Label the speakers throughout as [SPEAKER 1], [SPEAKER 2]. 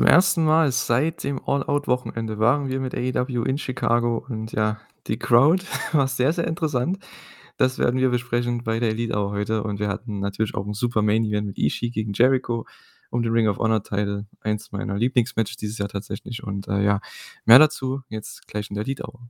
[SPEAKER 1] Zum ersten Mal seit dem All-Out-Wochenende waren wir mit AEW in Chicago und ja, die Crowd war sehr, sehr interessant. Das werden wir besprechen bei der Elite Hour heute und wir hatten natürlich auch 'n super Main Event mit Ishii gegen Jericho um den Ring of Honor Title, eins meiner Lieblingsmatches dieses Jahr tatsächlich und, äh, ja, mehr dazu jetzt gleich in der Elite Hour.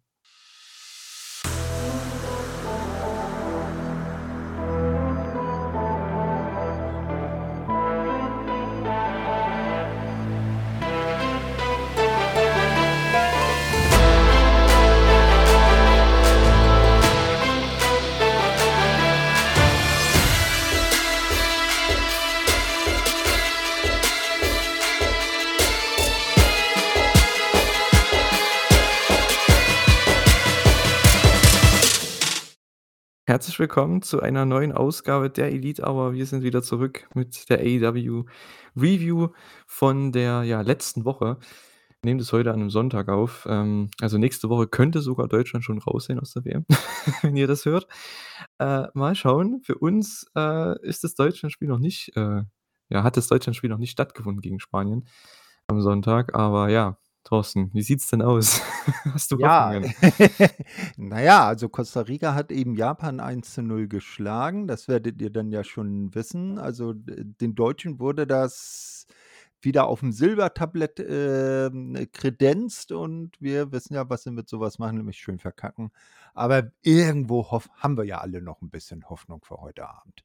[SPEAKER 1] Herzlich willkommen zu einer neuen Ausgabe der Elite Hour. Wir sind wieder zurück mit der AEW Review von der, ja, letzten Woche. Wir nehmen das heute an 'nem Sonntag auf. Ähm, also nächste Woche könnte sogar Deutschland schon raus sein aus der WM, wenn ihr das hört. Äh, mal schauen. Für uns, äh, ist das Deutschlandspiel noch nicht, äh ja, hat das Deutschlandspiel noch nicht stattgefunden gegen Spanien am Sonntag, aber ja, Thorsten, wie sieht's denn aus? Hast du
[SPEAKER 2] Ja,
[SPEAKER 1] Hoffnungen?
[SPEAKER 2] ja, also Costa Rica hat eben Japan 1:0 geschlagen. Das werdet ihr dann ja schon wissen. Also, den Deutschen wurde das wieder aufm Silbertablett, ähm, kredenzt und wir wissen ja, was sie mit so was machen, nämlich schön verkacken. Aber irgendwo haben wir ja alle noch 'n bisschen Hoffnung für heute Abend.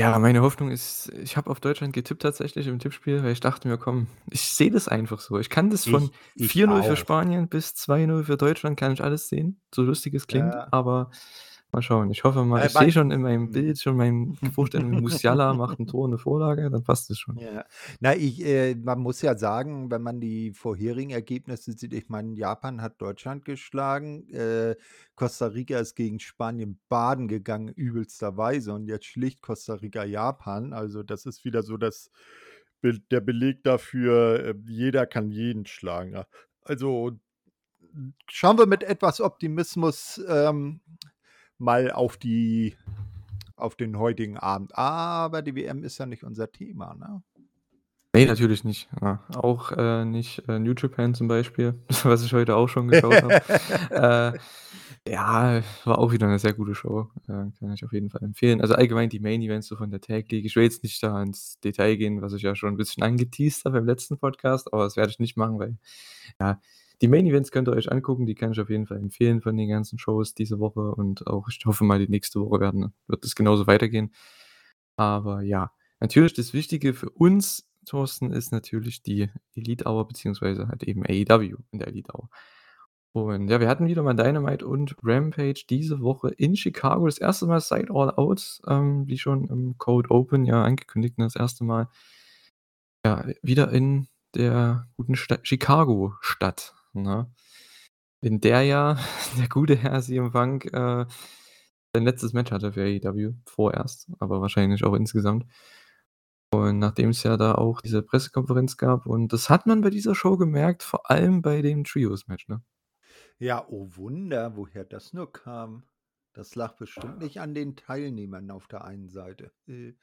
[SPEAKER 1] Ja, meine Hoffnung ist ich habe auf Deutschland getippt tatsächlich im Tippspiel, weil ich dachte mir: „Komm, ich sehe das einfach so.“ Ich kann das von
[SPEAKER 2] Ich ich
[SPEAKER 1] 4:0 für. Spanien bis 2:0 für Deutschland kann ich alles sehen, so lustig es klingt,
[SPEAKER 2] Ja.
[SPEAKER 1] aber mal schauen. Ich hoffe mal
[SPEAKER 2] Äh,
[SPEAKER 1] ich sehe schon in meinem
[SPEAKER 2] mhm.
[SPEAKER 1] Bild schon meine Vorstellung, Musiala macht 'n Tor und 'ne Vorlage, dann passt das schon.
[SPEAKER 2] Ja. Na, ich äh, man muss ja sagen, wenn man die vorherigen Ergebnisse sieht ich meine, Japan hat Deutschland geschlagen, äh, Costa Rica ist gegen Spanien baden gegangen übelsterweise und jetzt schlägt Costa Rica Japan. Also, das ist wieder so das der Beleg dafür, äh, jeder kann jeden schlagen. Also, schauen wir mit etwas Optimismus, ähm, mal auf die auf den heutigen Abend. Aber die WM ist ja nicht unser Thema, ne?
[SPEAKER 1] Ne, natürlich nicht. Ja, auch, äh, nicht, äh, New Japan zum Beispiel, was ich heute auch schon geschaut habe. Äh, ja, war auch wieder 'ne sehr gute Show, äh, kann ich auf jeden Fall empfehlen. Also, allgemein die Main Events so von der Tag League. Ich will jetzt nicht da ins Detail gehen, was ich ja schon 'n bisschen angeteased habe im letzten Podcast, aber das werde ich nicht machen, weil ja, die Main Events könnt ihr euch angucken, die kann ich auf jeden Fall empfehlen von den ganzen Shows diese Woche und auch ich hoffe mal, die nächste Woche werden wird es genauso weitergehen. Aber ja, natürlich das Wichtige für uns, Thorsten, ist natürlich die Elite Hour beziehungsweise halt eben AEW in der Elite Hour. Und ja, wir hatten wieder mal Dynamite und Rampage diese Woche in Chicago. Das 1. Mal seit All Out, ähm, wie schon im Cold Open ja angekündigt, ne, das 1. Mal ja, wieder in der guten Stadt Chicago-Stadt, ne? In der ja der gute Herr CM Punk, äh, sein letztes Match hatte für AEW vorerst, aber wahrscheinlich auch insgesamt. Und nachdem es ja da auch diese Pressekonferenz gab und das hat man bei dieser Show gemerkt, vor allem bei dem Trios-Match, ne?
[SPEAKER 2] Ja, oh Wunder, woher das nur kam. Das lag bestimmt nicht an den Teilnehmern auf der einen Seite. Äh.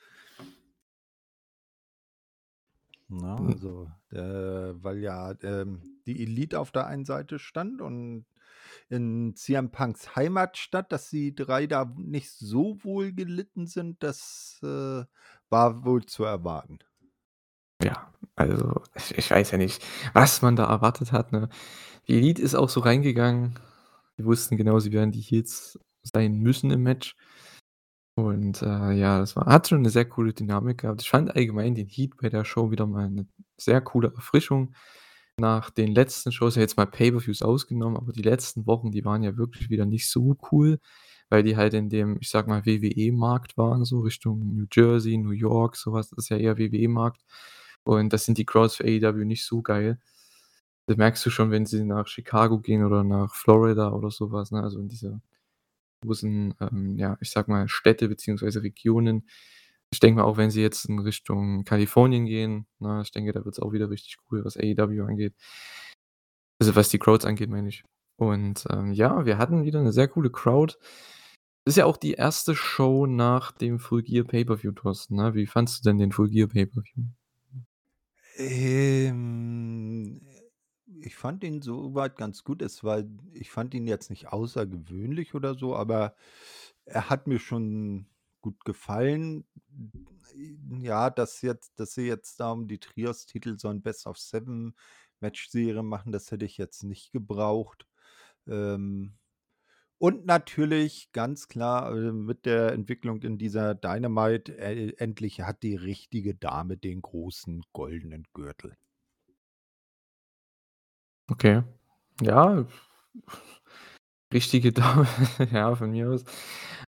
[SPEAKER 2] Ne,
[SPEAKER 1] Hm.
[SPEAKER 2] also, äh, weil ja, ähm, die Elite auf der einen Seite stand und in CM Punks Heimatstadt, dass die 3 da nicht so wohl gelitten sind, das, äh, war wohl zu erwarten.
[SPEAKER 1] Ja, also, ich ich weiß ja nicht, was man da erwartet hat, ne? Die Elite ist auch so reingegangen. Die wussten genau, sie werden die Heels sein müssen im Match. Und, äh, ja, das war hat schon 'ne sehr coole Dynamik gehabt. Ich fand allgemein den Heat bei der Show wieder mal 'ne sehr coole Erfrischung. Nach den letzten Shows, ja jetzt mal Pay-per-Views ausgenommen, aber die letzten Wochen, die waren ja wirklich wieder nicht so cool, weil die halt in dem, ich sage mal, WWE-Markt waren, so Richtung New Jersey, New York, so was. Das ist ja eher WWE-Markt. Und das sind die Crowds für AEW nicht so geil. Das merkst du schon, wenn sie nach Chicago gehen oder nach Florida oder so was, ne? Also, in diese großen, ähm, ja, ich sage mal, Städte beziehungsweise Regionen. Ich denke mal, auch wenn sie jetzt in Richtung Kalifornien gehen, ne, ich denke, da wird's auch wieder richtig cool, was AEW angeht. Also, was die Crowds angeht, meine ich. Und, ähm, ja, wir hatten wieder 'ne sehr coole Crowd. Ist ja auch die 1. Show nach dem Full Gear Pay-per-View, Thorsten, ne? Wie fandest du denn den Full Gear Pay-per-View?
[SPEAKER 2] Ähm, ich fand ihn soweit ganz gut. Es war ich fand ihn jetzt nicht außergewöhnlich oder so, aber er hat mir schon gut gefallen. Ja, dass jetzt dass sie jetzt da um die Trios-Titel so ein Best-of-Seven-Match-Serie machen, das hätte ich jetzt nicht gebraucht. Ähm, und natürlich ganz klar, äh, mit der Entwicklung in dieser Dynamite, äh, endlich hat die richtige Dame den großen goldenen Gürtel.
[SPEAKER 1] Okay. Ja. Richtige Dame, ja, von mir aus.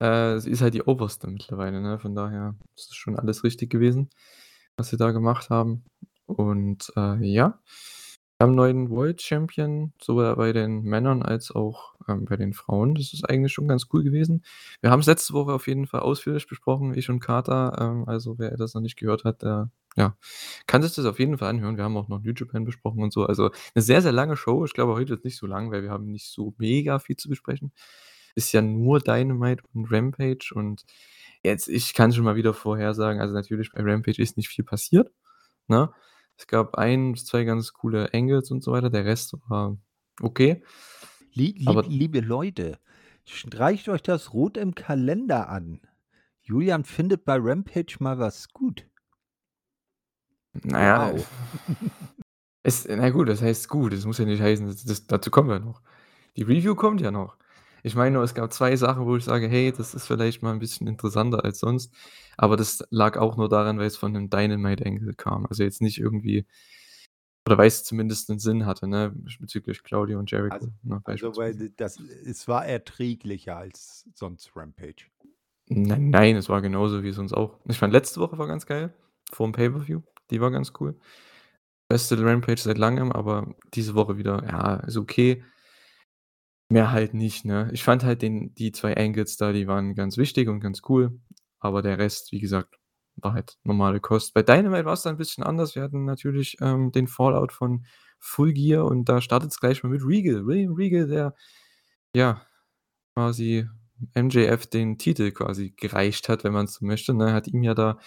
[SPEAKER 1] Äh, sie ist halt die Oberste mittlerweile, ne? Von daher ist das schon alles richtig gewesen, was sie da gemacht haben. Und, äh, ja. Wir haben neuen World Champion, sowohl bei den Männern als auch, ähm, bei den Frauen. Das ist eigentlich schon ganz cool gewesen. Wir haben's letzte Woche auf jeden Fall ausführlich besprochen, ich und Kater. Ähm, also wer das noch nicht gehört hat, der, ja, kann sich das auf jeden Fall anhören. Wir haben auch noch New Japan besprochen und so. Also 'ne sehr, sehr lange Show. Ich glaube, heute wird's nicht so lang, weil wir haben nicht so mega viel zu besprechen. Ist ja nur Dynamite und Rampage und jetzt ich kann schon mal wieder vorhersagen, also natürlich bei Rampage ist nicht viel passiert, ne? Es gab 1 bis 2 ganz coole Angles und so weiter. Der Rest war okay.
[SPEAKER 2] Lie lieb
[SPEAKER 1] Aber
[SPEAKER 2] liebe Leute, streicht euch das rot im Kalender an. Julian findet bei Rampage mal was gut.
[SPEAKER 1] Na ja,
[SPEAKER 2] Wow.
[SPEAKER 1] es na gut, das heißt gut. Das muss ja nicht heißen, das das dazu kommen wir noch. Die Review kommt ja noch. Ich meine nur, es gab 2 Sachen, wo ich sage: „Hey, das ist vielleicht mal 'n bisschen interessanter als sonst.“ Aber das lag auch nur daran, weil's von 'nem Dynamite Angle kam. Also jetzt nicht irgendwie oder weil's zumindest 'nen Sinn hatte, ne, bezüglich Claudio und Jericho,
[SPEAKER 2] Also
[SPEAKER 1] ne,
[SPEAKER 2] also, weil das es war erträglicher als sonst Rampage.
[SPEAKER 1] Nein, nein, es war genauso wie sonst auch. Ich fand letzte Woche war ganz geil, vorm Pay-per-View. Die war ganz cool. Beste Rampage seit Langem, aber diese Woche wieder, ja, ist okay. Mehr halt nicht, ne? Ich fand halt den die 2 Angles da, die waren ganz wichtig und ganz cool, aber der Rest, wie gesagt, war halt normale Kost. Bei Dynamite war's dann 'n bisschen anders. Wir hatten natürlich, ähm, den Fallout von Full Gear und da startet's gleich mal mit Regal. William Regal, der, ja, quasi MJF den Titel quasi gereicht hat, wenn man so möchte, ne? Hat ihm ja da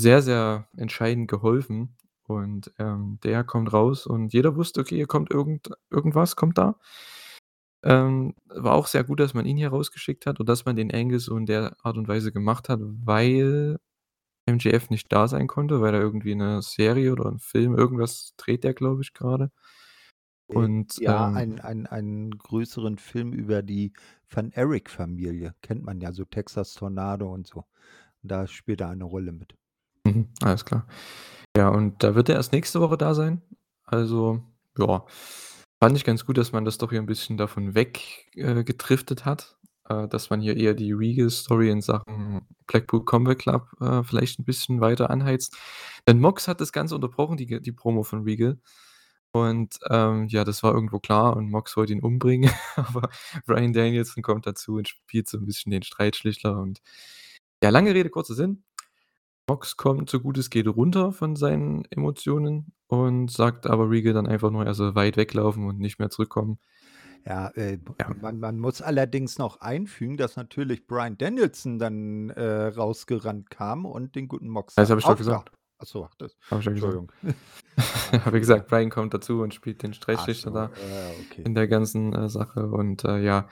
[SPEAKER 1] sehr, sehr entscheidend geholfen und, ähm, der kommt raus und jeder wusste, okay, hier kommt irgend irgendwas kommt da. Ähm, war auch sehr gut, dass man ihn hier rausgeschickt hat und dass man den Angle so in der Art und Weise gemacht hat, weil MJF nicht da sein konnte, weil er irgendwie 'ne Serie oder 'n Film irgendwas dreht der, glaube ich, grade.
[SPEAKER 2] Äh,
[SPEAKER 1] Und,
[SPEAKER 2] ja,
[SPEAKER 1] ähm
[SPEAKER 2] einen einen einen größeren Film über die Van Erich-Familie. Kennt man ja, so Texas Tornado und so. Da spielt er eine Rolle mit.
[SPEAKER 1] Mhm, alles klar. Ja, und da wird er erst nächste Woche da sein. Also, ja, fand ich ganz gut, dass man das doch hier 'n bisschen davon weg, äh, hat, äh, dass man hier eher die Regal-Story in Sachen Blackpool Combat Club, äh, vielleicht 'n bisschen weiter anheizt. Denn Mox hat das Ganze unterbrochen, die die Promo von Regal. Und, ähm, ja, das war irgendwo klar und Mox wollte ihn umbringen, aber Bryan Danielson kommt dazu und spielt so 'n bisschen den Streitschlichter und ja, lange Rede, kurzer Sinn. Mox kommt, so gut es geht, runter von seinen Emotionen und sagt aber Regal dann einfach nur, er soll weit weglaufen und nicht mehr zurückkommen.
[SPEAKER 2] Ja, äh,
[SPEAKER 1] Ja.
[SPEAKER 2] man man muss allerdings noch einfügen, dass natürlich Bryan Danielson dann, äh, rausgerannt kam und den guten Mox
[SPEAKER 1] Das habe ich doch gesagt.
[SPEAKER 2] ach so, das
[SPEAKER 1] Habe ich.
[SPEAKER 2] Entschuldigung.
[SPEAKER 1] Habe gesagt, Bryan kommt dazu und spielt den
[SPEAKER 2] Ach
[SPEAKER 1] Streitschlichter
[SPEAKER 2] so,
[SPEAKER 1] da
[SPEAKER 2] äh, okay.
[SPEAKER 1] in der ganzen, äh, Sache und, äh, ja.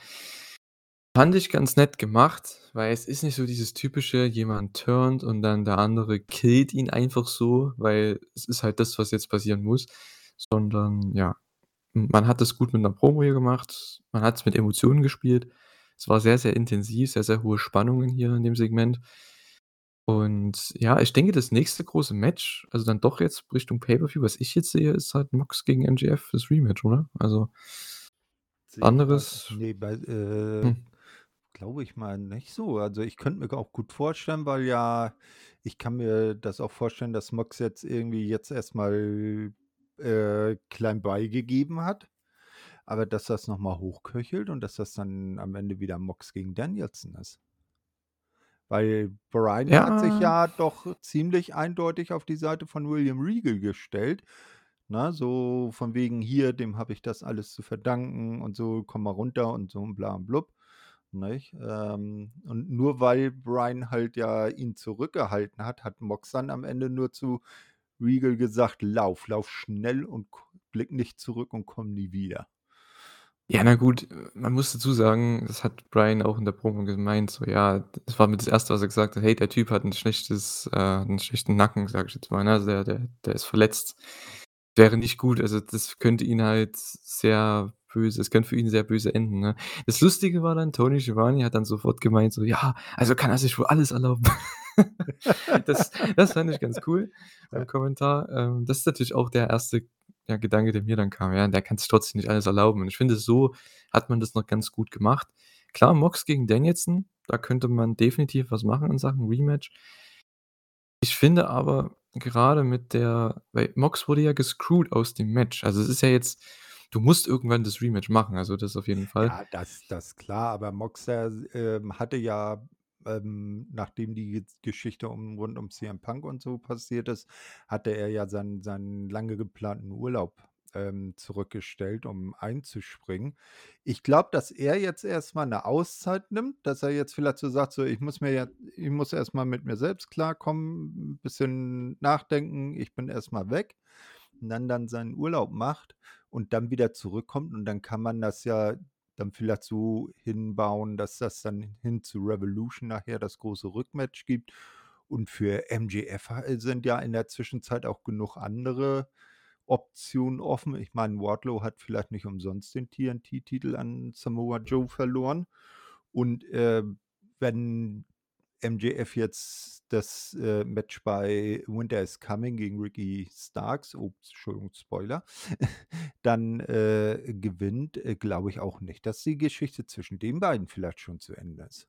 [SPEAKER 1] Fand ich ganz nett gemacht, weil es ist nicht so dieses typische, jemand turnt und dann der andere killt ihn einfach so, weil es ist halt das, was jetzt passieren muss, sondern ja, man hat das gut mit 'ner Promo hier gemacht. Man hat's mit Emotionen gespielt. Es war sehr, sehr intensiv, sehr, sehr hohe Spannungen hier in dem Segment. Und ja, ich denke, das nächste große Match, also dann doch jetzt Richtung Pay-per-View, was ich jetzt sehe, ist halt Mox gegen MJF, das Rematch, oder? Also anderes
[SPEAKER 2] ne, bei äh,
[SPEAKER 1] hm.
[SPEAKER 2] Glaube ich mal nicht so. Also, ich könnte mir auch gut vorstellen, weil ja ich kann mir das auch vorstellen, dass Mox jetzt irgendwie jetzt erst mal, äh, klein beigegeben hat, aber dass das noch mal hochköchelt und dass das dann am Ende wieder Mox gegen Danielson ist. Weil Bryan hat sich
[SPEAKER 1] Ja.
[SPEAKER 2] ja doch ziemlich eindeutig auf die Seite von William Regal gestellt, ne? So von wegen: „Hier, dem habe ich das alles zu verdanken und so, komm mal runter“ und so und bla und blub, nicht? Ähm, und nur weil Bryan halt ja ihn zurückgehalten hat, hat Mox dann am Ende nur zu Regal gesagt: „Lauf, lauf schnell und k blicken nicht zurück und kommen nie wieder.
[SPEAKER 1] Ja, na gut, man muss dazu sagen, das hat Bryan auch in der Promo gemeint, so ja, das war mit das Erste, was er gesagt hat: „Hey, der Typ hat 'n schlechtes äh, 'n schlechten Nacken“, sage ich jetzt mal, ne? Also, der der der ist verletzt. Wäre nicht gut, also, das könnte ihn halt sehr böse es könnte für ihn sehr böse enden, ne? Das Lustige war dann, Tony Schiavone hat dann sofort gemeint so: „Ja, also, kann er sich wohl alles erlauben.“ Das das fand ich ganz cool beim Kommentar. Ähm, das ist natürlich auch der 1. ja, Gedanke, der mir dann kam, ja, der kann sich trotzdem nicht alles erlauben. Und ich finde, so hat man das noch ganz gut gemacht. Klar, Mox gegen Danielson, da könnte man definitiv was machen in Sachen Rematch. Ich finde aber gerade mit der weil Mox wurde ja gescrewt aus dem Match. Also, es ist ja jetzt du musst irgendwann das Rematch machen, also, das auf jeden Fall.
[SPEAKER 2] Ja, das das klar, aber Mox, der, ähm, hatte ja, ähm, nachdem die Geschichte um rund um CM Punk und so passiert ist, hatte er ja seinen seinen lange geplanten Urlaub, ähm, zurückgestellt, um einzuspringen. Ich glaube, dass er jetzt erst mal 'ne Auszeit nimmt, dass er jetzt vielleicht so sagt, so: „Ich muss mir ja ich muss erst mal mit mir selbst klarkommen, 'n bisschen nachdenken, ich bin erst mal weg.“ Und dann dann seinen Urlaub macht und dann wieder zurückkommt und dann kann man das ja dann vielleicht so hinbauen, dass das dann hin zu Revolution nachher das große Rückmatch gibt. Und für ha sind ja in der Zwischenzeit auch genug andere Optionen offen. Ich meine, Wardlow hat vielleicht nicht umsonst den TNT-Titel an Samoa Joe verloren. Und, äh, wenn MJF jetzt das, äh, Match bei Winter is Coming gegen Ricky Starks ups, Entschuldigung, Spoiler, dann, äh, gewinnt, äh, glaube ich auch nicht, dass die Geschichte zwischen den beiden vielleicht schon zu Ende ist.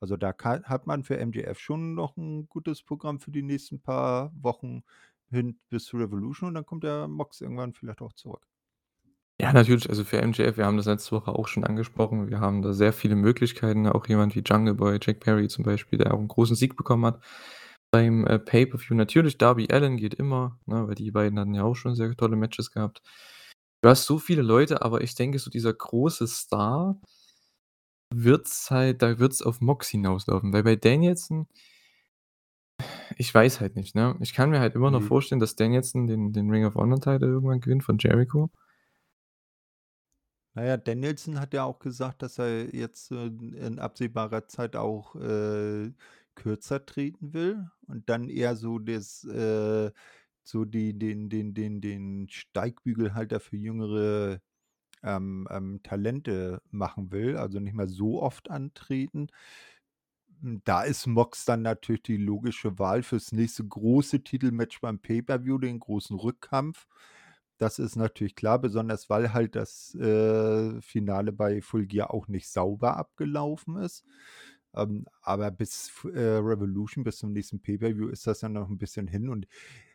[SPEAKER 2] Also, da ka hat man für MJF schon noch 'n gutes Programm für die nächsten paar Wochen hin bis zu Revolution und dann kommt der Mox irgendwann vielleicht auch zurück.
[SPEAKER 1] Ja, natürlich, also, für MJF wir haben das letzte Woche auch schon angesprochen. Wir haben da sehr viele Möglichkeiten, auch jemand wie Jungle Boy, Jack Perry zum Beispiel, der auch 'n großen Sieg bekommen hat beim, äh, Pay-per-View. Natürlich, Darby Allin geht immer, ne, weil die beiden hatten ja auch schon sehr tolle Matches gehabt. Du hast so viele Leute, aber ich denke, so dieser große Star wird's halt da wird's auf Mox hinauslaufen, weil bei Danielson ich weiß halt nicht, ne? Ich kann mir halt immer noch
[SPEAKER 2] Mhm.
[SPEAKER 1] vorstellen, dass Danielson den den Ring of Honor Title irgendwann gewinnt von Jericho.
[SPEAKER 2] Na ja, Danielson hat ja auch gesagt, dass er jetzt, äh, in absehbarer Zeit auch, äh, kürzer treten will und dann eher so das, äh so die den den den den Steigbügelhalter für jüngere, ähm, ähm, Talente machen will, also, nicht mehr so oft antreten. Hm, da ist Mox dann natürlich die logische Wahl fürs nächste große Titelmatch beim Pay-per-View, den großen Rückkampf. Das ist natürlich klar, besonders weil halt das, äh, Finale bei Full Gear auch nicht sauber abgelaufen ist. Ähm, aber bis äh, Revolution, bis zum nächsten Pay-per-View ist das ja noch 'n bisschen hin und,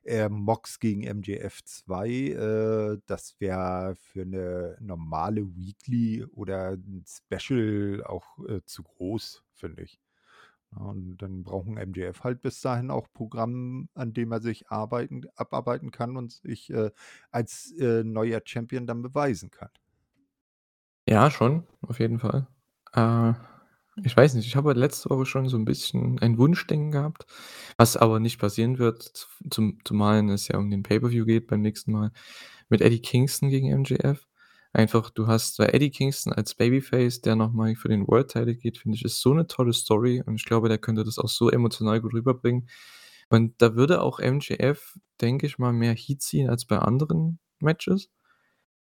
[SPEAKER 2] äh, Mox gegen MJF 2, äh, das wäre für 'ne normale Weekly oder 'n Special auch, äh, zu groß, finde ich. Und dann braucht 'n MJF halt bis dahin auch Programm, an dem er sich arbeiten abarbeiten kann und sich, äh, als, äh, neuer Champion dann beweisen kann.
[SPEAKER 1] Ja, schon, auf jeden Fall. Äh, ich weiß nicht, ich habe letzte Woche schon so 'n bisschen ein Wunschdenken gehabt, was aber nicht passieren wird, zum zumal es ja um den Pay-per-View geht beim nächsten Mal mit Eddie Kingston gegen MJF. Einfach, du hast da Eddie Kingston als Babyface, der noch mal für den World Title geht, finde ich, ist so 'ne tolle Story und ich glaube, der könnte das auch so emotional gut rüberbringen. Und da würde auch MJF, denke ich mal, mehr Heat ziehen als bei anderen Matches,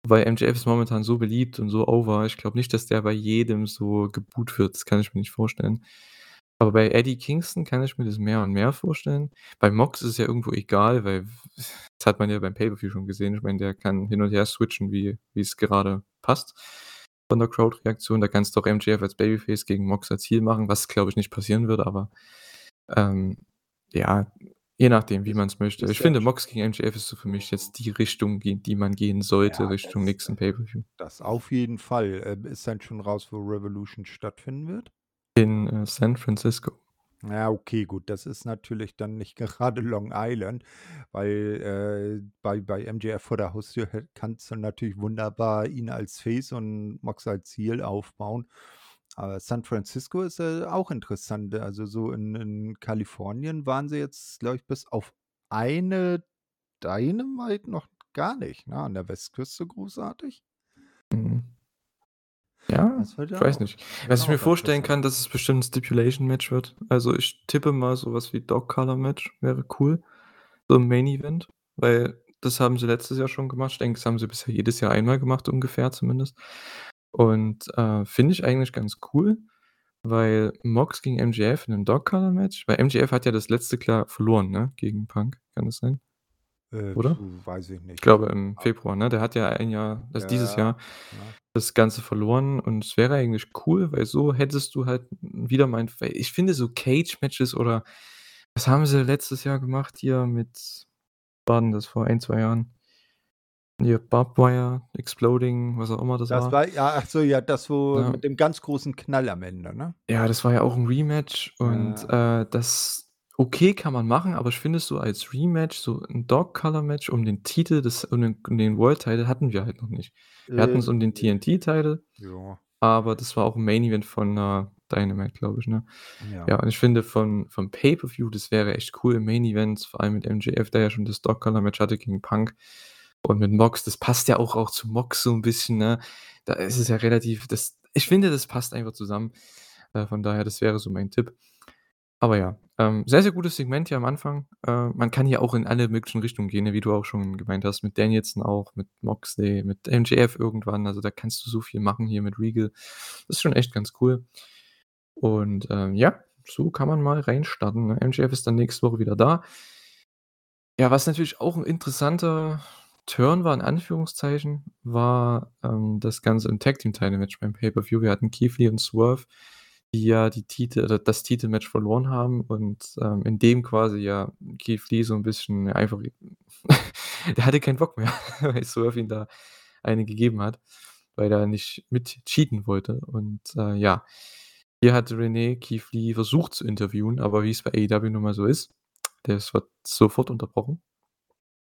[SPEAKER 1] weil MJF ist momentan so beliebt und so over. Ich glaube nicht, dass der bei jedem so geboot wird. Das kann ich mir nicht vorstellen. Aber bei Eddie Kingston kann ich mir das mehr und mehr vorstellen. Bei Mox ist es ja irgendwo egal, weil das hat man ja beim Pay-per-View schon gesehen. Ich meine, der kann hin und her switchen, wie wie's gerade passt von der Crowd-Reaktion. Da kannst du auch MJF als Babyface gegen Mox als Heel machen, was, glaube ich, nicht passieren wird, aber, ähm, ja, je nachdem, wie
[SPEAKER 2] Ist
[SPEAKER 1] man's möchte. Ich
[SPEAKER 2] ja
[SPEAKER 1] finde, Mox gegen MJF ist so für mich jetzt die Richtung, die man gehen
[SPEAKER 2] Ja,
[SPEAKER 1] sollte Richtung
[SPEAKER 2] das
[SPEAKER 1] nächsten Pay-per-View.
[SPEAKER 2] das auf jeden Fall. Ähm, ist dann schon raus, wo Revolution stattfinden wird?
[SPEAKER 1] In, äh, San Francisco.
[SPEAKER 2] Ja, okay, gut, das ist natürlich dann nicht gerade Long Island, weil, äh, bei bei MJF vor der Haustür kannst du natürlich wunderbar ihn als Face und Mox als Heel aufbauen. Aber San Francisco ist, äh, auch interessant. Also, so in in Kalifornien waren sie jetzt, glaube ich, bis auf eine Dynamite noch gar nicht, ne? An der Westküste großartig.
[SPEAKER 1] Mhm. Ja, ich weiß nicht. Was ich mir
[SPEAKER 2] auch
[SPEAKER 1] vorstellen kann, dass es bestimmt 'n Stipulation-Match wird. Also, ich tippe mal so was wie Dog-Collar-Match wäre cool, so im Main Event, weil das haben sie letztes Jahr schon gemacht. Ich denke, das haben sie bisher jedes Jahr einmal gemacht, ungefähr zumindest. Und, äh, finde ich eigentlich ganz cool, weil Mox gegen MJF in 'nem Dog-Collar-Match weil MJF hat ja das letzte klar verloren, ne, gegen Punk. Kann das sein?
[SPEAKER 2] Äh,
[SPEAKER 1] Oder?
[SPEAKER 2] weiß ich
[SPEAKER 1] Ich
[SPEAKER 2] nicht.
[SPEAKER 1] glaube im
[SPEAKER 2] A
[SPEAKER 1] Februar, ne? Der hat ja ein Jahr also, dieses
[SPEAKER 2] Ja,
[SPEAKER 1] Jahr
[SPEAKER 2] ja.
[SPEAKER 1] das Ganze verloren und es wäre eigentlich cool, weil so hättest du halt wieder mal 'n weil ich finde so Cage-Matches oder was haben sie letztes Jahr gemacht hier mit war denn das vor 1, 2 Jahren? Hier Barbed Wire, Exploding, was auch immer das
[SPEAKER 2] Das
[SPEAKER 1] war.
[SPEAKER 2] war ja, ach so, ja, das wo
[SPEAKER 1] Ja.
[SPEAKER 2] mit dem ganz großen Knall am Ende, ne?
[SPEAKER 1] Ja, das war ja auch 'n Rematch und,
[SPEAKER 2] Ja.
[SPEAKER 1] äh, das okay, kann man machen, aber ich finde es so als Rematch, so 'n Dog-Collar-Match um den Titel des um den um den World Title hatten wir halt noch nicht. Wir
[SPEAKER 2] Äh,
[SPEAKER 1] hatten's um den
[SPEAKER 2] ne.
[SPEAKER 1] TNT Title,
[SPEAKER 2] Ja.
[SPEAKER 1] aber das war auch 'n Main Event von, äh, Dynamite, glaube ich, ne?
[SPEAKER 2] Ja.
[SPEAKER 1] Ja, und ich finde von vom Pay-per-View, das wäre echt cool im Main Event, vor allem mit MJF, der ja schon das Dog-Collar-Match hatte gegen Punk und mit Mox, das passt ja auch auch zu Mox so 'n bisschen, ne? Da ist es ja relativ das ich finde, das passt einfach zusammen. Äh, von daher, das wäre so mein Tipp. Aber ja, ähm, sehr, sehr gutes Segment hier am Anfang. Äh, man kann hier auch in alle möglichen Richtungen gehen, ne, wie du auch schon gemeint hast, mit Danielson auch, mit Moxley, mit MJF irgendwann. Also, da kannst du so viel machen hier mit Regal. Das ist schon echt ganz cool. Und, ähm, ja, so kann man mal reinstarten, ne? MJF ist dann nächste Woche wieder da. Ja, was natürlich auch 'n interessanter Turn war in Anführungszeichen, war, ähm, das Ganze im Tag-Team-Title-Match beim Pay-per-View. Wir hatten Keith und Swerve, die ja die Titel oder das Titelmatch verloren haben und, ähm, in dem quasi ja Keith Lee so 'n bisschen einfach der hatte keinen Bock mehr, weil Swerve ihm da eine gegeben hat, weil er nicht mit cheaten wollte. Und, äh, ja, hier hat Renee Keith Lee versucht zu interviewen, aber wie's bei AEW nun mal so ist, das wird sofort unterbrochen.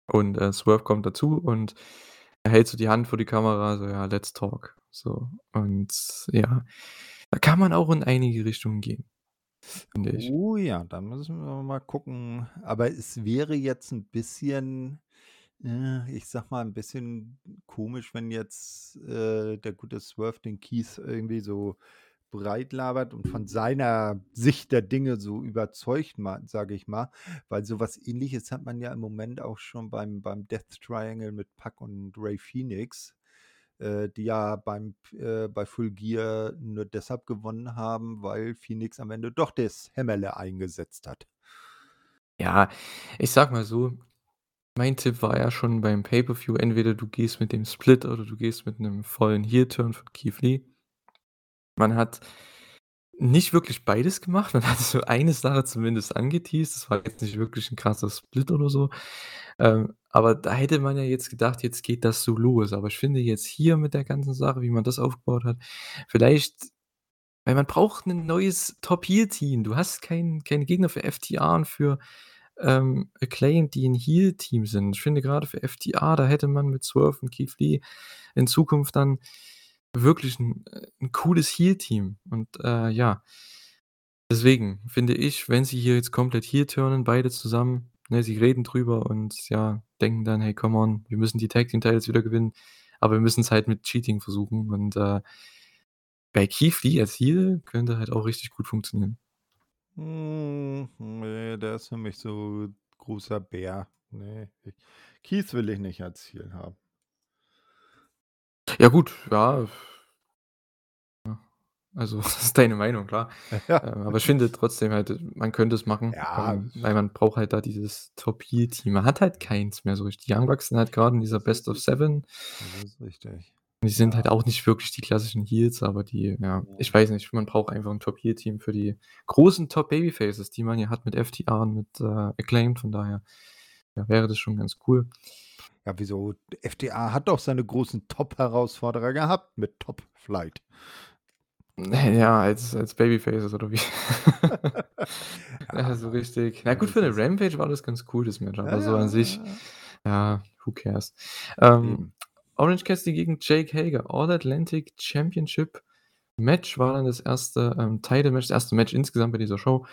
[SPEAKER 1] Und, äh, Swerve kommt dazu und er hält so die Hand vor die Kamera, so: „Ja, let's talk“, so. Und ja, da kann man auch in einige Richtungen gehen, finde ich.
[SPEAKER 2] Oh ja, da müssen wir mal gucken. Aber es wäre jetzt 'n bisschen, äh, ich sage mal, 'n bisschen komisch, wenn jetzt, äh, der gute Swerve den Keith irgendwie so breitlabert und von seiner Sicht der Dinge so überzeugt sage ich mal, weil so was Ähnliches hat man ja im Moment auch schon beim beim Death Triangle mit Pac und Rey Fenix, äh, die ja beim äh, bei Full Gear nur deshalb gewonnen haben, weil Fenix am Ende doch das Hämmerle eingesetzt hat.
[SPEAKER 1] Ja, ich sage mal so, mein Tipp war ja schon beim Pay-per-View, entweder du gehst mit dem Split oder du gehst mit 'nem vollen Heel-Turn von Keith Lee. Man hat nicht wirklich beides gemacht. Man hat so eine Sache zumindest angeteast. Das war jetzt nicht wirklich 'n krasser Split oder so. Ähm, aber da hätte man ja jetzt gedacht, jetzt geht das so los. Aber ich finde jetzt hier mit der ganzen Sache, wie man das aufgebaut hat, vielleicht weil man braucht 'nen neues Top-Heel-Team. Du hast keinen keine Gegner für FTR und für, ähm, Acclaimed, die 'n Heel-Team sind. Ich finde grade für FTR, da hätte man mit Swerve und Keith Lee in Zukunft dann wirklich 'n äh, 'n cooles Heel-Team. Und, äh, ja deswegen finde ich, wenn sie hier jetzt komplett Heel turnen, beide zusammen, ne, sie reden drüber und, ja, denken dann: „Hey, come on, wir müssen die Tag-Team-Titles wieder gewinnen, aber wir müssen's halt mit Cheating versuchen.“ Und, äh bei Keith Lee als Heel könnte halt auch richtig gut funktionieren.
[SPEAKER 2] Hm, ne, der ist für mich so großer Bär. Ne, ich Keith will ich nicht als Heel haben.
[SPEAKER 1] Ja gut. Ja, also, das ist deine Meinung, klar.
[SPEAKER 2] Ja.
[SPEAKER 1] Ähm, aber ich finde trotzdem halt, man könnte es machen,
[SPEAKER 2] Ja.
[SPEAKER 1] ähm, weil man braucht halt da dieses Top-Heel-Team. Man hat halt keins mehr so richtig. Die Young Bucks sind halt grade in dieser Best of. Seven.
[SPEAKER 2] Das ist richtig.
[SPEAKER 1] Die sind halt
[SPEAKER 2] Ja.
[SPEAKER 1] auch nicht wirklich die klassischen Heels, aber die ja, ich weiß nicht, man braucht einfach 'n Top-Heel-Team für die großen Top-Babyfaces, die man ja hat mit FTR und mit, äh, Acclaimed. Von daher, ja, wäre das schon ganz cool.
[SPEAKER 2] Ja, wieso? FTR hat doch seine großen Top-Herausforderer gehabt mit Top Flight.
[SPEAKER 1] Ja, als als Babyfaces oder wie? Ja, so richtig na gut, für 'ne
[SPEAKER 2] ist
[SPEAKER 1] Rampage war das ganz cool, das Match,
[SPEAKER 2] Ja,
[SPEAKER 1] aber so
[SPEAKER 2] ja,
[SPEAKER 1] an
[SPEAKER 2] ja,
[SPEAKER 1] sich,
[SPEAKER 2] ja.
[SPEAKER 1] who cares? Ähm. Orange Cassidy gegen Jake Hager, All Atlantic Championship Match war dann das 1., ähm, Title-Match, das 1. Match insgesamt bei dieser Show.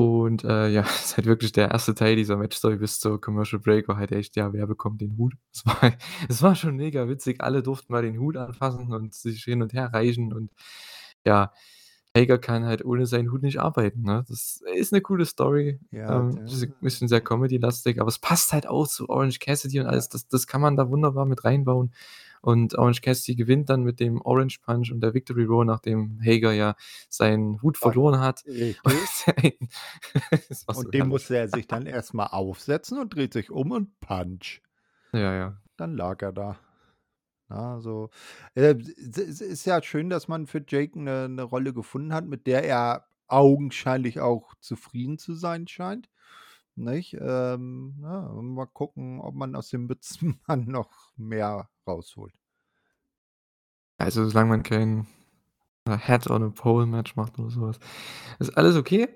[SPEAKER 1] Und, äh, ja, ist halt wirklich der 1. Teil dieser Matchstory bis zur Commercial Break war halt echt, ja, wer bekommt den Hut? Es war es war schon mega witzig. Alle durften mal den Hut anfassen und sich hin und her reichen und ja, Hager kann halt ohne seinen Hut nicht arbeiten, ne? Das ist 'ne coole Story,
[SPEAKER 2] Ja,
[SPEAKER 1] ähm, bisschen bisschen sehr Comedy-lastig, aber es passt halt auch zu Orange Cassidy und
[SPEAKER 2] Ja.
[SPEAKER 1] alles. Das das kann man da wunderbar mit reinbauen. Und Orange Cassidy gewinnt dann mit dem Orange Punch und der Victory Roll, nachdem Hager ja seinen Hut verloren hat. War so
[SPEAKER 2] Und den musste er sich dann erst mal aufsetzen und dreht sich um und Punch.
[SPEAKER 1] Ja, ja.
[SPEAKER 2] Dann lag er da. Ja, so, äh, ist ja schön, dass man für Jake 'ne 'ne Rolle gefunden hat, mit der er augenscheinlich auch zufrieden zu sein scheint, nicht? Ähm, ja, mal gucken, ob man aus dem Mützenmann noch mehr rausholt.
[SPEAKER 1] Also, solange man kein, äh, Head on a Pole Match macht oder so was, ist alles okay.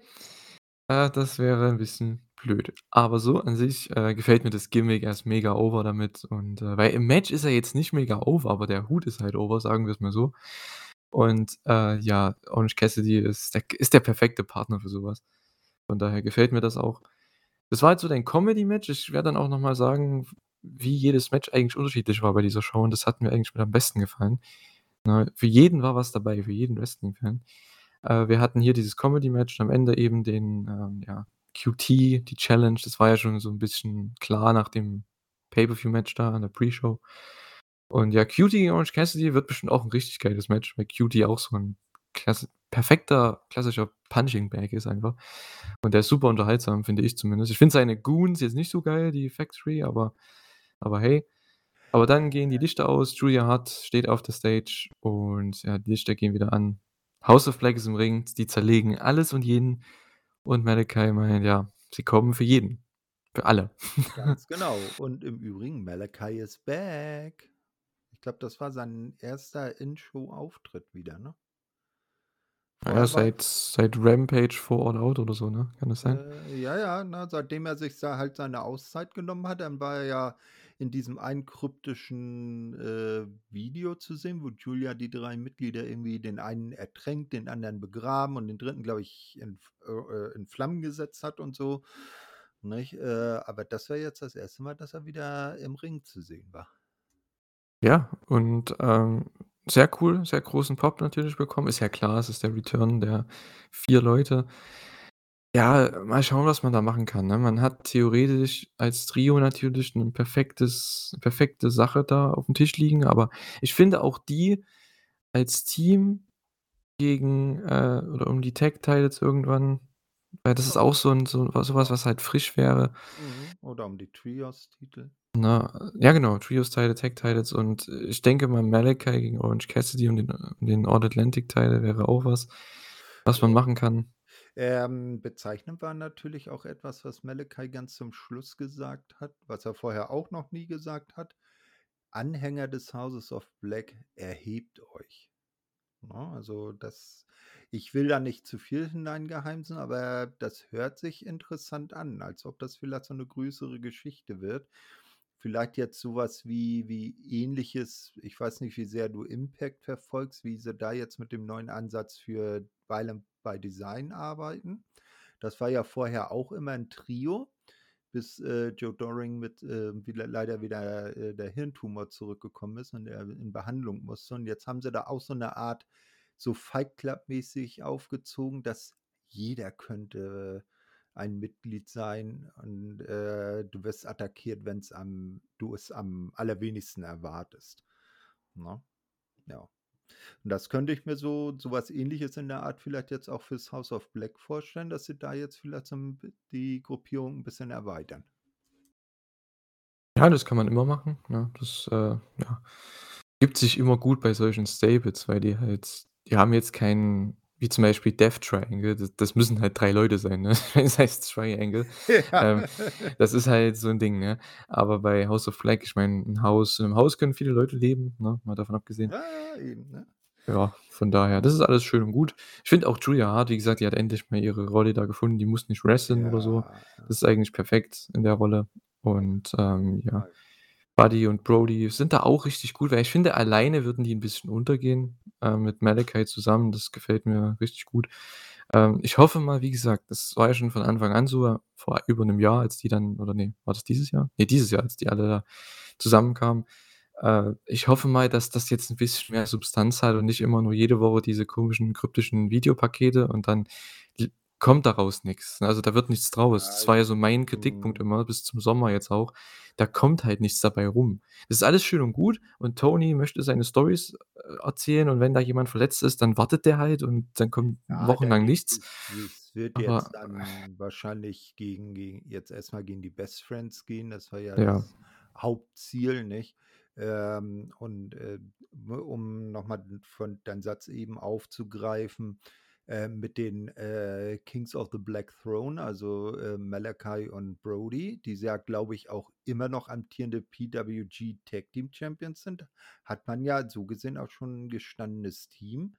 [SPEAKER 1] Äh, das wäre 'n bisschen blöd. Aber so an sich, äh, gefällt mir das Gimmick. Er ist mega over damit und, äh weil im Match ist er jetzt nicht mega over, aber der Hut ist halt over, sagen wir's mal so. Und, äh, ja, Orange Cassidy ist der ist der perfekte Partner für so was. Von daher gefällt mir das auch. Das war halt so dein Comedy-Match. Ich werde dann auch noch mal sagen, wie jedes Match eigentlich unterschiedlich war bei dieser Show und das hat mir eigentlich mit am besten gefallen, ne? Für jeden war was dabei, für jeden Wrestling-Fan. Äh, wir hatten hier dieses Comedy-Match, am Ende eben den, ähm, ja, QT, die Challenge. Das war ja schon so 'n bisschen klar nach dem Pay-per-View-Match da in der Pre-Show. Und ja, QT gegen Orange Cassidy wird bestimmt auch 'n richtig geiles Match, weil QT auch so 'n klasse perfekter klassischer Punching Bag ist einfach. Und der ist super unterhaltsam, finde ich zumindest. Ich finde seine Goons jetzt nicht so geil, die Factory, aber aber hey. Aber dann gehen die Lichter aus, Julia Hart steht auf der Stage und ja, die Lichter gehen wieder an. House of Black ist im Ring, die zerlegen alles und jeden und Malachi meint, ja, sie kommen für jeden. Für alle.
[SPEAKER 2] Ganz genau. Und im Übrigen, Malachi is back. Ich glaube, das war sein 1. In-Show-Auftritt wieder, ne?
[SPEAKER 1] Ja, ja,
[SPEAKER 2] Vorher war
[SPEAKER 1] seit seit Rampage vor All Out oder so, ne? Kann das sein?
[SPEAKER 2] Äh, ja, ja, ne, seitdem er sich da halt seine Auszeit genommen hat, dann war er ja in diesem einen kryptischen, äh, Video zu sehen, wo Julia die 3 Mitglieder irgendwie den einen ertränkt, den anderen begraben und den 3., glaube ich, in äh, in Flammen gesetzt hat und so, nicht? Äh, aber das war jetzt das 1. Mal, dass er wieder im Ring zu sehen war.
[SPEAKER 1] Ja, und, ähm, sehr cool, sehr großen Pop natürlich bekommen. Ist ja klar, es ist der Return der 4 Leute. Ja, mal schauen, was man da machen kann, ne? Man hat theoretisch als Trio natürlich 'n perfektes perfekte Sache da aufm Tisch liegen, aber ich finde auch die als Team gegen, äh oder um die Tag Titles irgendwann, weil das ist auch so 'n so so was, was halt frisch wäre.
[SPEAKER 2] Mhm. Oder um die Trios-Titel.
[SPEAKER 1] Ne? Ja, genau, Trios-Title, Tag Titles und ich denke mal, Malachi gegen Orange Cassidy um den um den All Atlantic Title wäre auch was, was man machen kann.
[SPEAKER 2] Ähm, bezeichnend war natürlich auch etwas, was Malachi ganz zum Schluss gesagt hat, was er vorher auch noch nie gesagt hat: „Anhänger des Houses of Black, erhebt euch.“ Ne, also, das ich will da nicht zu viel hineingeheimsen, aber das hört sich interessant an, als ob das vielleicht so 'ne größere Geschichte wird. Vielleicht jetzt so was wie wie Ähnliches ich weiß nicht, wie sehr du Impact verfolgst, wie sie da jetzt mit dem neuen Ansatz für Violent by Design arbeiten. Das war ja vorher auch immer 'n Trio, bis, äh, Joe Doering mit, äh, wieder leider wieder, äh, der Hirntumor zurückgekommen ist und er in Behandlung musste. Und jetzt haben sie da auch so 'ne Art so Fight Club-mäßig aufgezogen, dass jeder könnte ein Mitglied sein und, äh, du wirst attackiert, wenn's am du es am allerwenigsten erwartest, ne? Ja. Und das könnte ich mir so so was Ähnliches in der Art vielleicht jetzt auch fürs House of Black vorstellen, dass sie da jetzt vielleicht so die Gruppierung 'n bisschen erweitern.
[SPEAKER 1] Ja, das kann man immer machen, ne? Das, äh, ja, gibt sich immer gut bei solchen Stables, weil die halt die haben jetzt keinen wie zum Beispiel Death Triangle, das das müssen halt 3 Leute sein, ne? Das heißt Triangle.
[SPEAKER 2] Ja.
[SPEAKER 1] Ähm, das ist halt so 'n Ding, ne? Aber bei House of Black ich meine, 'n Haus in 'nem Haus können viele Leute leben, ne, mal davon abgesehen.
[SPEAKER 2] Ja, ja, eben, ne?
[SPEAKER 1] Ja, von daher, das ist alles schön und gut. Ich finde auch Julia Hart, wie gesagt, die hat endlich mal ihre Rolle da gefunden. Die muss nicht wrestlen oder so.
[SPEAKER 2] Ja, ja.
[SPEAKER 1] Das ist eigentlich perfekt in der Rolle. Und, ähm, ja. Buddy und Brody sind da auch richtig gut, weil ich finde, alleine würden die 'n bisschen untergehen, äh, mit Malachi zusammen. Das gefällt mir richtig gut. Ähm, ich hoffe mal, wie gesagt, das war ja schon von Anfang an so, vor über 'nem Jahr, als die dann oder ne, war das dieses Jahr? Ne, dieses Jahr, als die alle da zusammenkamen. Äh, ich hoffe mal, dass das jetzt 'n bisschen mehr Substanz hat und nicht immer nur jede Woche diese komischen kryptischen Videopakete und dann kommt daraus nix. Also, da wird nichts draus. Das war ja so mein Kritikpunkt
[SPEAKER 2] Mhm.
[SPEAKER 1] immer bis zum Sommer jetzt auch. Da kommt halt nichts dabei rum. Das ist alles schön und gut und Tony möchte seine Storys, äh, erzählen und wenn da jemand verletzt ist, dann wartet der halt und dann kommt
[SPEAKER 2] Ja,
[SPEAKER 1] wochenlang nichts.
[SPEAKER 2] es wird
[SPEAKER 1] Aber
[SPEAKER 2] jetzt dann wahrscheinlich gegen gegen jetzt erst mal gegen die Best Friends gehen. Das war ja
[SPEAKER 1] Ja.
[SPEAKER 2] das Hauptziel, nicht? Ähm, und, äh, ne, um noch mal von deinen Satz eben aufzugreifen, äh, mit den, äh, Kings of the Black Throne, also, äh, Malachi und Brody, die ja, glaube ich, auch immer noch amtierende PWG Tag Team Champions sind, hat man ja so gesehen auch schon 'n gestandenes Team,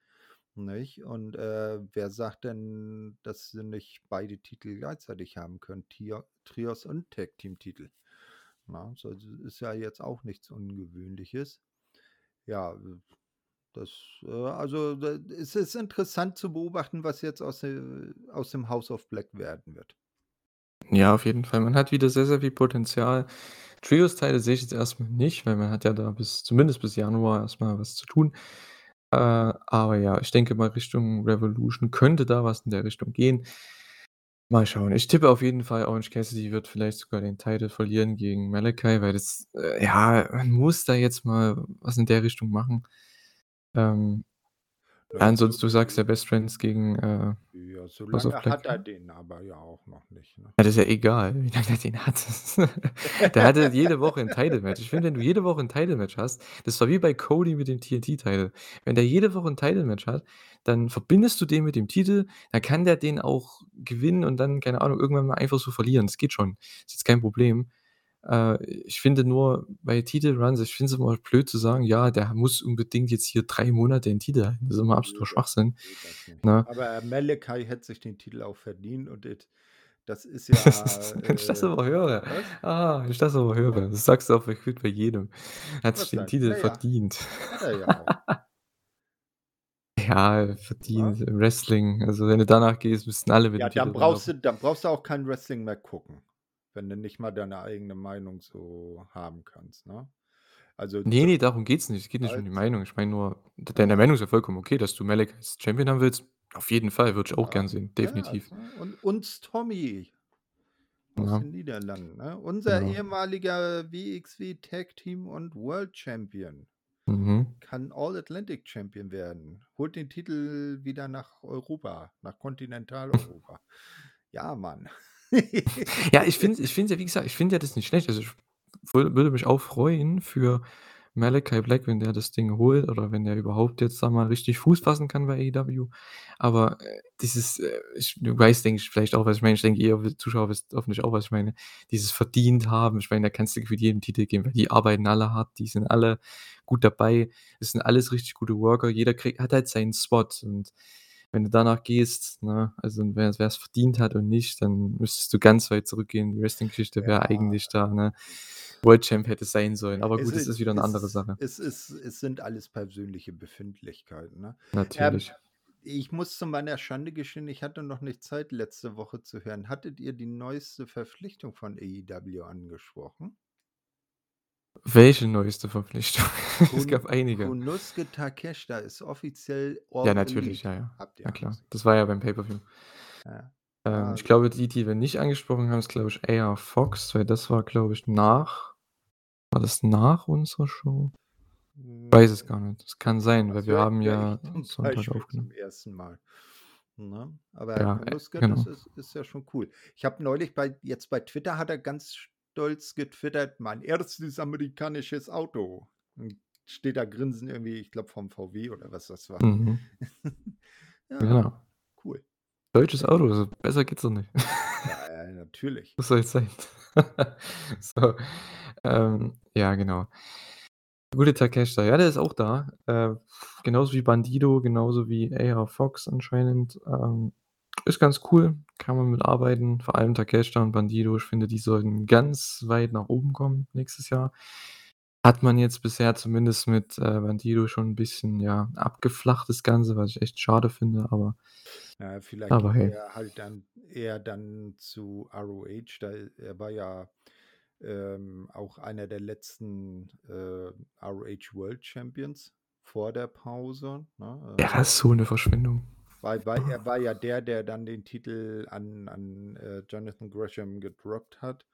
[SPEAKER 2] nicht? Und, äh, wer sagt denn, dass sie nicht beide Titel gleichzeitig haben können, Tio Trios und Tag Team Titel, ne? So das ist ja jetzt auch nichts Ungewöhnliches. Ja, das, äh also, es ist interessant zu beobachten, was jetzt aus aus dem House of Black werden wird.
[SPEAKER 1] Ja, auf jeden Fall. Man hat wieder sehr, sehr viel Potenzial. Trios-Teile sehe ich jetzt erst mal nicht, weil man hat ja da bis zumindest bis Januar erst mal was zu tun. Äh, aber ja, ich denke mal, Richtung Revolution könnte da was in der Richtung gehen. Mal schauen. Ich tippe auf jeden Fall, Orange Cassidy wird vielleicht sogar den Title verlieren gegen Malachi, weil das äh, ja, man muss da jetzt mal was in der Richtung machen. Ähm,
[SPEAKER 2] ja, so
[SPEAKER 1] ansonsten du sagst ja Best Friends gegen, äh,
[SPEAKER 2] Ja, so
[SPEAKER 1] House of
[SPEAKER 2] lange
[SPEAKER 1] Black.
[SPEAKER 2] hat er den aber ja auch noch nicht, ne?
[SPEAKER 1] Ja, das ist ja egal, wie lange der den hat. Der hatte jede Woche 'n Title-Match. Ich finde, wenn du jede Woche 'n Title-Match hast das war wie bei Cody mit dem TNT-Title. Wenn der jede Woche 'n Title-Match hat, dann verbindest du den mit dem Titel, dann kann der den auch gewinnen und dann, keine Ahnung, irgendwann mal einfach so verlieren. Das geht schon. Ist jetzt kein Problem. Äh, ich finde nur bei Titelruns ich finde es immer blöd zu sagen: „Ja, der muss unbedingt jetzt hier 3 Monate den Titel halten.“ Das ist immer absoluter Schwachsinn,
[SPEAKER 2] nicht.
[SPEAKER 1] ne?
[SPEAKER 2] Aber Malachi hätte sich den Titel auch verdient und det das ist ja,
[SPEAKER 1] Wenn ich das
[SPEAKER 2] äh
[SPEAKER 1] aber höre.
[SPEAKER 2] was?
[SPEAKER 1] Ah, wenn ich das aber höre. Das sagst du auch gefühlt bei jedem. Hat sich den? Titel
[SPEAKER 2] Na ja,
[SPEAKER 1] verdient.
[SPEAKER 2] er ja.
[SPEAKER 1] Ja,
[SPEAKER 2] Ne?
[SPEAKER 1] verdient im Wrestling. Also, wenn du danach gehst, müssten alle mit
[SPEAKER 2] Ja, dann brauchst du dann brauchst du auch kein Wrestling mehr gucken, wenn du nicht mal deine eigene Meinung so haben kannst, ne? Also,
[SPEAKER 1] Ne,
[SPEAKER 2] zu
[SPEAKER 1] ne, darum geht's nicht. Es geht nicht um die
[SPEAKER 2] Also
[SPEAKER 1] Meinung. Ich meine nur, deine
[SPEAKER 2] Ja.
[SPEAKER 1] Meinung ist ja vollkommen okay, dass du Malachi als Champion haben willst. Auf jeden Fall, würde ich auch
[SPEAKER 2] Ja,
[SPEAKER 1] gern sehen,
[SPEAKER 2] ja,
[SPEAKER 1] definitiv.
[SPEAKER 2] also und und Stommy aus
[SPEAKER 1] Ja.
[SPEAKER 2] den Niederlanden, ne? Unser
[SPEAKER 1] Genau.
[SPEAKER 2] ehemaliger WXW Tag Team und World Champion
[SPEAKER 1] Mhm.
[SPEAKER 2] kann All Atlantic Champion werden, holt den Titel wieder nach Europa, nach Kontinentaleuropa. Ja, Mann.
[SPEAKER 1] Ja, ich finde ich ja, wie gesagt ich finde ja das nicht schlecht. Also, ich wür würde mich auch freuen für Malachi Black, wenn der das Ding holt oder wenn der überhaupt jetzt da mal richtig Fuß fassen kann bei AEW. Aber, äh, dieses, äh ich du weißt, denke ich, vielleicht auch, was ich meine. Ich denke, ihr Zuschauer wisst hoffentlich auch, was ich meine. Dieses verdient haben. Ich meine, da kannst du gefühlt jedem Titel geben, weil die arbeiten alle hart, die sind alle gut dabei. Das sind alles richtig gute Worker. Jeder kriegt hat halt seinen Spot und wenn du danach gehst, ne, also, wer wer's verdient hat und nicht, dann müsstest du ganz weit zurückgehen. Die Wrestling-Geschichte,
[SPEAKER 2] Ja.
[SPEAKER 1] eigentlich da, ne, World Champ hätte sein sollen. Aber
[SPEAKER 2] Es
[SPEAKER 1] gut, das
[SPEAKER 2] ist
[SPEAKER 1] ist wieder 'ne andere
[SPEAKER 2] es
[SPEAKER 1] Sache.
[SPEAKER 2] es ist es sind alles persönliche Befindlichkeiten, ne? Ähm,
[SPEAKER 1] Natürlich.
[SPEAKER 2] ich muss zu meiner Schande gestehen, ich hatte noch nicht Zeit, letzte Woche zu hören. Hattet ihr die neueste Verpflichtung von AEW angesprochen?
[SPEAKER 1] Welche neueste Verpflichtung? Es gab einige.
[SPEAKER 2] Konosuke Takeshita ist offiziell
[SPEAKER 1] Ja,
[SPEAKER 2] All
[SPEAKER 1] natürlich,
[SPEAKER 2] Elite.
[SPEAKER 1] ja, ja.
[SPEAKER 2] Habt ihr
[SPEAKER 1] Na klar. Das war ja beim Pay-per-View.
[SPEAKER 2] Ja.
[SPEAKER 1] Ähm, ich
[SPEAKER 2] Also
[SPEAKER 1] glaube, die, die wir nicht angesprochen haben, ist, glaube ich, AR Fox, weil das war, glaube ich, nach war das nach unserer Show? Weiß es
[SPEAKER 2] Hm.
[SPEAKER 1] gar nicht. Das kann sein, weil
[SPEAKER 2] Das
[SPEAKER 1] wir
[SPEAKER 2] höre
[SPEAKER 1] haben
[SPEAKER 2] ich
[SPEAKER 1] ja Sonntag aufgenommen.
[SPEAKER 2] zum 1. Mal, ne? Aber
[SPEAKER 1] Ja,
[SPEAKER 2] Konosuke, das
[SPEAKER 1] genau.
[SPEAKER 2] ist ist ja schon cool. Ich habe neulich bei jetzt bei Twitter hat er ganz stolz getwittert: „Mein 1. amerikanisches Auto.“ Und steht da grinsend irgendwie, ich glaube, vom VW oder was das war.
[SPEAKER 1] Mhm.
[SPEAKER 2] Ja,
[SPEAKER 1] Genau.
[SPEAKER 2] cool.
[SPEAKER 1] Deutsches Auto, also, besser geht's doch nicht.
[SPEAKER 2] Ja, natürlich.
[SPEAKER 1] Was soll's sein? So, ähm, ja, genau. Gute Takeshita, ja, der ist auch da. Äh, genauso wie Bandido, genauso wie AR Fox anscheinend. Ähm, ist ganz cool, kann man mit arbeiten, vor allem Takeshita und Bandido. Ich finde, die sollten ganz weit nach oben kommen nächstes Jahr. Hat man jetzt bisher zumindest mit, äh, Bandido schon 'n bisschen, ja, abgeflacht das Ganze, was ich echt schade finde, aber
[SPEAKER 2] Ja, vielleicht
[SPEAKER 1] aber hey.
[SPEAKER 2] er halt dann eher dann zu ROH, da er war ja, ähm, auch einer der letzten, äh, ROH World Champions vor der Pause, ne?
[SPEAKER 1] Ja,
[SPEAKER 2] Äh
[SPEAKER 1] das ist so 'ne Verschwendung.
[SPEAKER 2] Weil weil er war ja der, der dann den Titel an an, äh, Jonathan Gresham gedroppt hat,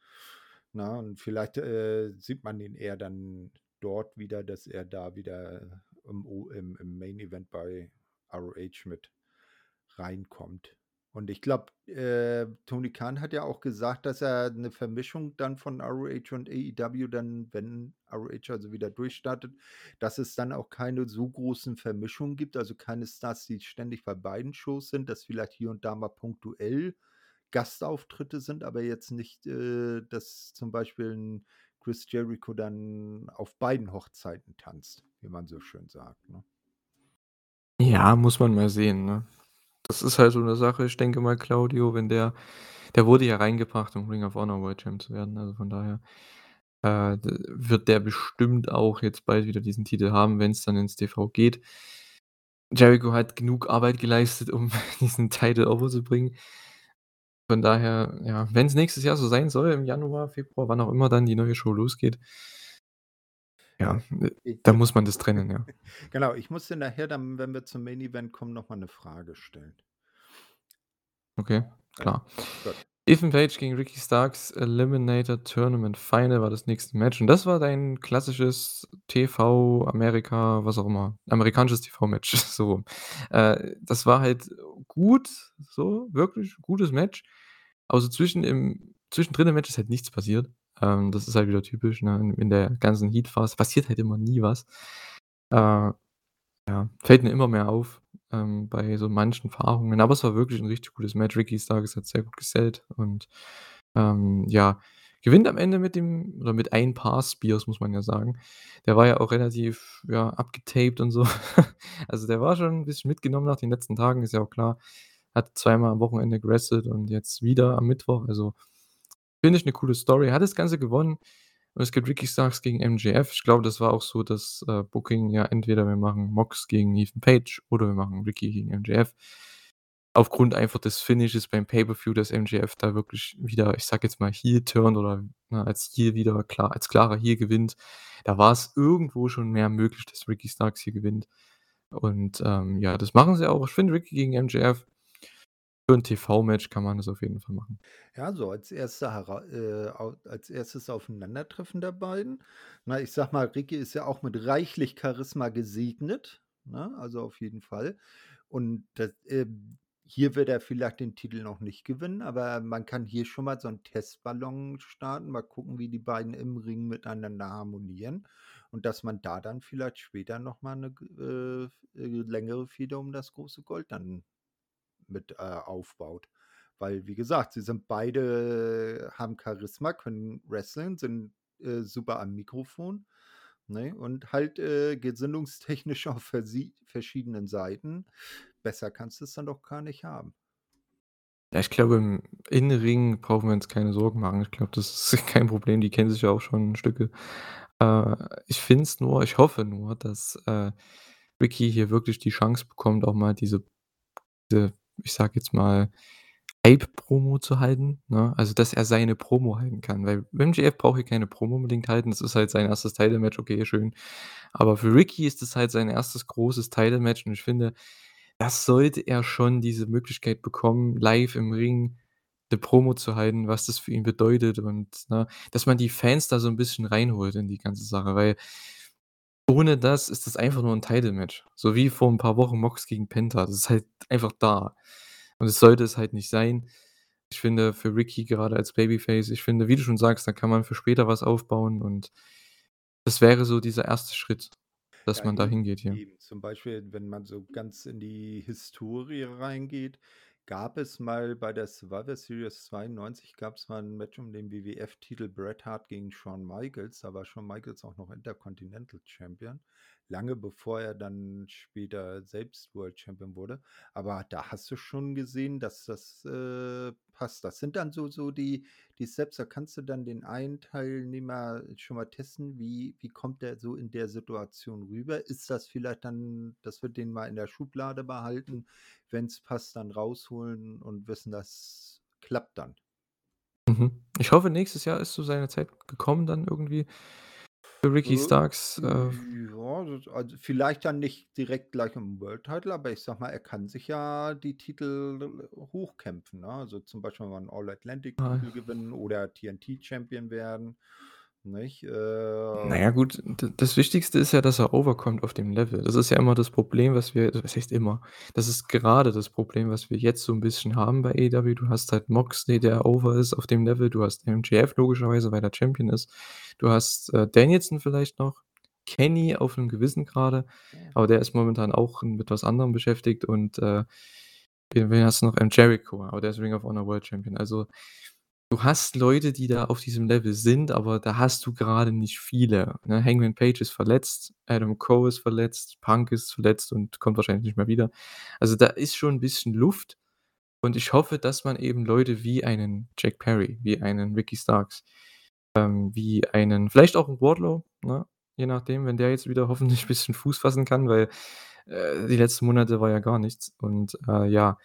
[SPEAKER 2] ne? Und vielleicht, äh, sieht man ihn eher dann dort wieder, dass er da wieder im im im Main Event bei ROH mit reinkommt. Und ich glaube, äh, Tony Khan hat ja auch gesagt, dass er 'ne Vermischung dann von ROH und AEW dann, wenn ROH also wieder durchstartet, dass es dann auch keine so großen Vermischungen gibt, also keine Stars, die ständig bei beiden Shows sind, dass vielleicht hier und da mal punktuell Gastauftritte sind, aber jetzt nicht, äh, dass zum Beispiel 'n Chris Jericho dann auf beiden Hochzeiten tanzt, wie man so schön sagt, ne?
[SPEAKER 1] Ja, muss man mal sehen, ne? Das ist halt so 'ne Sache. Ich denke mal, Claudio, wenn der der wurde ja reingebracht, um Ring of Honor World Champ zu werden, also von daher, äh, wird der bestimmt auch jetzt bald wieder diesen Titel haben, wenn's dann ins TV geht. Jericho hat genug Arbeit geleistet, um diesen Title over zu bringen. Von daher, ja, wenn's nächstes Jahr so sein soll, im Januar, Februar, wann auch immer dann die neue Show losgeht
[SPEAKER 2] Ja,
[SPEAKER 1] ja, äh, da muss man das trennen, ja.
[SPEAKER 2] Genau, ich muss dir nachher dann, wenn wir zum Main Event kommen, noch mal 'ne Frage stellen.
[SPEAKER 1] Okay,
[SPEAKER 2] Ja,
[SPEAKER 1] klar.
[SPEAKER 2] gut.
[SPEAKER 1] Ethan Page gegen Ricky Starks Eliminator Tournament Final war das nächste Match und das war dein klassisches TV Amerika, was auch immer, amerikanisches TV-Match, so. Äh, das war halt gut, so, wirklich gutes Match. Aber so zwischen im zwischendrin im Match ist halt nichts passiert. Ähm, das ist halt wieder typisch, ne, in der ganzen Heat-Phase passiert halt immer nie was. Äh, ja, fällt mir immer mehr auf, ähm, bei so manchen Paarungen, aber es war wirklich 'n richtig gutes Match. Ricky Starks hat sehr gut gesellt und, ähm, ja, gewinnt am Ende mit dem oder mit ein paar Spears, muss man ja sagen. Der war ja auch relativ, ja, abgetaped und so. Also, der war schon 'n bisschen mitgenommen nach den letzten Tagen, ist ja auch klar. Hat zweimal am Wochenende gewrestelt und jetzt wieder am Mittwoch. Also, finde ich 'ne coole Story. Hat das Ganze gewonnen und es gibt Ricky Starks gegen MJF. Ich glaube, das war auch so das, äh, Booking, ja, entweder wir machen Mox gegen Ethan Page oder wir machen Ricky gegen MJF. Aufgrund einfach des Finishes beim Pay-per-View, dass MJF da wirklich wieder, ich sage jetzt mal, Heel turnt oder, ne, als Heel wieder klar als klarer Heel gewinnt. Da war's irgendwo schon mehr möglich, dass Ricky Starks hier gewinnt. Und, ähm, ja, das machen sie auch. Ich finde Ricky gegen MJF für 'n TV-Match kann man das auf jeden Fall machen.
[SPEAKER 2] Ja, so als erster hera äh, als 1. Aufeinandertreffen der beiden. Na, ich sage mal, Ricky ist ja auch mit reichlich Charisma gesegnet, ne, also auf jeden Fall. Und das, ähm hier wird er vielleicht den Titel noch nicht gewinnen, aber man kann hier schon mal so 'n Testballon starten, mal gucken, wie die beiden im Ring miteinander harmonieren und dass man da dann vielleicht später noch mal 'ne g äh, äh, längere Fehde um das große Gold dann mit, äh, aufbaut. Weil, wie gesagt, sie sind beide haben Charisma, können wresteln, sind, äh, super am Mikrofon, ne, und halt, äh, gesinnungstechnisch auf verschiedenen Seiten. Besser kannst du's dann doch gar nicht haben.
[SPEAKER 1] Ja, ich glaube, im Innenring brauchen wir uns keine Sorgen machen. Ich glaube, das ist kein Problem. Die kennen sich ja auch schon Stücke. Äh, ich finde es nur ich hoffe nur, dass, äh, Ricky hier wirklich die Chance bekommt, auch mal diese diese, ich sage jetzt mal, Hype-Promo zu halten, ne? Also, dass er seine Promo halten kann, weil MJF braucht hier keine Promo unbedingt halten. Das ist halt sein 1. Title-Match, okay, schön. Aber für Ricky ist das halt sein 1. großes Title-Match und ich finde, das sollte er schon diese Möglichkeit bekommen, live im Ring 'ne Promo zu halten, was das für ihn bedeutet und, ne, dass man die Fans da so 'n bisschen reinholt in die ganze Sache, weil ohne das ist das einfach nur 'n Title-Match. So wie vor 'n paar Wochen Mox gegen Penta. Das ist halt einfach da. Und das sollte es halt nicht sein. Ich finde für Ricky gerade als Babyface ich finde, wie du schon sagst, da kann man für später was aufbauen und das wäre so dieser 1. Schritt, dass
[SPEAKER 2] Ja,
[SPEAKER 1] man da
[SPEAKER 2] eben,
[SPEAKER 1] hingeht hier.
[SPEAKER 2] eben. Zum Beispiel, wenn man so ganz in die Historie reingeht, gab es mal bei der Survivor Series 92 gab's mal 'n Match um den WWF-Titel Bret Hart gegen Shawn Michaels. Da war Shawn Michaels auch noch Intercontinental Champion, lange bevor er dann später selbst World Champion wurde. Aber da hast du schon gesehen, dass das, äh, passt das? Sind dann so so die die Steps, da kannst du dann den einen Teilnehmer schon mal testen, wie wie kommt der so in der Situation rüber? Ist das vielleicht dann dass wir den mal in der Schublade behalten, wenn's passt, dann rausholen und wissen, das klappt dann?
[SPEAKER 1] Mhm. Ich hoffe, nächstes Jahr ist so seine Zeit gekommen dann irgendwie für Ricky
[SPEAKER 2] Äh,
[SPEAKER 1] Starks, äh
[SPEAKER 2] ja, das also, vielleicht dann nicht direkt gleich im World Title, aber ich sage mal, er kann sich ja die Titel hochkämpfen, ne? Also, zum Beispiel mal 'n All-Atlantic-Titel gewinnen oder TNT-Champion werden, nicht?
[SPEAKER 1] Na
[SPEAKER 2] Äh
[SPEAKER 1] ja gut, das Wichtigste ist ja, dass er over kommt auf dem Level. Das ist ja immer das Problem, was wir was heißt immer? Das ist gerade das Problem, was wir jetzt so 'n bisschen haben bei AEW. Du hast halt Moxley, der over ist auf dem Level. Du hast MJF logischerweise, weil er Champion ist. Du hast, äh, Danielson vielleicht noch, Kenny auf 'nem gewissen Grade,
[SPEAKER 2] Ja.
[SPEAKER 1] aber der ist momentan auch mit was anderem beschäftigt und, äh, wen hast du noch? Ähm, Jericho, aber der ist Ring of Honor World Champion. Also, du hast Leute, die da auf diesem Level sind, aber da hast du grade nicht viele, ne? Hangman Page ist verletzt, Adam Cole ist verletzt, Punk ist verletzt und kommt wahrscheinlich nicht mehr wieder. Also, da ist schon 'n bisschen Luft und ich hoffe, dass man eben Leute wie einen Jack Perry, wie einen Ricky Starks, ähm, wie einen vielleicht auch 'n Wardlow, ne, je nachdem, wenn der jetzt wieder hoffentlich bisschen Fuß fassen kann, weil, äh, die letzten Monate war ja gar nichts und, äh, ja,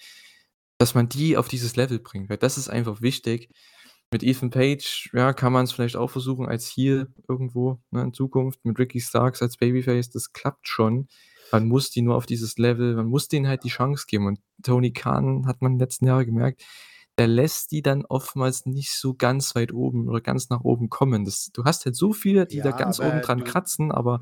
[SPEAKER 1] dass man die auf dieses Level bringt, weil das ist einfach wichtig. Mit Ethan Page, ja, kann man's vielleicht auch versuchen als Heel irgendwo, ne, in Zukunft. Mit Ricky Starks als Babyface, das klappt schon. Man muss die nur auf dieses Level man muss denen halt die Chance geben und Tony Khan, hat man letzten Jahre gemerkt, der lässt die dann oftmals nicht so ganz weit oben oder ganz nach oben kommen. Das du hast halt so viele, die da
[SPEAKER 2] Ja,
[SPEAKER 1] ganz oben
[SPEAKER 2] aber
[SPEAKER 1] dran kratzen, aber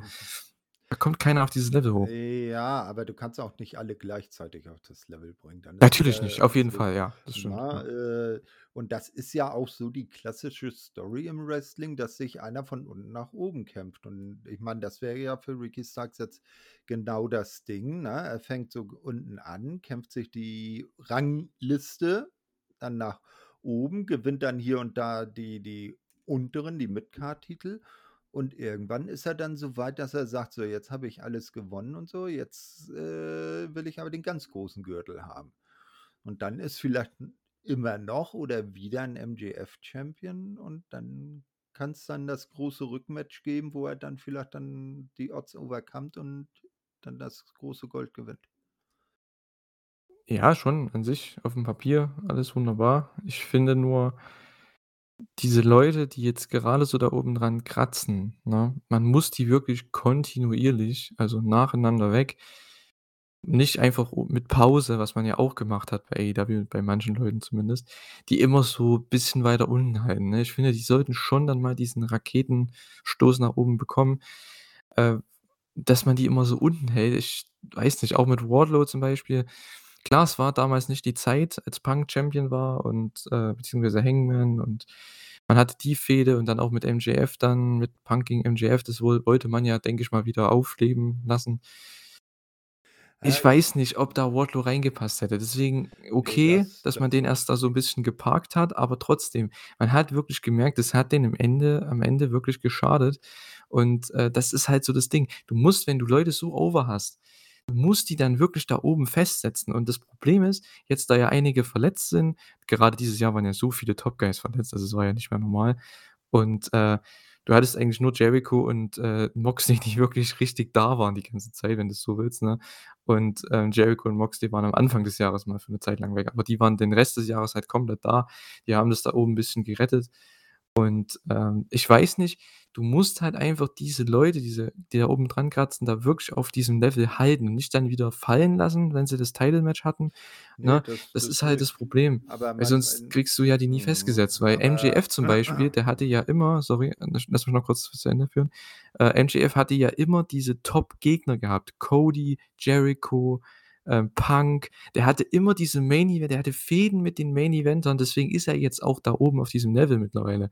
[SPEAKER 1] da kommt keiner auf dieses Level hoch.
[SPEAKER 2] Ja, aber du kannst auch nicht alle gleichzeitig auf das Level bringen. Dann ist
[SPEAKER 1] Natürlich
[SPEAKER 2] wieder
[SPEAKER 1] nicht, auf jeden
[SPEAKER 2] so,
[SPEAKER 1] Fall, ja, das stimmt, ja.
[SPEAKER 2] ne? Äh, und das ist ja auch so die klassische Story im Wrestling, dass sich einer von unten nach oben kämpft. Und ich meine, das wäre ja für Ricky Starks jetzt genau das Ding, ne? Er fängt so unten an, kämpft sich die Rangliste dann nach oben, gewinnt dann hier und da die die unteren, die Mid-Card-Titel und irgendwann ist er dann so weit, dass er sagt: „So, jetzt habe ich alles gewonnen und so, jetzt, äh, will ich aber den ganz großen Gürtel haben.“ Und dann ist vielleicht immer noch oder wieder 'n MJF Champion und dann kann's dann das große Rückmatch geben, wo er dann vielleicht dann die Odds overcomet und dann das große Gold gewinnt.
[SPEAKER 1] Ja, schon an sich aufm Papier alles wunderbar. Ich finde nur diese Leute, die jetzt gerade so da oben dran kratzen, ne, man muss die wirklich kontinuierlich, also nacheinander weg nicht einfach mit Pause, was man ja auch gemacht hat bei AEW, bei manchen Leuten zumindest, die immer so bisschen weiter unten halten, ne? Ich finde, die sollten schon dann mal diesen Raketenstoß nach oben bekommen, äh, dass man die immer so unten hält. Ich weiß nicht, auch mit Wardlow zum Beispiel. Klar, es war damals nicht die Zeit, als Punk Champion war und, äh beziehungsweise Hangman und man hatte die Fehde und dann auch mit MJF dann, mit Punk gegen MJF, das woll wollte man ja, denke ich mal, wieder aufleben lassen. Ich
[SPEAKER 2] Äh
[SPEAKER 1] weiß nicht, ob da Wardlow reingepasst hätte. Deswegen okay,
[SPEAKER 2] das
[SPEAKER 1] dass man den erst da so 'n bisschen geparkt hat, aber trotzdem, man hat wirklich gemerkt, das hat den im Ende am Ende wirklich geschadet und, äh, das ist halt so das Ding. Du musst, wenn du Leute so over hast du musst die dann wirklich da oben festsetzen und das Problem ist, jetzt da ja einige verletzt sind gerade dieses Jahr waren ja so viele Top Guys verletzt, also es war ja nicht mehr normal und, äh, du hattest eigentlich nur Jericho und, äh, Moxley, die wirklich richtig da waren die ganze Zeit, wenn du's so willst, ne? Und, ähm, Jericho und Moxley waren am Anfang des Jahres mal für 'ne Zeit lang weg, aber die waren den Rest des Jahres halt komplett da. Die haben das da oben 'n bisschen gerettet und, ähm, ich weiß nicht, du musst halt einfach diese Leute, diese die da oben dran kratzen, da wirklich auf diesem Level halten und nicht dann wieder fallen lassen, wenn sie das Title Match hatten,
[SPEAKER 2] Ne,
[SPEAKER 1] ne?
[SPEAKER 2] das
[SPEAKER 1] Das
[SPEAKER 2] das
[SPEAKER 1] ist halt das Problem,
[SPEAKER 2] Aber
[SPEAKER 1] weil sonst kriegst du ja die nie
[SPEAKER 2] mhm,
[SPEAKER 1] festgesetzt, weil MJF zum Beispiel, der hatte ja immer sorry, lass lass mich noch kurz zu Ende führen. Äh, MJF hatte ja immer diese Top-Gegner gehabt, Cody, Jericho, ähm, Punk. Der hatte immer diese Main Event der hatte Fehden mit den Main Eventern, deswegen ist er jetzt auch da oben auf diesem Level mittlerweile.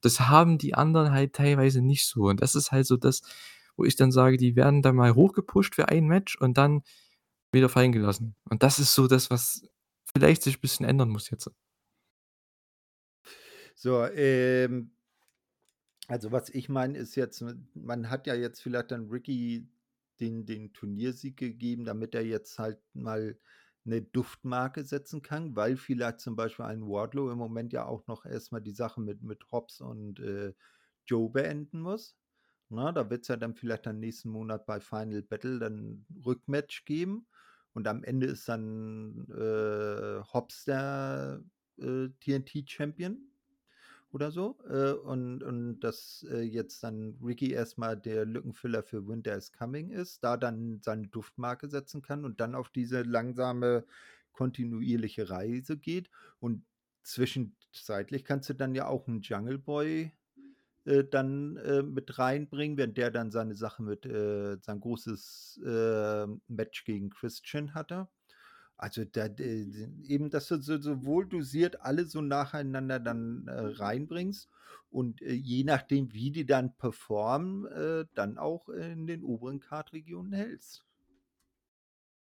[SPEAKER 1] Das haben die anderen halt teilweise nicht so und das ist halt so das, wo ich dann sage, die werden da mal hochgepusht für ein Match und dann wieder fallen gelassen. Und das ist so das, was vielleicht sich bisschen ändern muss jetzt.
[SPEAKER 2] So, ähm also, was ich meine, ist jetzt, man hat ja jetzt vielleicht dann Ricky den den Turniersieg gegeben, damit er jetzt halt mal 'ne Duftmarke setzen kann, weil vielleicht zum Beispiel ein Wardlow im Moment ja auch noch erst mal die Sache mit mit Hobbs und, äh, Joe beenden muss, ne? Da wird's ja dann vielleicht dann nächsten Monat bei Final Battle dann Rückmatch geben und am Ende ist dann, äh, Hobbs der, äh, TNT-Champion oder so, äh, und und dass, äh, jetzt dann Ricky erst mal der Lückenfüller für Winter is Coming ist, da dann seine Duftmarke setzen kann und dann auf diese langsame kontinuierliche Reise geht und zwischenzeitlich kannst du dann ja auch 'n Jungle Boy, äh, dann, äh, mit reinbringen, wenn der dann seine Sache mit, äh sein großes, ähm, Match gegen Christian hatte. Also, da eben, dass du so so wohl dosiert alle so nacheinander dann, äh, reinbringst und, äh, je nachdem, wie die dann performen, äh, dann auch in den oberen Card-Regionen hältst.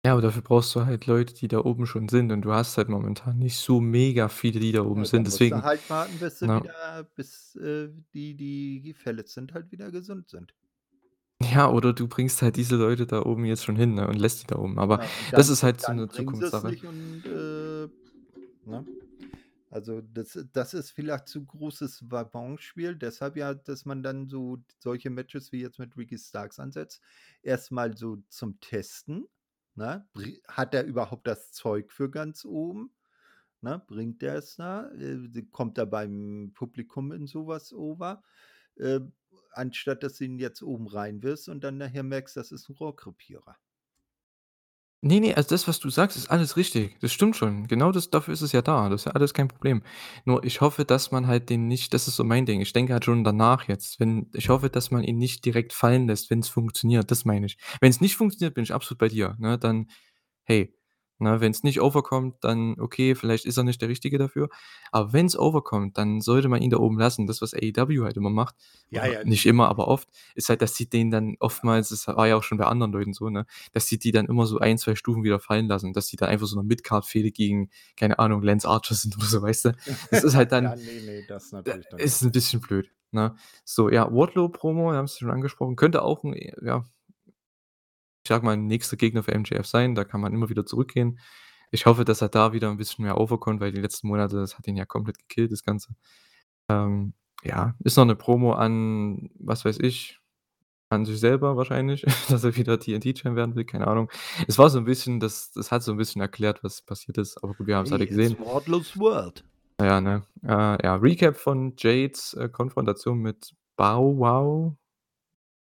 [SPEAKER 1] Ja, aber dafür brauchst du halt Leute, die da oben schon sind und du hast halt momentan nicht so mega viele, die da oben
[SPEAKER 2] Ja,
[SPEAKER 1] sind,
[SPEAKER 2] musst du
[SPEAKER 1] deswegen
[SPEAKER 2] halt warten, bis
[SPEAKER 1] ne?
[SPEAKER 2] wieder bis, äh, die die verletzt sind, halt wieder gesund sind.
[SPEAKER 1] Ja, oder du bringst halt diese Leute da oben jetzt schon hin, ne, und lässt die da oben. Aber
[SPEAKER 2] Ja, und
[SPEAKER 1] das
[SPEAKER 2] dann
[SPEAKER 1] ist halt so
[SPEAKER 2] dann
[SPEAKER 1] 'ne
[SPEAKER 2] sie's
[SPEAKER 1] Zukunftssache.
[SPEAKER 2] und, äh ne? Also, das das ist vielleicht zu großes Wabonspiel, deshalb ja, dass man dann so solche Matches wie jetzt mit Ricky Starks ansetzt. Erst mal so zum Testen, ne? Hat er überhaupt das Zeug für ganz oben, ne? Bringt der es da? Äh, kommt er beim Publikum in so was over? Anstatt dass du ihn jetzt oben reinwirfst und dann nachher merkst, das ist 'n Rohrkrepierer.
[SPEAKER 1] Ne, ne, also das, was du sagst, ist alles richtig. Das stimmt schon. Genau das dafür ist es ja da. Das ist ja alles kein Problem. Nur ich hoffe, dass man halt den nicht das ist so mein Ding. Ich denke halt schon danach jetzt, wenn ich hoffe, dass man ihn nicht direkt fallen lässt, wenn's funktioniert, das meine ich. Wenn's nicht funktioniert, bin ich absolut bei dir, ne? Dann, hey, ne, wenn's nicht overkommt, dann okay, vielleicht ist er nicht der Richtige dafür. Aber wenn's overkommt, dann sollte man ihn da oben lassen. Das, was AEW halt immer macht,
[SPEAKER 2] Ja, ja,
[SPEAKER 1] nicht immer, aber oft, ist halt, dass sie den dann oftmals das war ja auch schon bei anderen Leuten so, ne, dass sie die dann immer so 1, 2 Stufen wieder fallen lassen, dass die da einfach so 'ne Mid-Card-Fehde gegen, keine Ahnung, Lance Archer sind oder so, weißt du? Das ist halt
[SPEAKER 2] Ja,
[SPEAKER 1] dann
[SPEAKER 2] ne, ne, das
[SPEAKER 1] da
[SPEAKER 2] natürlich dann
[SPEAKER 1] ist
[SPEAKER 2] nicht.
[SPEAKER 1] 'n bisschen blöd, ne? So, ja, Wardlow-Promo, wir haben's schon angesprochen, könnte auch 'n, äh, ja ich sage mal, nächster Gegner für MJF sein, da kann man immer wieder zurückgehen. Ich hoffe, dass er da wieder 'n bisschen mehr overkommt, weil die letzten Monate, das hat ihn ja komplett gekillt, das Ganze. Ähm, ja, ist noch 'ne Promo an, was weiß ich an sich selber wahrscheinlich, dass er wieder TNT-Champ werden will, keine Ahnung. Es war so 'n bisschen das das hat so 'n bisschen erklärt, was passiert ist, aber gut, wir haben's
[SPEAKER 2] Hey,
[SPEAKER 1] alle gesehen.
[SPEAKER 2] Wardlow's World.
[SPEAKER 1] Ja, ne? Äh, ja, Recap von Jades, äh, Konfrontation mit Bow Wow,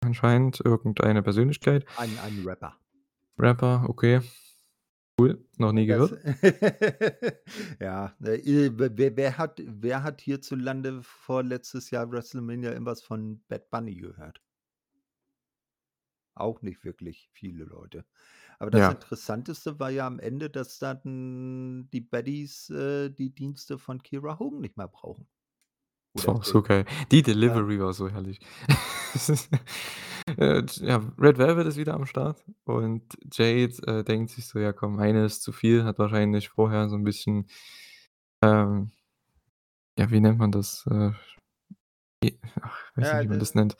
[SPEAKER 1] anscheinend irgendeine Persönlichkeit.
[SPEAKER 2] Ein ein Rapper.
[SPEAKER 1] Rapper, okay. Cool, noch nie gehört.
[SPEAKER 2] ja, ne, wer wer hat wer hat hierzulande vorletztes Jahr WrestleMania irgendwas von Bad Bunny gehört? Auch nicht wirklich viele Leute. Aber das
[SPEAKER 1] Ja.
[SPEAKER 2] Interessanteste war ja am Ende, dass dann die Baddies, äh, die Dienste von Kiera Hogan nicht mehr brauchen. Oder
[SPEAKER 1] Boah, so geil. Die
[SPEAKER 2] Ja.
[SPEAKER 1] Delivery war so herrlich. Äh, ja, Red Velvet ist wieder am Start und Jade, äh, denkt sich so: „Ja komm, eine ist zu viel“, hat wahrscheinlich vorher so 'n bisschen, ähm ja, wie nennt man das? Äh, e ach, weiß nicht,
[SPEAKER 2] Ja,
[SPEAKER 1] wie man das nennt.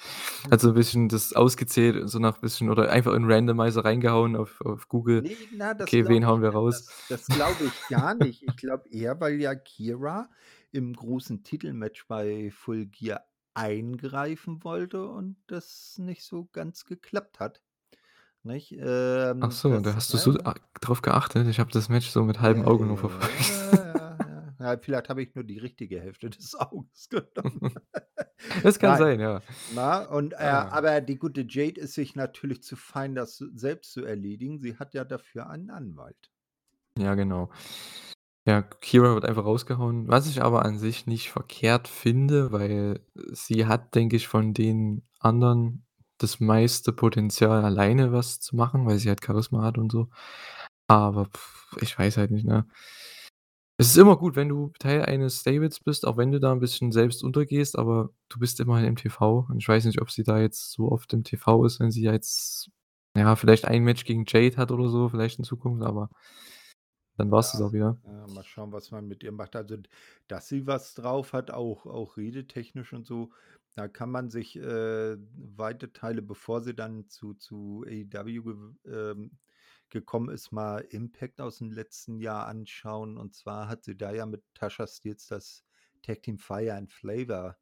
[SPEAKER 1] Hat so 'n bisschen das ausgezählt, so nach bisschen oder einfach in Randomizer reingehauen auf auf Google.
[SPEAKER 2] Ne, na, das
[SPEAKER 1] Okay, wen hauen wir raus?
[SPEAKER 2] das das glaube ich gar nicht. Ich glaube eher, weil ja Kiera im großen Titelmatch bei Full Gear eingreifen wollte und das nicht so ganz geklappt hat, nicht?
[SPEAKER 1] Ach
[SPEAKER 2] Ähm,
[SPEAKER 1] so, da
[SPEAKER 2] das
[SPEAKER 1] hast du so a drauf geachtet. Ich habe das Match so mit halbem
[SPEAKER 2] Ja,
[SPEAKER 1] Auge nur verfolgt.
[SPEAKER 2] ja, ja. Ja, vielleicht habe ich nur die richtige Hälfte des Auges genommen.
[SPEAKER 1] Das kann
[SPEAKER 2] Nein,
[SPEAKER 1] sein, ja.
[SPEAKER 2] na, und, äh
[SPEAKER 1] Ah.
[SPEAKER 2] aber die gute Jade ist sich natürlich zu fein, das selbst zu erledigen. Sie hat ja dafür einen Anwalt.
[SPEAKER 1] Ja, genau. Ja, Kiera wird einfach rausgehauen, was ich aber an sich nicht verkehrt finde, weil sie hat, denke ich, von den anderen das meiste Potenzial, alleine was zu machen, weil sie halt Charisma hat und so. Aber ich weiß halt nicht, ne? Es ist immer gut, wenn du Teil eines Stables bist, auch wenn du da 'n bisschen selbst untergehst, aber du bist immerhin im TV und ich weiß nicht, ob sie da jetzt so oft im TV ist, wenn sie jetzt, ja, vielleicht ein Match gegen Jade hat oder so, vielleicht in Zukunft, aber dann war's das
[SPEAKER 2] Ja,
[SPEAKER 1] auch wieder.
[SPEAKER 2] ja, mal schauen, was man mit ihr macht. Also, dass sie was drauf hat, auch auch redetechnisch und so, da kann man sich, äh, weite Teile, bevor sie dann zu zu AEW ähm, gekommen ist, mal Impact aus dem letzten Jahr anschauen. Und zwar hat sie da ja mit Tasha Steels das Tag Team Fire and Flavor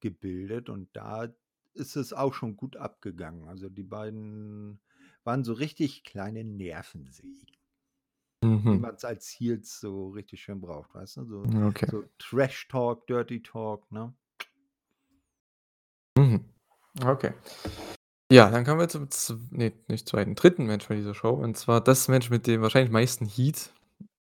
[SPEAKER 2] gebildet und da ist es auch schon gut abgegangen. Also die beiden waren so richtig kleine Nervensägen. Wie
[SPEAKER 1] Mhm.
[SPEAKER 2] man es als Heels so richtig schön braucht, weißt du? So,
[SPEAKER 1] Okay.
[SPEAKER 2] so Trash Talk, Dirty Talk, ne?
[SPEAKER 1] Mhm. Okay. Ja, dann kommen wir zum zw ne, nicht zweiten, dritten Match bei dieser Show. Und zwar das Match mit dem wahrscheinlich meisten Heat,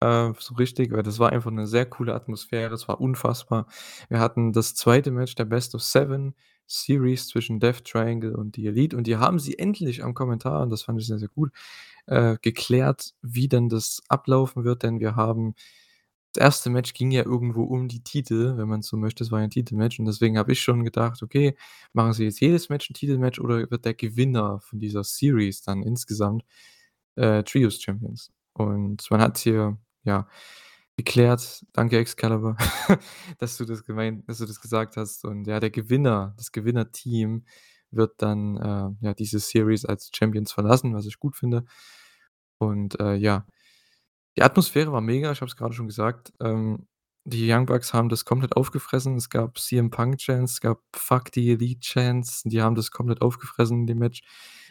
[SPEAKER 1] äh, so richtig, weil das war einfach 'ne sehr coole Atmosphäre. Es war unfassbar. Wir hatten das zweite Match der Best of Seven Series zwischen Death Triangle und The Elite und die haben sie endlich am Kommentar, und das fand ich sehr, sehr gut, äh, geklärt, wie denn das ablaufen wird, denn wir haben das erste Match ging ja irgendwo um die Titel, wenn man so möchte. Es war ja 'n Titelmatch und deswegen habe ich schon gedacht: „Okay, machen sie jetzt jedes Match 'n Titelmatch oder wird der Gewinner von dieser Series dann insgesamt, äh, Trios Champions?“ Und man hat hier, ja, geklärt, danke Excalibur, dass du das gemeint dass du das gesagt hast. Und ja, der Gewinner das Gewinnerteam wird dann, äh, ja, diese Series als Champions verlassen, was ich gut finde. Und, äh, ja, die Atmosphäre war mega, ich habe es grade schon gesagt. Ähm, die Young Bucks haben das komplett aufgefressen. Es gab CM Punk Chants, es gab „Fuck the Elite“ Chants, die haben das komplett aufgefressen in dem Match.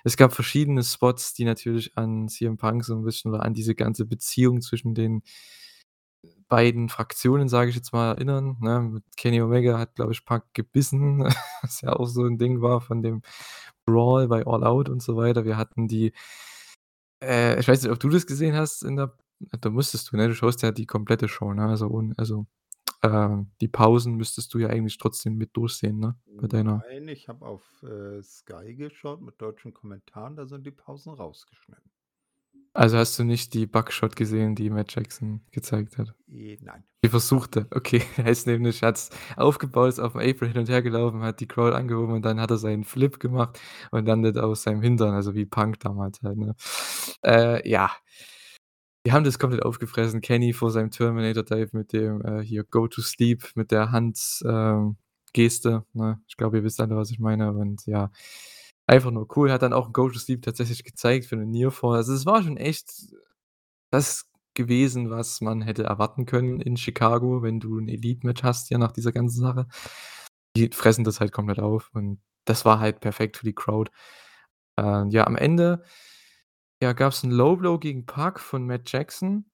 [SPEAKER 1] Es gab verschiedene Spots, die natürlich an CM Punk so 'n bisschen oder an diese ganze Beziehung zwischen den beiden Fraktionen, sage ich jetzt mal, erinnern, ne? Kenny Omega hat, glaube ich, Punk gebissen, was ja auch so 'n Ding war von dem Brawl bei All Out und so weiter. Wir hatten die äh, ich weiß nicht, ob du das gesehen hast in der da musstest du, ne? Du schaust ja die komplette Show, ne? Also also, ähm, die Pausen müsstest du ja eigentlich trotzdem mit durchsehen, ne? Bei deiner
[SPEAKER 2] Nein, ich habe auf, äh, Sky geschaut mit deutschen Kommentaren, da sind die Pausen rausgeschnitten.
[SPEAKER 1] Also, hast du nicht die Buckshot gesehen, die Matt Jackson gezeigt hat?
[SPEAKER 2] Äh, nein.
[SPEAKER 1] Die versuchte, okay. Er ist nämlich hat's aufgebaut, ist auf'm Apron hin und her gelaufen, hat die Crowd angehoben und dann hat er seinen Flip gemacht und landet aus seinem Hintern, also wie Punk damals halt, ne? Äh, ja. Die haben das komplett aufgefressen. Kenny vor seinem Terminator Dive mit dem, äh, hier „Go to sleep“ mit der Hand ähm, ne? Ich glaube, ihr wisst alle, was ich meine. Und ja, einfach nur cool. Hat dann auch 'n „Go to sleep“ tatsächlich gezeigt für 'nen Near Fall. Also, es war schon echt das gewesen, was man hätte erwarten können in Chicago, wenn du 'n Elite-Match hast hier nach dieser ganzen Sache. Die fressen das halt komplett auf und das war halt perfekt für die Crowd. Ähm, ja, am Ende, ja, gab's 'n Low Blow gegen Pac von Matt Jackson.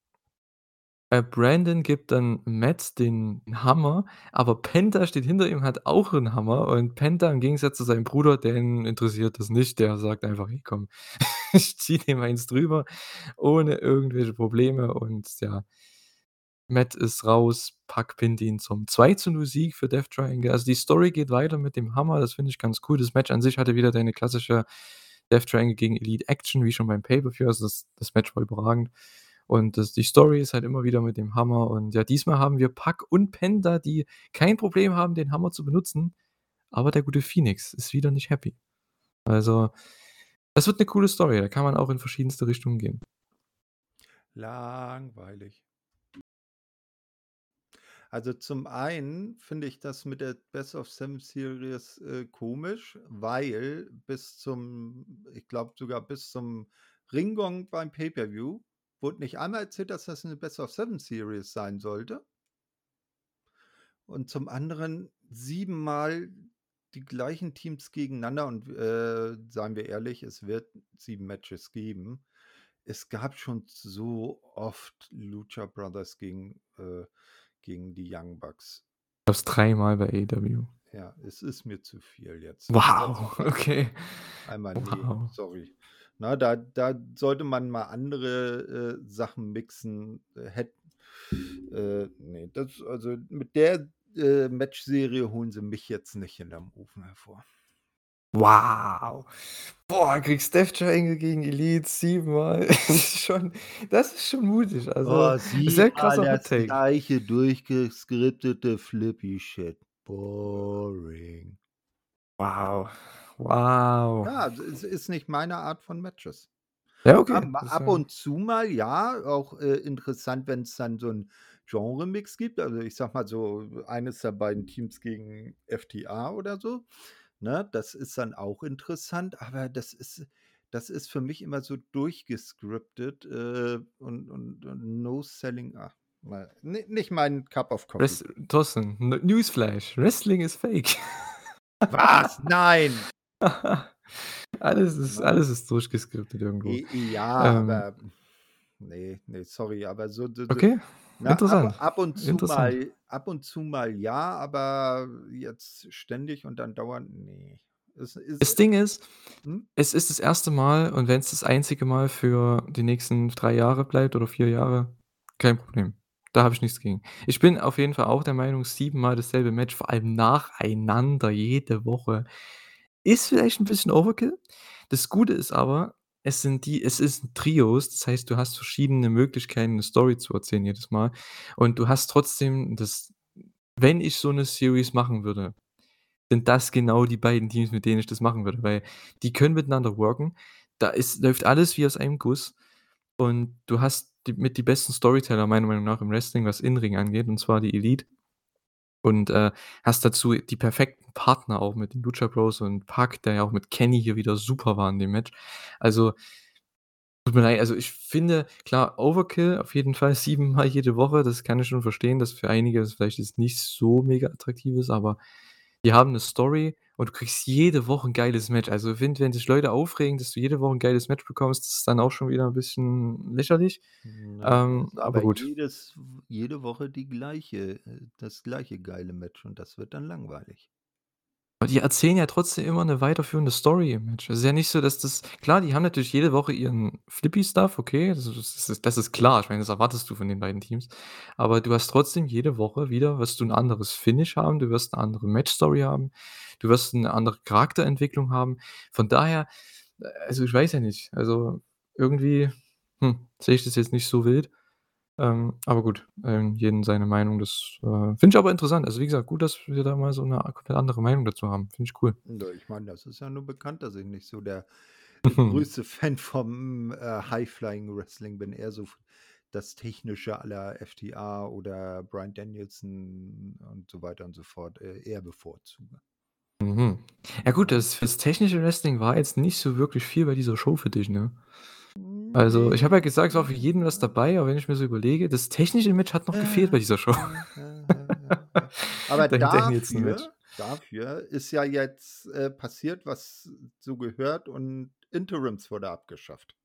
[SPEAKER 1] Äh, Brandon gibt dann Matt den Hammer, aber Penta steht hinter ihm, hat auch 'n Hammer und Penta im Gegensatz zu seinem Bruder, den interessiert das nicht. Der sagt einfach: „Hey, komm, ich ziehe dem eins drüber ohne irgendwelche Probleme“ und ja Matt ist raus, Pac pinnt ihn zum 2:0 Sieg für Death Triangle. Also, die Story geht weiter mit dem Hammer, das finde ich ganz cool. Das Match an sich hatte wieder deine klassische Death Triangle gegen Elite Action wie schon beim Pay-per-View. Also, das das Match war überragend. Und das die Story ist halt immer wieder mit dem Hammer und ja, diesmal haben wir Pac und Penta, die kein Problem haben, den Hammer zu benutzen, aber der gute Phoenix ist wieder nicht happy. Also, das wird 'ne coole Story, da kann man auch in verschiedenste Richtungen gehen.
[SPEAKER 2] Langweilig. Also, zum einen finde ich das mit der Best of Seven Series, äh, komisch, weil bis zum ich glaube sogar bis zum Ring-Gong beim Pay-per-View wurde nicht einmal erzählt, dass das 'ne Best of Seven Series sein sollte. Und zum anderen 7 Mal die gleichen Teams gegeneinander und, äh, seien wir ehrlich, es wird 7 Matches geben. Es gab schon so oft Lucha Brothers gegen äh, gegen die Young Bucks.
[SPEAKER 1] Gab's dreimal bei AEW.
[SPEAKER 2] Ja, es ist mir zu viel jetzt.
[SPEAKER 1] Wow, okay.
[SPEAKER 2] Einmal
[SPEAKER 1] Wow.
[SPEAKER 2] sorry. Na, da da sollte man mal andere, äh, Sachen mixen, äh, hätt äh, ne, das also, mit der, äh, Matchserie holen sie mich jetzt nicht hinterm Ofen hervor.
[SPEAKER 1] Wow. Boah, kriegst Death Triangle gegen Elite 7 Mal. Das ist schon das ist schon mutig. Also,
[SPEAKER 2] Oh,
[SPEAKER 1] sehr
[SPEAKER 2] 7 Mal
[SPEAKER 1] krasser
[SPEAKER 2] das
[SPEAKER 1] Take.
[SPEAKER 2] gleiche durchgescriptete Flippy Shit. Boring.
[SPEAKER 1] Wow. Wow.
[SPEAKER 2] Ja, es ist nicht meine Art von Matches.
[SPEAKER 1] Ja, okay.
[SPEAKER 2] ab
[SPEAKER 1] äh
[SPEAKER 2] und zu mal, ja, auch, äh, interessant, wenn's dann so 'n Genremix gibt. Also, ich sage mal so, eines der beiden Teams gegen FTA oder so, ne? Das ist dann auch interessant, aber das ist das ist für mich immer so durchgescriptet, äh, und und und no selling ah, mal ni nicht mein Cup of Coffee.
[SPEAKER 1] Wrest Thorsten, Newsflash, Wrestling ist fake.
[SPEAKER 2] Was? Nein!
[SPEAKER 1] Alles ist alles ist durchgeskriptet irgendwo.
[SPEAKER 2] Ja,
[SPEAKER 1] Ähm
[SPEAKER 2] aber ne, ne, sorry, aber so
[SPEAKER 1] Okay,
[SPEAKER 2] ab
[SPEAKER 1] interessant,
[SPEAKER 2] ab und zu
[SPEAKER 1] interessant.
[SPEAKER 2] mal ab und zu mal ja, aber jetzt ständig und dann dauernd, ne. Es ist
[SPEAKER 1] Das Ding ist,
[SPEAKER 2] Mhm.
[SPEAKER 1] es ist das 1. Mal und wenn's das einzige Mal für die nächsten 3 Jahre bleibt oder 4 Jahre, kein Problem. Da habe ich nichts gegen. Ich bin auf jeden Fall auch der Meinung, 7 Mal dasselbe Match, vor allem nacheinander jede Woche, ist vielleicht 'n bisschen Overkill. Das Gute ist aber, es sind die es ist Trios, das heißt, du hast verschiedene Möglichkeiten, 'ne Story zu erzählen jedes Mal und du hast trotzdem das wenn ich so 'ne Series machen würde, sind das genau die beiden Teams, mit denen ich das machen würde, weil die können miteinander worken. Da ist läuft alles wie aus einem Guss und du hast die mit die besten Storyteller meiner Meinung nach im Wrestling, was In-Ring angeht, und zwar die Elite. Und, äh, hast dazu die perfekten Partner auch mit den Lucha Bros und Pac, der ja auch mit Kenny hier wieder super war in dem Match. Also tut mir leid, also ich finde, klar, Overkill auf jeden Fall 7 Mal jede Woche, das kann ich schon verstehen, dass für einige das vielleicht jetzt nicht so mega attraktiv ist, aber die haben 'ne Story und du kriegst jede Woche 'n geiles Match. Also ich finde, wenn sich Leute aufregen, dass du jede Woche 'n geiles Match bekommst, das ist dann auch schon wieder 'n bisschen lächerlich.
[SPEAKER 2] Na,
[SPEAKER 1] Ähm, aber gut.
[SPEAKER 2] jedes jede Woche die gleiche äh, das gleiche geile Match und das wird dann langweilig.
[SPEAKER 1] Aber die erzählen ja trotzdem immer 'ne weiterführende Story im Match. Es ist ja nicht so, dass das klar, die haben natürlich jede Woche ihren Flippy-Stuff, okay, das ist das ist klar. Ich meine, das erwartest du von den beiden Teams. Aber du hast trotzdem jede Woche wieder wirst du 'n anderes Finish haben, du wirst 'ne andere Match-Story haben, du wirst 'ne andere Charakterentwicklung haben. Von daher, äh, also ich weiß ja nicht, also irgendwie, hm, sehe ich das jetzt nicht so wild. Ähm, aber gut, ähm, jedem seine Meinung, das, äh, finde ich aber interessant. Also wie gesagt, gut, dass wir da mal so 'ne a komplett andere Meinung dazu haben. Finde ich cool.
[SPEAKER 2] Ja, ich meine, das ist ja nur bekannt, dass ich nicht so der, größte Fan vom, äh, High-Flying-Wrestling bin, eher so das Technische la FTR oder Bryan Danielson und so weiter und so fort, äh, eher bevorzuge.
[SPEAKER 1] Mhm. Ja gut, das fürs technische Wrestling war jetzt nicht so wirklich viel bei dieser Show für dich, ne? Also, ich habe ja gesagt, es war für jeden was dabei, aber wenn ich mir so überlege, das technische Match hat noch gefehlt bei dieser Show.
[SPEAKER 2] Aber dafür dafür ist ja jetzt, äh, passiert, was so gehört und Interims wurde abgeschafft.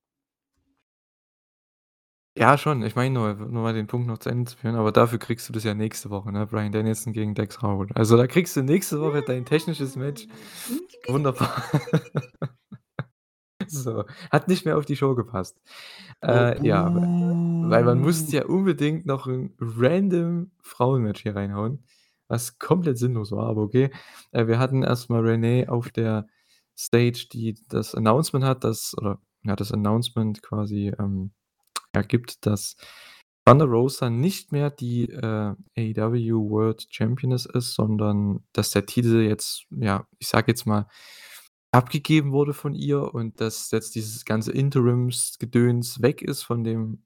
[SPEAKER 1] Ja, schon. Ich meine nur nur mal den Punkt noch zu Ende zu führen, aber dafür kriegst du das ja nächste Woche, ne? Bryan Danielson gegen Dax Harwood. Also, da kriegst du nächste Woche dein technisches Match. Wunderbar. So, hat nicht mehr auf die Show gepasst.
[SPEAKER 2] Oh,
[SPEAKER 1] Äh, ja, weil man musste ja unbedingt noch 'n random Frauenmatch hier reinhauen, was komplett sinnlos war, aber okay. Äh, wir hatten erst mal Renee auf der Stage, die das Announcement hat, dass oder ja, das Announcement quasi, ähm, ja, gibt, dass Thunder Rosa nicht mehr die, äh, AEW World Championess ist, sondern dass der Titel jetzt, ja, ich sage jetzt mal, abgegeben wurde von ihr und dass jetzt dieses ganze Interims-Gedöns weg ist von dem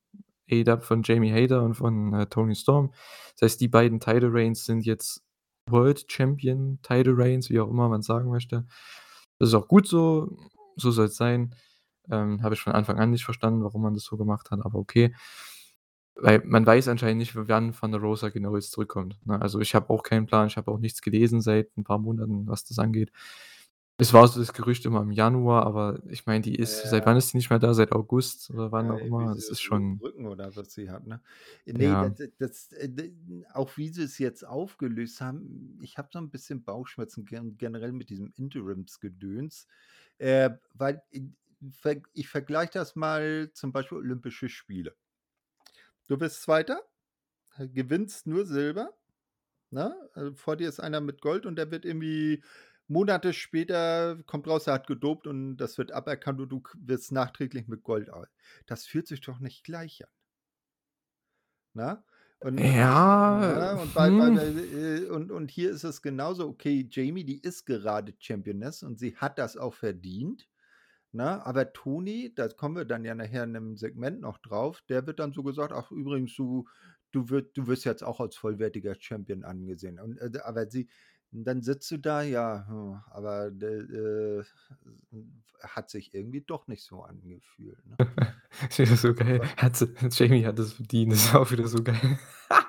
[SPEAKER 1] AEW von Jamie Hayter und von, äh, Toni Storm. Das heißt, die beiden Title Reigns sind jetzt World Champion Title Reigns, wie auch immer man sagen möchte. Das ist auch gut so, so soll's sein. Ähm, habe ich von Anfang an nicht verstanden, warum man das so gemacht hat, aber okay. Weil man weiß anscheinend nicht, wann Thunder Rosa genau jetzt zurückkommt, ne? Also, ich habe auch keinen Plan, ich habe auch nichts gelesen seit 'n paar Monaten, was das angeht. Es war so das Gerücht immer im Januar, aber ich meine, die ist seit wann ist die nicht mehr da? Seit August oder wann
[SPEAKER 2] Ja,
[SPEAKER 1] auch immer? Das ist schon
[SPEAKER 2] Rücken oder was sie hat, ne? Ne, da
[SPEAKER 1] Ja.
[SPEAKER 2] d das, äh, d auch wie sie's jetzt aufgelöst haben, ich habe so 'n bisschen Bauchschmerzen gen generell mit diesem Interims-Gedöns, äh, weil ich vergleiche das mal zum Beispiel Olympische Spiele. Du bist 2., äh, gewinnst nur Silber, ne? Äh, vor dir ist einer mit Gold und der wird irgendwie Monate später kommt raus, er hat gedopt und das wird aberkannt und du wirst nachträglich mit Gold das fühlt sich doch nicht gleich an. Ne? Und,
[SPEAKER 1] Ja,
[SPEAKER 2] ne, und bei
[SPEAKER 1] hm.
[SPEAKER 2] bei äh, und und hier ist es genauso, okay, Jamie, die ist gerade Championess und sie hat das auch verdient, ne? Aber Toni, da kommen wir dann ja nachher in 'nem Segment noch drauf, der wird dann so gesagt: „Ach übrigens, du du wird du wirst jetzt auch als vollwertiger Champion angesehen.“ Und, äh, aber sie Und dann sitzt du da, ja, hm, aber äh, hat sich irgendwie doch nicht so angefühlt, ne?
[SPEAKER 1] Ist wieder so geil.
[SPEAKER 2] Aber
[SPEAKER 1] Hat sie Jamie hat es verdient, das ist auch wieder so geil.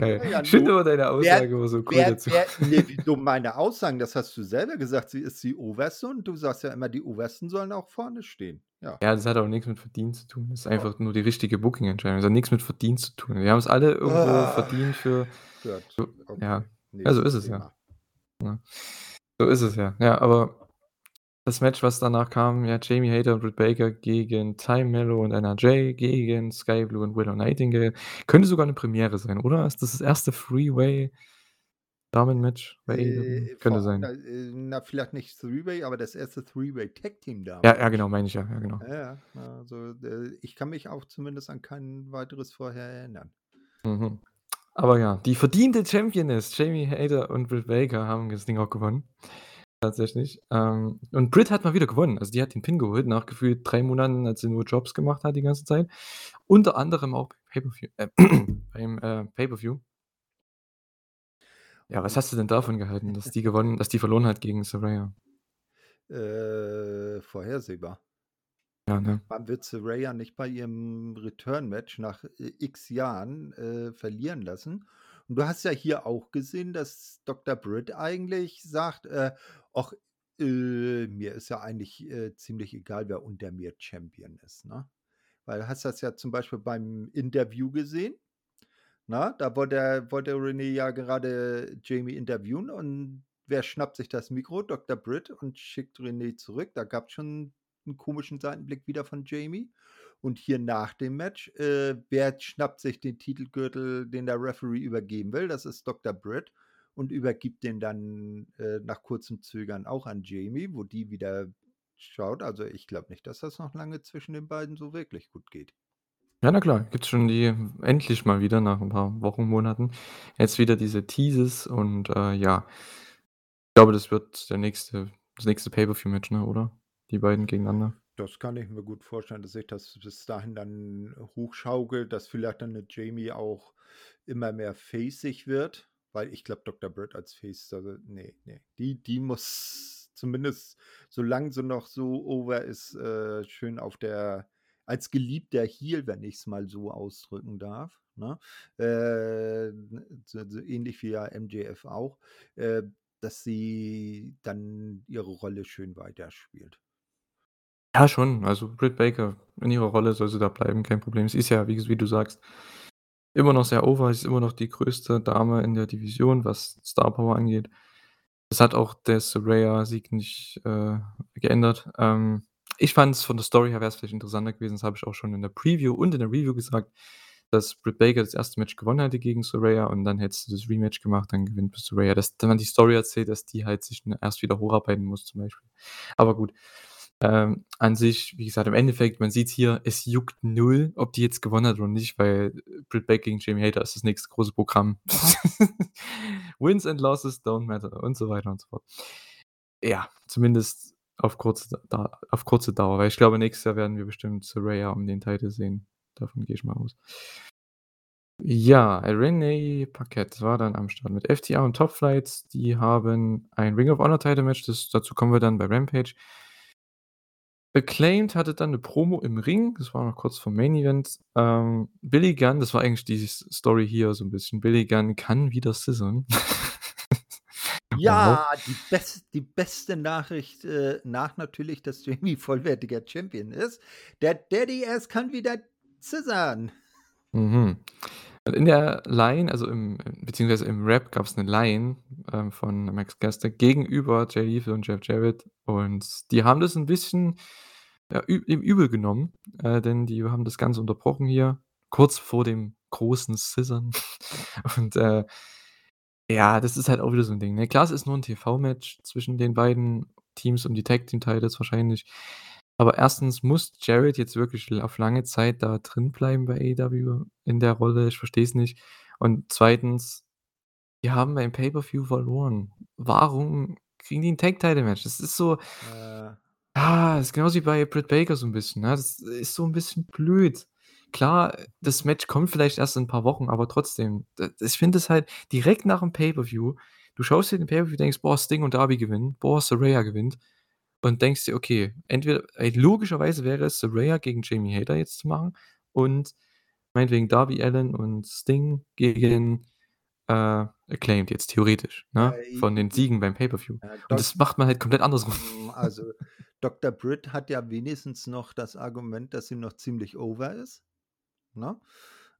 [SPEAKER 2] Ja, no
[SPEAKER 1] aber deine
[SPEAKER 2] wer
[SPEAKER 1] Aussage immer so cool
[SPEAKER 2] wer
[SPEAKER 1] dazu.
[SPEAKER 2] wer ne, wieso meine Aussagen? Das hast du selber gesagt, sie ist die Oberste und du sagst ja immer, die Obersten sollen auch vorne stehen. Ja.
[SPEAKER 1] Ja, das hat auch nix mit Verdienst zu tun. Das ist einfach nur die richtige Booking-Entscheidung. Das hat nix mit Verdienst zu tun. Wir haben's alle irgendwo
[SPEAKER 2] Ah.
[SPEAKER 1] verdient für
[SPEAKER 2] Gut,
[SPEAKER 1] so ja.
[SPEAKER 2] Okay,
[SPEAKER 1] Ja, so ist es ja. Ne? So ist es ja. Ja, aber das Match, was danach kam, ja, Jamie Hayter und Britt Baker gegen Ty Mello und NRJ gegen Sky Blue und Willow Nightingale. Könnte sogar 'ne Premiere sein, oder? Ist das das erste Three-Way-Damen-Match bei AEW?
[SPEAKER 2] Äh,
[SPEAKER 1] Könnte
[SPEAKER 2] vor na,
[SPEAKER 1] sein.
[SPEAKER 2] äh, na, vielleicht nicht Three-Way, aber das erste Three-Way Tag Team
[SPEAKER 1] Ja, ja,
[SPEAKER 2] Damen-Match.
[SPEAKER 1] genau, meine ich ja. Ja, genau.
[SPEAKER 2] Ja, ja, also, äh, ich kann mich auch zumindest an kein weiteres vorher erinnern.
[SPEAKER 1] Mhm. Aber ja, die verdiente Championess Jamie Hayter und Britt Baker haben das Ding auch gewonnen, tatsächlich. Ähm, und Britt hat mal wieder gewonnen. Also, die hat den Pin geholt nach gefühlt 3 Monaten, als sie nur Jobs gemacht hat die ganze Zeit. Unter anderem auch Pay-per-View äh, beim, äh, Pay-per-View. Ja, was hast du denn davon gehalten, dass die gewonnen dass die verloren hat gegen Saraya?
[SPEAKER 2] Äh, vorhersehbar.
[SPEAKER 1] Ja, ne?
[SPEAKER 2] Man wird Saraya nicht bei ihrem Return-Match nach, äh, X Jahren, äh, verlieren lassen. Und du hast ja hier auch gesehen, dass Dr. Britt eigentlich sagt, äh: „Ach, äh, mir ist ja eigentlich, äh, ziemlich egal, wer unter mir Champion ist“, ne? Weil du hast das ja zum Beispiel beim Interview gesehen, ne? Da wollte wollte Renee ja gerade Jamie interviewen und wer schnappt sich das Mikro? Dr. Britt und schickt Renee zurück. Da gab's schon 'n komischen Seitenblick wieder von Jamie. Und hier nach dem Match, äh, wer schnappt sich den Titelgürtel, den der Referee übergeben will? Das ist Dr. Britt und übergibt den dann, äh, nach kurzem Zögern auch an Jamie, wo die wieder schaut. Also, ich glaube nicht, dass das noch lange zwischen den beiden so wirklich gut geht.
[SPEAKER 1] Ja, na klar, gibt's schon die endlich mal wieder nach 'n paar Wochen, Monaten jetzt wieder diese Teases und, äh, ja. Ich glaube, das wird der nächste das nächste Pay-per-View-Match, ne, oder? Die beiden gegeneinander.
[SPEAKER 2] Das kann ich mir gut vorstellen, dass sich das bis dahin dann hochschaukelt, dass vielleicht dann 'ne Jamie auch immer mehr faceig wird, weil ich glaube, Dr. Britt als Face, also, ne, ne. Die die muss zumindest, solange sie noch so over ist, äh, schön auf der als geliebter Heel, wenn ich's mal so ausdrücken darf, ne? Äh, so so ähnlich wie ja MJF auch, äh, dass sie dann ihre Rolle schön weiterspielt.
[SPEAKER 1] Ja, schon. Also, Britt Baker in ihrer Rolle soll sie da bleiben, kein Problem. Sie ist ja, wie wie du sagst, immer noch sehr over. Sie ist immer noch die größte Dame in der Division, was Star Power angeht. Das hat auch der Saraya-Sieg nicht, äh, geändert. Ähm, ich fand's von der Story her wär's vielleicht interessanter gewesen, das habe ich auch schon in der Preview und in der Review gesagt, dass Britt Baker das 1. Match gewonnen hätte gegen Saraya und dann hättest du das Rematch gemacht, dann gewinnt Saraya. Dass dann die Story erzählt, dass die halt sich, erst wieder hocharbeiten muss zum Beispiel. Aber gut. Ähm, an sich, wie gesagt, im Endeffekt, man sieht's hier, es juckt null, ob die jetzt gewonnen hat oder nicht, weil Britt Baker gegen Jamie Hayter ist das nächste große Programm. Wins and losses don't matter und so weiter und so fort. Ja, zumindest auf kurze Da auf kurze Dauer, weil ich glaube, nächstes Jahr werden wir bestimmt Saraya um den Titel sehen. Davon gehe ich mal aus. Ja, Renee Paquette war dann am Start mit FTR und Top Flight. Die haben ein Ring of Honor Title Match, das dazu kommen wir dann bei Rampage. Acclaimed hatte dann 'ne Promo im Ring, das war noch kurz vorm Main Event. Ähm, Billy Gunn, das war eigentlich die Story hier so 'n bisschen. Billy Gunn kann wieder. Wow.
[SPEAKER 2] Ja, die bess die beste Nachricht, äh, nach natürlich, dass Jamie vollwertiger Champion ist. Der Daddy Ass kann wieder scissorn.
[SPEAKER 1] Mhm. In der Line, also im beziehungsweise im Rap gab's 'ne Line, ähm, von Max Caster gegenüber Jay Lethal und Jeff Jarrett und die haben das 'n bisschen, ja, ü ihm übel genommen, äh, denn die haben das Ganze unterbrochen hier, kurz vor dem großen Scissorn. Und, äh, ja, das ist halt auch wieder so 'n Ding, ne? Klar, es ist nur 'n TV-Match zwischen den beiden Teams um die Tag Team Titles wahrscheinlich. Aber 1. muss Jarrett jetzt wirklich l auf lange Zeit da drin bleiben bei AEW in der Rolle? Ich verstehe es nicht. Und 2. die haben beim Pay-per-View verloren. Warum kriegen die 'n Tag Title Match? Das ist so
[SPEAKER 2] Äh.
[SPEAKER 1] ah, ist genauso wie bei Britt Baker so 'n bisschen, ne? Das ist so 'n bisschen blöd. Klar, das Match kommt vielleicht erst in 'n paar Wochen, aber trotzdem. Ich finde es halt direkt nach dem Pay-per-View Du schaust dir den Pay-per-View, denkst: „Boah, Sting und Darby gewinnen. Boah, Saraya gewinnt.“ Und denkst dir: „Okay, entweder“ ey, logischerweise wäre es Saraya gegen Jamie Hayter jetzt zu machen und meinetwegen Darby Allin und Sting gegen, äh, Acclaimed jetzt theoretisch, ne, von den Siegen beim Pay-per-View.
[SPEAKER 2] ja,
[SPEAKER 1] Und das macht man halt komplett andersrum.
[SPEAKER 2] hm, also, Dr. Britt hat ja wenigstens noch das Argument, dass sie noch ziemlich over ist, ne?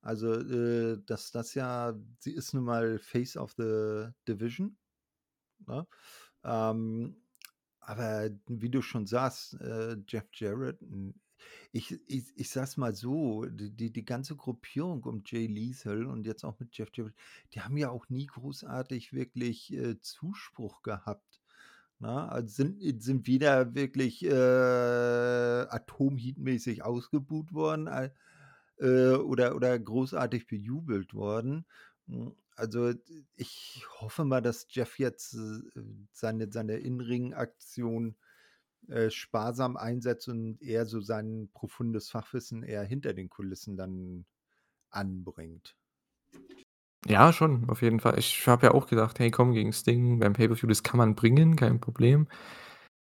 [SPEAKER 2] Also, äh, dass das ja sie ist nun mal Face of the Division, ne? Ähm, aber wie du schon sagst, äh, Jeff Jarrett, hm, ich ich ich sage es mal so, die die ganze Gruppierung um Jay Lethal und jetzt auch mit Jeff Jarrett, die haben ja auch nie großartig wirklich, äh, Zuspruch gehabt, ne? Also, sind sind weder wirklich, äh, Atom-Heat-mäßig ausgebuht worden, al äh, oder oder großartig bejubelt worden. Also, ich hoffe mal, dass Jeff jetzt, äh, seine seine In-Ring-Aktion, äh, sparsam einsetzt und eher so sein profundes Fachwissen eher hinter den Kulissen dann anbringt.
[SPEAKER 1] Ja, schon, auf jeden Fall. Ich habe ja auch gedacht: „Hey, komm, gegen Sting beim Pay-per-View, das kann man bringen, kein Problem.“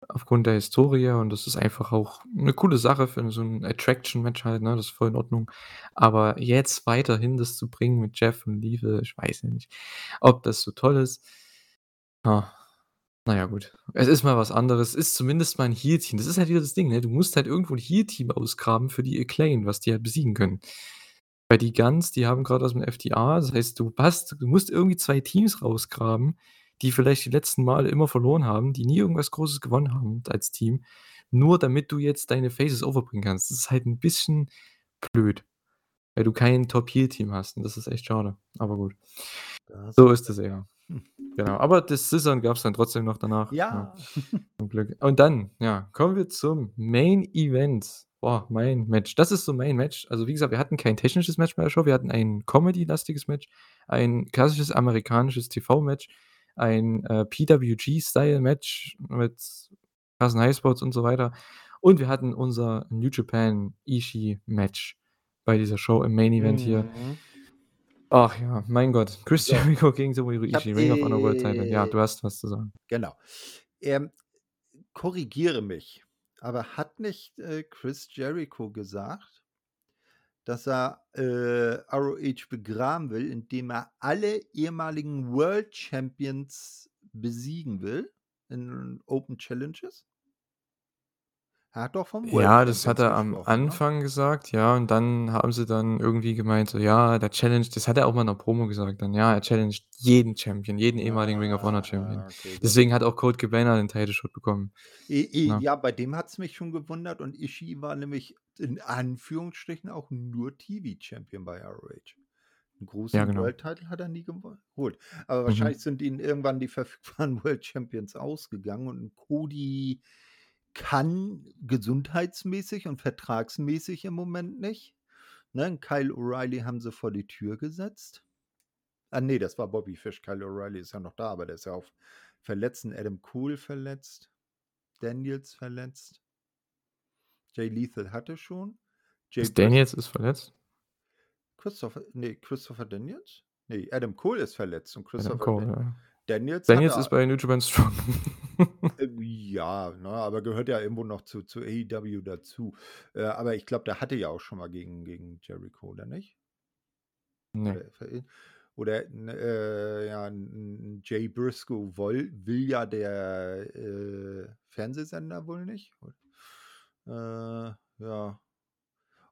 [SPEAKER 1] Aufgrund der Historie und das ist einfach auch 'ne coole Sache für so 'n Attraction-Match halt, ne? Das ist voll in Ordnung. Aber jetzt weiterhin das zu bringen mit Jeff und Lethal, ich weiß ja nicht, ob das so toll ist. Ha, na ja, gut. Es ist mal was anderes. Ist zumindest mal 'n Heel-Team. Das ist halt wieder das Ding, ne? Du musst halt irgendwo 'n Heel-Team ausgraben für die Acclaimed, was die halt besiegen können. Weil die Guns, die haben grad aus'm FTA das heißt, du hast du musst irgendwie 2 Teams rausgraben, die vielleicht die letzten Male immer verloren haben, die nie irgendwas Großes gewonnen haben als Team, nur damit du jetzt deine Faces over bringen kannst. Das ist halt 'n bisschen blöd, weil du kein Top-Heel-Team hast und das ist echt schade, aber gut.
[SPEAKER 2] Da hast
[SPEAKER 1] So ist das
[SPEAKER 2] recht.
[SPEAKER 1] eher. Genau, aber das Scissoren gab's dann trotzdem noch danach, ja,
[SPEAKER 2] Ja.
[SPEAKER 1] zum Glück. Und dann, ja, kommen wir zum Main Event. Boah, mein Match. Das ist so mein Match. Also, wie gesagt, wir hatten kein technisches Match bei der Show. Wir hatten ein Comedy-lastiges Match, ein klassisches amerikanisches TV-Match, ein, äh, PWG-Style-Match mit krassen Highspots und so weiter. Und wir hatten unser New Japan Ishii-Match bei dieser Show im Main Event hier.
[SPEAKER 2] Mhm.
[SPEAKER 1] Ach ja, mein Gott. Chris
[SPEAKER 2] So.
[SPEAKER 1] Jericho gegen Tomohiro
[SPEAKER 2] Ich habe,
[SPEAKER 1] Ishii, Ring of Honor World Title. Ja, du hast was zu sagen.
[SPEAKER 2] Genau. Ähm, korrigiere mich, aber hat nicht, äh, Chris Jericho gesagt dass er, äh, ROH begraben will, indem er alle ehemaligen World Champions besiegen will in Open Challenges? Er hat doch vom World
[SPEAKER 1] Ja, das hat er am
[SPEAKER 2] ne?
[SPEAKER 1] Anfang gesagt, ja, und dann haben sie dann irgendwie gemeint, so, ja, der Challenge das hat er auch mal in der Promo gesagt dann, ja, er challenged jeden Champion, jeden ehemaligen Ring of Honor Champion.
[SPEAKER 2] Ah, okay, gut.
[SPEAKER 1] Deswegen hat auch Colt Cabana den Title Shot bekommen.
[SPEAKER 2] I i
[SPEAKER 1] Ne?
[SPEAKER 2] ja, bei dem hat's mich schon gewundert und Ishii war nämlich in Anführungsstrichen auch nur TV-Champion bei ROH. 'N großen
[SPEAKER 1] Ja, genau.
[SPEAKER 2] World Title hat er nie geholt. Aber
[SPEAKER 1] Mhm.
[SPEAKER 2] wahrscheinlich sind ihnen irgendwann die verfügbaren World Champions ausgegangen und Cody kann gesundheitsmäßig und vertragsmäßig im Moment nicht, ne? Kyle O'Reilly haben sie vor die Tür gesetzt. Ah, ne, das war Bobby Fish. Kyle O'Reilly ist ja noch da, aber der ist ja auf Verletzten. Adam Cole verletzt, Daniels verletzt. Jay Lethal hatte schon. Jay Bris
[SPEAKER 1] Daniels ist verletzt?
[SPEAKER 2] Christopher ne, Christopher Daniels? Ne, Adam Cole ist verletzt und
[SPEAKER 1] Adam
[SPEAKER 2] Christopher
[SPEAKER 1] Cole,
[SPEAKER 2] Dan
[SPEAKER 1] ja.
[SPEAKER 2] Daniels
[SPEAKER 1] Daniels ist bei New Japan Strong.
[SPEAKER 2] Äh, ja, ne, aber gehört ja irgendwo noch zu zu AEW dazu. Äh, aber ich glaube, der hatte ja auch schon mal gegen gegen Jericho, oder nicht?
[SPEAKER 1] Ne.
[SPEAKER 2] Oder oder 'n äh, ja, Jay Briscoe woll will ja der, äh, Fernsehsender wohl nicht. Äh, ja.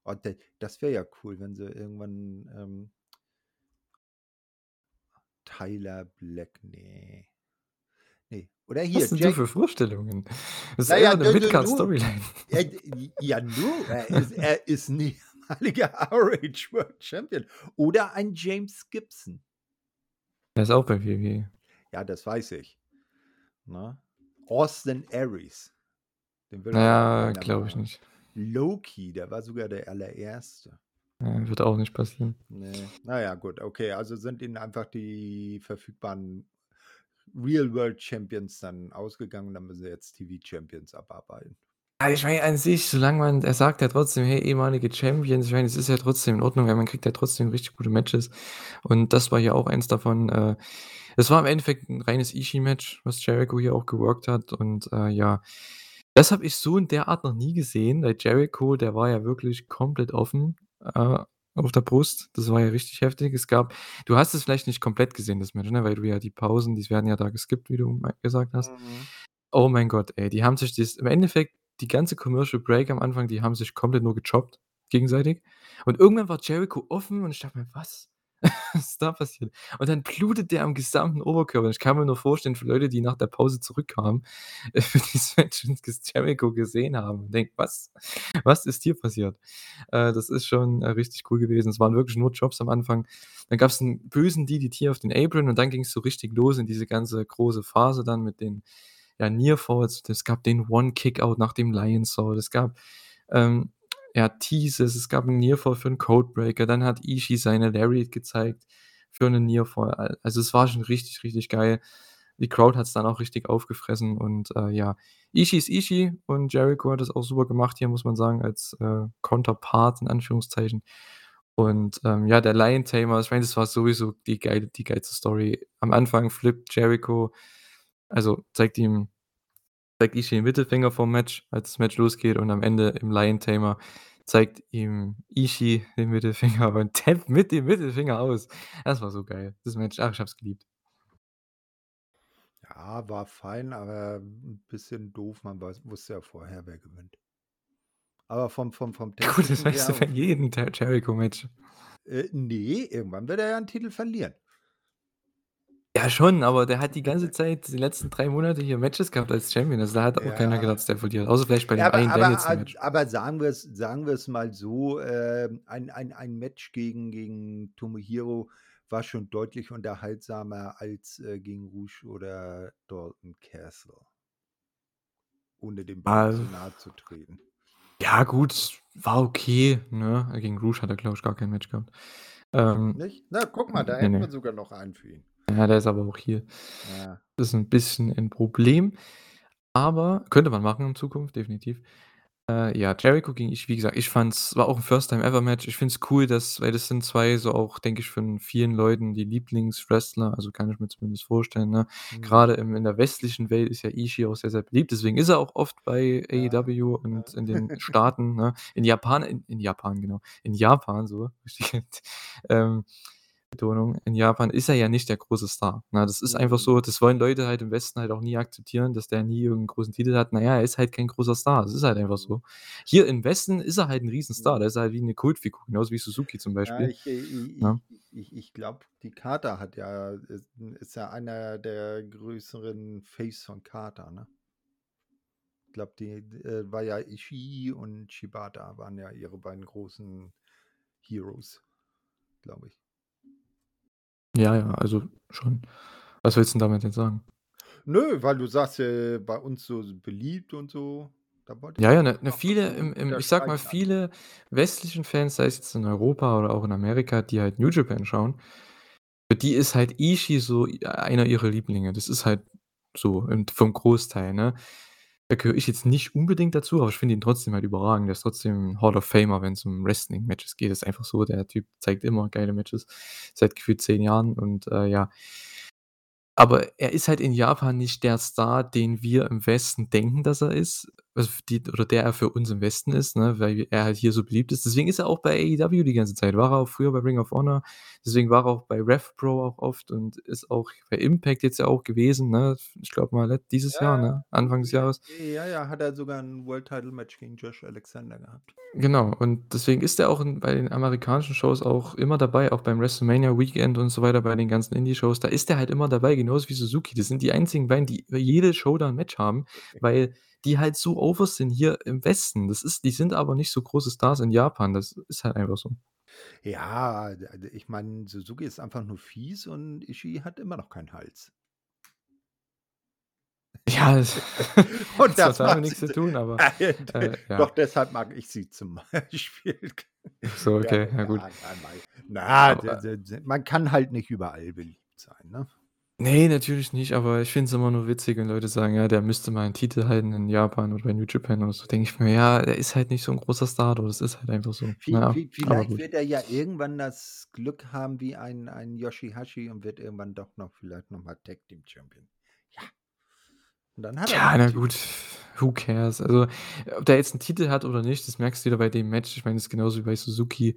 [SPEAKER 2] Oh, das wäre ja cool, wenn sie irgendwann, ähm Tyler Black, ne. Ne. Oder
[SPEAKER 1] Was
[SPEAKER 2] hier,
[SPEAKER 1] hast denn
[SPEAKER 2] Jay
[SPEAKER 1] du für Vorstellungen? Das ist
[SPEAKER 2] Na
[SPEAKER 1] eher 'ne
[SPEAKER 2] du
[SPEAKER 1] Midcard-Storyline.
[SPEAKER 2] Ja, d ja, nu, er ist er ist 'n ehemaliger ROH World Champion oder ein James Gibson.
[SPEAKER 1] Der ist auch bei WWE.
[SPEAKER 2] Ja, das weiß ich, ne? Austin Aries, den will
[SPEAKER 1] Na
[SPEAKER 2] aber auch
[SPEAKER 1] ja,
[SPEAKER 2] keiner
[SPEAKER 1] glaube ich nicht.
[SPEAKER 2] Low-Key, der war sogar der Allererste.
[SPEAKER 1] Ja, wird auch nicht passieren.
[SPEAKER 2] Ne. Na ja, gut, okay, also sind ihnen einfach die verfügbaren Real World Champions dann ausgegangen, dann müssen sie jetzt TV-Champions abarbeiten.
[SPEAKER 1] Ja, ich meine an sich, solange man er sagt ja trotzdem: „Hey, ehemalige Champions“, ich meine, es ist ja trotzdem in Ordnung, weil man kriegt ja trotzdem richtig gute Matches. Und das war hier auch eins davon. Äh, Es war im Endeffekt 'n reines Ishii-Match, was Jericho hier auch geworkt hat und, äh, ja, das habe ich so in der Art noch nie gesehen, weil Jericho, der war ja wirklich komplett offen, äh, auf der Brust. Das war ja richtig heftig. Es gab du hast es vielleicht nicht komplett gesehen, das Match, ne, weil du ja die Pausen, die werden ja da geskippt, wie du gesagt hast.
[SPEAKER 2] Mhm.
[SPEAKER 1] Oh mein Gott, ey, die haben sich das im Endeffekt die ganze Commercial Break am Anfang, die haben sich komplett nur gechoppt gegenseitig. Und irgendwann war Jericho offen und ich dachte mir: „Was? Was ist da passiert?“ Und dann blutet der am gesamten Oberkörper. Ich kann mir nur vorstellen, für Leute, die nach der Pause zurückkamen, äh, für dieses Match Jericho gesehen haben und denken: „Was? Was ist hier passiert?“ Äh, das ist schon, äh, richtig cool gewesen. Es waren wirklich nur Chops am Anfang. Dann gab's 'n bösen DDT auf den Apron und dann ging's so richtig los in diese ganze große Phase dann mit den, ja, Near Falls. Es gab den One Kickout nach dem Lionsault. Es gab, ähm, ja, Teases, es gab 'n Near Fall für 'n Codebreaker. Dann hat Ishii seine Lariat gezeigt für 'nen Near Fall. Al also, es war schon richtig, richtig geil. Die Crowd hat's dann auch richtig aufgefressen und, äh, ja, Ishii ist Ishii und Jericho hat das auch super gemacht hier, muss man sagen, als, äh, Counterpart in Anführungszeichen. Und, ähm, ja, der Lion Tamer, ich meine, das war sowieso die geil die geilste Story. Am Anfang flippt Jericho also, zeigt ihm zeigt Ishii den Mittelfinger vorm Match, als das Match losgeht und am Ende im Lion Tamer zeigt ihm Ishii den Mittelfinger und tappt mit dem Mittelfinger aus. Das war so geil, das Match. Ach, ich habe es geliebt.
[SPEAKER 2] Ja, war fein, aber 'n bisschen doof. Man weiß wusste ja vorher, wer gewinnt. Aber vom vom vom
[SPEAKER 1] Gut, das weißt du bei jedem Jericho-Match.
[SPEAKER 2] Äh, ne, irgendwann wird er ja 'n Titel verlieren.
[SPEAKER 1] Ja schon, aber der hat die ganze Zeit die letzten 3 Monate hier Matches gehabt als Champion. Also, da hat auch keiner
[SPEAKER 2] Ja.
[SPEAKER 1] gedacht, dass der verliert, außer vielleicht bei
[SPEAKER 2] Ja,
[SPEAKER 1] dem
[SPEAKER 2] aber
[SPEAKER 1] einen
[SPEAKER 2] aber
[SPEAKER 1] Danielson-Match.
[SPEAKER 2] aber sagen wir's sagen wir's mal so, ähm, ein ein ein Match gegen gegen Tomohiro war schon deutlich unterhaltsamer als, äh, gegen Rush oder Dalton Castle. Ohne den beiden
[SPEAKER 1] Also
[SPEAKER 2] zu nahe zu treten.
[SPEAKER 1] Ja gut, war okay, ne? Gegen Rush hat er, glaube ich, gar kein Match gehabt. Ähm,
[SPEAKER 2] Nicht? Na, guck mal, da
[SPEAKER 1] ne,
[SPEAKER 2] hätten wir
[SPEAKER 1] ne.
[SPEAKER 2] sogar noch einen für ihn.
[SPEAKER 1] Ja, der ist aber auch heel.
[SPEAKER 2] Ja.
[SPEAKER 1] Das ist 'n bisschen ein Problem, aber könnte man machen in Zukunft, definitiv. Äh, ja, Jericho gegen Ishii, wie gesagt, ich fand's war auch 'n First-Time-Ever-Match. Ich finde es cool, dass weil das sind 2 so auch, denke ich, von vielen Leuten die Lieblingswrestler, also, kann ich mir zumindest vorstellen, ne?
[SPEAKER 2] Mhm.
[SPEAKER 1] Grade im in der westlichen Welt ist ja Ishii auch sehr, sehr beliebt. Deswegen ist er auch oft bei
[SPEAKER 2] Ja,
[SPEAKER 1] AEW
[SPEAKER 2] ja.
[SPEAKER 1] und in den Staaten, ne? In Japan in in Japan, genau. In Japan, so, ähm, Betonung. In Japan ist er ja nicht der große Star, ne? Das ist einfach
[SPEAKER 2] Mhm.
[SPEAKER 1] so, das wollen Leute halt im Westen halt auch nie akzeptieren, dass der nie irgend 'n großen Titel hat. Na ja, er ist halt kein großer Star. Das ist halt einfach
[SPEAKER 2] Mhm.
[SPEAKER 1] so. Hier im Westen ist er halt 'n Riesenstar.
[SPEAKER 2] Mhm.
[SPEAKER 1] Der ist halt wie 'ne Kultfigur, genauso wie Suzuki zum
[SPEAKER 2] Ja,
[SPEAKER 1] Beispiel,
[SPEAKER 2] ich, äh,
[SPEAKER 1] ne?
[SPEAKER 2] ich ich ich glaube, die Kata hat ja ist ist ja einer der größeren Face von Kata, ne? Ich glaube, die äh, war ja Ishii und Shibata waren ja ihre beiden großen Heroes, glaube ich.
[SPEAKER 1] Ja, ja, also, schon. Was willst 'n damit jetzt sagen?
[SPEAKER 2] Nö, weil du sagst, äh, bei uns so beliebt und so.
[SPEAKER 1] Ja, ja, ne ne, viele im im ich sage mal, viele westlichen Fans, sei es jetzt in Europa oder auch in Amerika, die halt New Japan schauen, für die ist halt Ishii so einer ihrer Lieblinge. Das ist halt so vom Großteil, ne? Da gehöre ich jetzt nicht unbedingt dazu, aber ich finde ihn trotzdem halt überragend. Der ist trotzdem Hall of Famer, wenn's um Wrestling-Matches geht. Ist einfach so, der Typ zeigt immer geile Matches seit gefühlt 10 Jahren und, äh, ja. Aber er ist halt in Japan nicht der Star, den wir im Westen denken, dass er ist, also, die oder der er für uns im Westen ist, ne, weil er halt hier so beliebt ist. Deswegen ist er auch bei AEW die ganze Zeit. War er auch früher bei Ring of Honor. Deswegen war er auch bei Rev Pro auch oft und ist auch bei Impact jetzt ja auch gewesen, ne? Ich glaube mal dieses
[SPEAKER 2] Ja,
[SPEAKER 1] Jahr,
[SPEAKER 2] ja.
[SPEAKER 1] ne? Anfang des
[SPEAKER 2] Ja,
[SPEAKER 1] Jahres.
[SPEAKER 2] ja, ja, hat er sogar 'n World Title Match gegen Josh Alexander gehabt.
[SPEAKER 1] Genau, und deswegen ist er auch in bei den amerikanischen Shows auch immer dabei, auch beim WrestleMania Weekend und so weiter, bei den ganzen Indie-Shows. Da ist er halt immer dabei, genauso wie Suzuki. Das sind die einzigen beiden, die bei jede Show da 'n Match haben, weil die halt so over sind hier im Westen. Das ist die sind aber nicht so große Stars in Japan. Das ist halt einfach so.
[SPEAKER 2] Ja, ich meine, Suzuki ist einfach nur fies und Ishii hat immer noch keinen Hals.
[SPEAKER 1] Ja, das
[SPEAKER 2] Und
[SPEAKER 1] hat zwar
[SPEAKER 2] das
[SPEAKER 1] damit
[SPEAKER 2] macht
[SPEAKER 1] nix zu tun, aber, äh, ja.
[SPEAKER 2] doch deshalb mag ich sie zum Beispiel.
[SPEAKER 1] So, okay, ja
[SPEAKER 2] ja,
[SPEAKER 1] gut.
[SPEAKER 2] mei na, d
[SPEAKER 1] Aber
[SPEAKER 2] man kann halt nicht überall beliebt sein, ne?
[SPEAKER 1] Ne, natürlich nicht, aber ich finde es immer nur witzig, wenn Leute sagen: „Ja, der müsste mal 'n Titel halten in Japan oder bei New Japan“ oder so. Denke ich mir: „Ja, er ist halt nicht so 'n großer Star dort. Das ist halt einfach so.“
[SPEAKER 2] Vi
[SPEAKER 1] Ja,
[SPEAKER 2] vi
[SPEAKER 1] aber
[SPEAKER 2] vielleicht
[SPEAKER 1] gut.
[SPEAKER 2] wird er ja irgendwann das Glück haben wie ein ein Yoshi-Hashi und wird irgendwann doch noch vielleicht noch mal Tag Team Champion. Ja. Und dann hat er
[SPEAKER 1] Tja,
[SPEAKER 2] den
[SPEAKER 1] na
[SPEAKER 2] Titel.
[SPEAKER 1] gut, who cares? Also, ob der jetzt 'n Titel hat oder nicht, das merkst du wieder bei dem Match. Ich meine, das ist genauso wie bei Suzuki.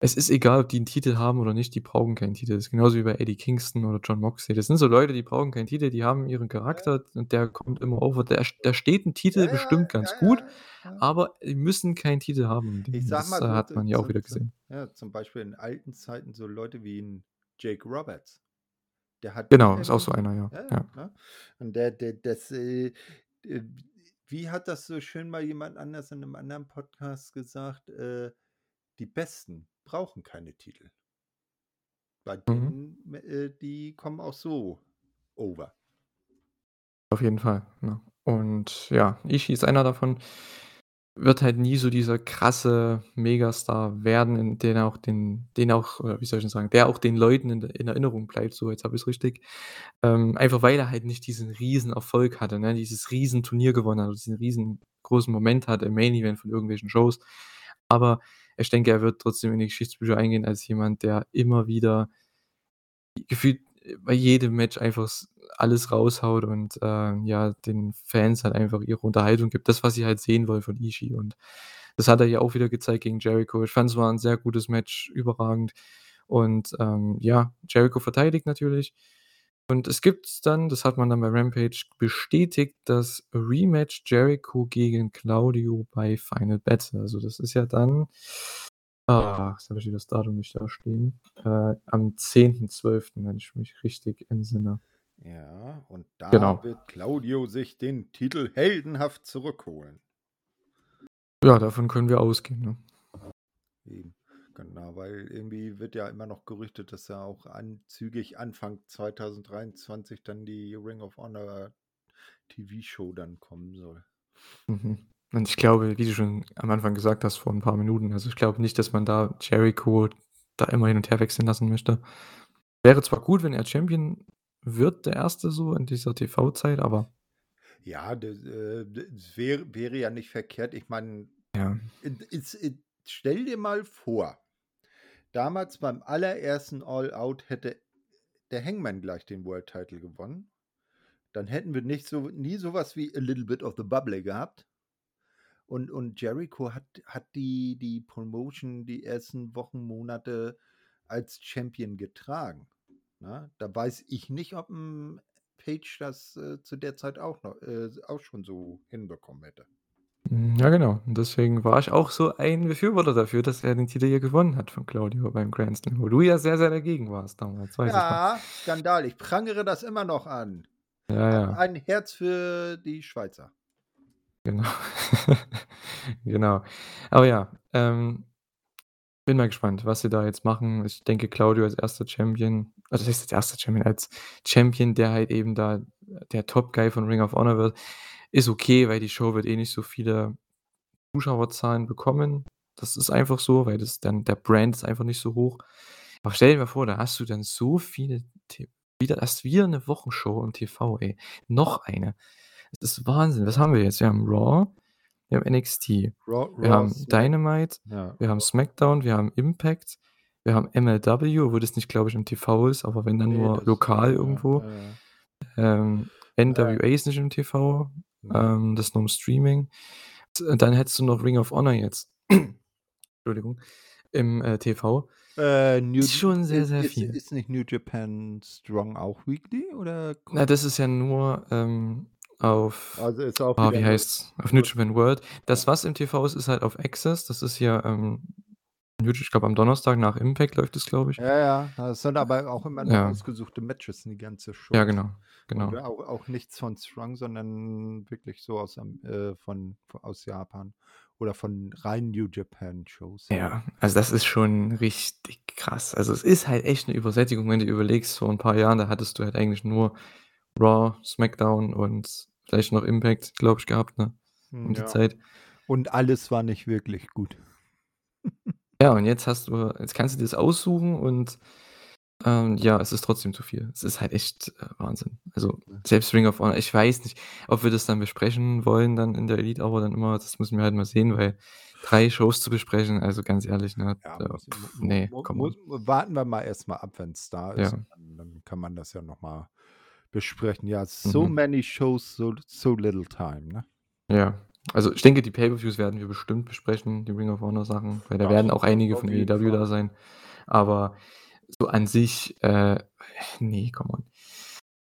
[SPEAKER 1] Es ist egal, ob die 'n Titel haben oder nicht, die brauchen keinen Titel. Das ist genauso wie bei Eddie Kingston oder Jon Moxley. Das sind so Leute, die brauchen keinen Titel, die haben ihren. Charakter und der kommt immer over. Da da steht 'n
[SPEAKER 2] Ja,
[SPEAKER 1] Titel
[SPEAKER 2] ja,
[SPEAKER 1] bestimmt ganz
[SPEAKER 2] ja,
[SPEAKER 1] gut,
[SPEAKER 2] ja, ja.
[SPEAKER 1] aber die müssen keinen Titel haben.
[SPEAKER 2] Ich
[SPEAKER 1] Das,
[SPEAKER 2] mal
[SPEAKER 1] hat man ja auch wieder gesehen.
[SPEAKER 2] ja, zum Beispiel in alten Zeiten so Leute wie Jake Roberts. Der hat
[SPEAKER 1] Genau, ist auch so einer, ja,
[SPEAKER 2] ne? Und der der das, äh, äh wie hat das so schön mal jemand anders in 'nem anderen Podcast gesagt? Äh, die Besten brauchen keine Titel. Bei
[SPEAKER 1] Mhm.
[SPEAKER 2] denen, m äh, die kommen auch so over.
[SPEAKER 1] Auf jeden Fall, ne? Und ja, Ishii ist einer davon. Wird halt nie so dieser krasse Megastar werden, den auch den den auch wie soll ich denn sagen, der auch den Leuten in in Erinnerung bleibt. So, jetzt habe ich's richtig. Ähm, einfach weil er halt nicht diesen Riesenerfolg hatte, ne? Dieses Riesenturnier gewonnen hat, diesen riesengroßen Moment hatte im Main Event von irgendwelchen Shows. Aber ich denke, er wird trotzdem in die Geschichtsbücher eingehen als jemand, der immer wieder gefühlt, bei jedem Match einfach alles raushaut und, äh, ja, den Fans halt einfach ihre Unterhaltung gibt. Das, was sie halt sehen wollen von Ishii. Und das hat er hier auch wieder gezeigt gegen Jericho. Ich fand, es war 'n sehr gutes Match, überragend. Und, ähm, ja, Jericho verteidigt natürlich. Und es gibt dann das hat man dann bei Rampage bestätigt, das Rematch Jericho gegen Claudio bei Final Battle. Also, das ist ja dann ah, jetzt habe ich das Datum nicht da stehen. Äh, am 10.12., wenn ich mich richtig entsinne.
[SPEAKER 2] Ja, und da
[SPEAKER 1] Genau.
[SPEAKER 2] wird Claudio sich den Titel heldenhaft zurückholen.
[SPEAKER 1] Ja, davon können wir ausgehen, ne?
[SPEAKER 2] Eben, genau, weil irgendwie wird ja immer noch gerüchtet, dass ja auch an zügig Anfang 2023 dann die Ring of Honor TV-Show dann kommen soll.
[SPEAKER 1] Mhm. Und ich glaube, wie du schon am Anfang gesagt hast vor 'n paar Minuten also, ich glaube nicht, dass man da Jericho da immer hin und her wechseln lassen möchte. Wäre zwar gut, wenn er Champion wird, der Erste so in dieser TV-Zeit, aber
[SPEAKER 2] Ja, das, äh, d es wäre wäre ja nicht verkehrt. Ich meine,
[SPEAKER 1] Ja.
[SPEAKER 2] stell dir mal vor, damals beim allerersten All Out hätte der Hangman gleich den World Title gewonnen. Dann hätten wir nicht so nie so was wie „A little bit of the bubbly“ gehabt. Und und Jericho hat hat die die Promotion die ersten Wochen, Monate als Champion getragen, ne? Da weiß ich nicht, ob 'n Page das, äh, zu der Zeit auch noch äh, auch schon so hinbekommen hätte.
[SPEAKER 1] Ja, genau. Und deswegen war ich auch so ein Befürworter dafür, dass er den Titel hier gewonnen hat von Claudio beim Grand Slam, wo du ja sehr, sehr dagegen warst damals, weiß ich noch.
[SPEAKER 2] Ja, Skandal. Ich prangere das immer noch an.
[SPEAKER 1] Ja, ja.
[SPEAKER 2] ein Herz für die Schweizer.
[SPEAKER 1] Genau. Genau. Aber ja, ähm bin mal gespannt, was sie da jetzt machen. Ich denke, Claudio als 1. Champion also, was heißt als 1. Champion, als Champion, der halt eben da der Top Guy von Ring of Honor wird, ist okay, weil die Show wird eh nicht so viele Zuschauerzahlen bekommen. Das ist einfach so, weil das dann der Brand ist einfach nicht so hoch. Aber stell dir mal vor, da hast du dann so viele t wieder hast wieder 'ne Wochenshow im TV, ey. Noch eine. Das ist Wahnsinn. Was haben wir jetzt? Wir haben Raw, wir haben NXT,
[SPEAKER 2] Raw
[SPEAKER 1] wir
[SPEAKER 2] Raw,
[SPEAKER 1] haben
[SPEAKER 2] Smack
[SPEAKER 1] Dynamite,
[SPEAKER 2] ja,
[SPEAKER 1] wir haben. SmackDown, wir haben Impact, wir haben MLW, obwohl das nicht, glaube ich, im TV ist, aber wenn dann
[SPEAKER 2] Ne,
[SPEAKER 1] nur lokal
[SPEAKER 2] ja,
[SPEAKER 1] irgendwo.
[SPEAKER 2] ja, ja.
[SPEAKER 1] Ähm. NWA ist nicht im TV. Ähm, das ist nur im Streaming. Dann hättest du noch Ring of Honor jetzt Entschuldigung, im, äh, TV.
[SPEAKER 2] Äh, New
[SPEAKER 1] Ist schon sehr, sehr
[SPEAKER 2] ist
[SPEAKER 1] viel.
[SPEAKER 2] ist nicht New Japan Strong auch Weekly oder
[SPEAKER 1] Na, das ist ja nur, ähm, auf
[SPEAKER 2] Also, ist auch
[SPEAKER 1] ah, wie heißt's? Auf New Japan World. Das, was im TV ist, ist halt auf AXS. Das ist ja, ähm, ich glaube, am Donnerstag nach Impact läuft das, glaube ich.
[SPEAKER 2] Ja, ja, das sind aber auch immer
[SPEAKER 1] Ja.
[SPEAKER 2] ausgesuchte Matches, die ganze
[SPEAKER 1] Ja,
[SPEAKER 2] Shows.
[SPEAKER 1] Genau,
[SPEAKER 2] Und
[SPEAKER 1] genau.
[SPEAKER 2] au auch nichts von Strong, sondern wirklich so aus äh, von aus Japan oder von rein New Japan Shows.
[SPEAKER 1] Ja, also, das ist schon richtig krass. Also, es ist halt echt 'ne Übersättigung, wenn du überlegst, vor 'n paar Jahren, da hattest du halt eigentlich nur Raw, SmackDown und vielleicht noch Impact, glaube ich, gehabt, ne,
[SPEAKER 2] Hm,
[SPEAKER 1] um die
[SPEAKER 2] ja.
[SPEAKER 1] Zeit.
[SPEAKER 2] Und alles war nicht wirklich gut.
[SPEAKER 1] Ja, und jetzt hast du jetzt kannst du dir's aussuchen und Ähm, ja, es ist trotzdem zu viel. Es ist halt echt, äh, Wahnsinn. Also, selbst Ring of Honor ich weiß nicht, ob wir das dann besprechen wollen dann in der Elite Hour dann immer, das müssen wir halt mal sehen, weil 3 Shows zu besprechen, also ganz ehrlich, ne,
[SPEAKER 2] Ja,
[SPEAKER 1] da ne, come
[SPEAKER 2] mu
[SPEAKER 1] on.
[SPEAKER 2] warten wir mal erst mal ab, wenn's da ist
[SPEAKER 1] Ja.
[SPEAKER 2] dann dann kann man das ja noch mal besprechen. Ja, so
[SPEAKER 1] Mhm.
[SPEAKER 2] many shows, so so little time, ne?
[SPEAKER 1] Ja. Also, ich denke, die Pay-per-Views werden wir bestimmt besprechen, die Ring of Honor Sachen, weil da werden
[SPEAKER 2] Das
[SPEAKER 1] auch einige von
[SPEAKER 2] jeden
[SPEAKER 1] AEW da sein. Aber so an sich, äh, ne, come on.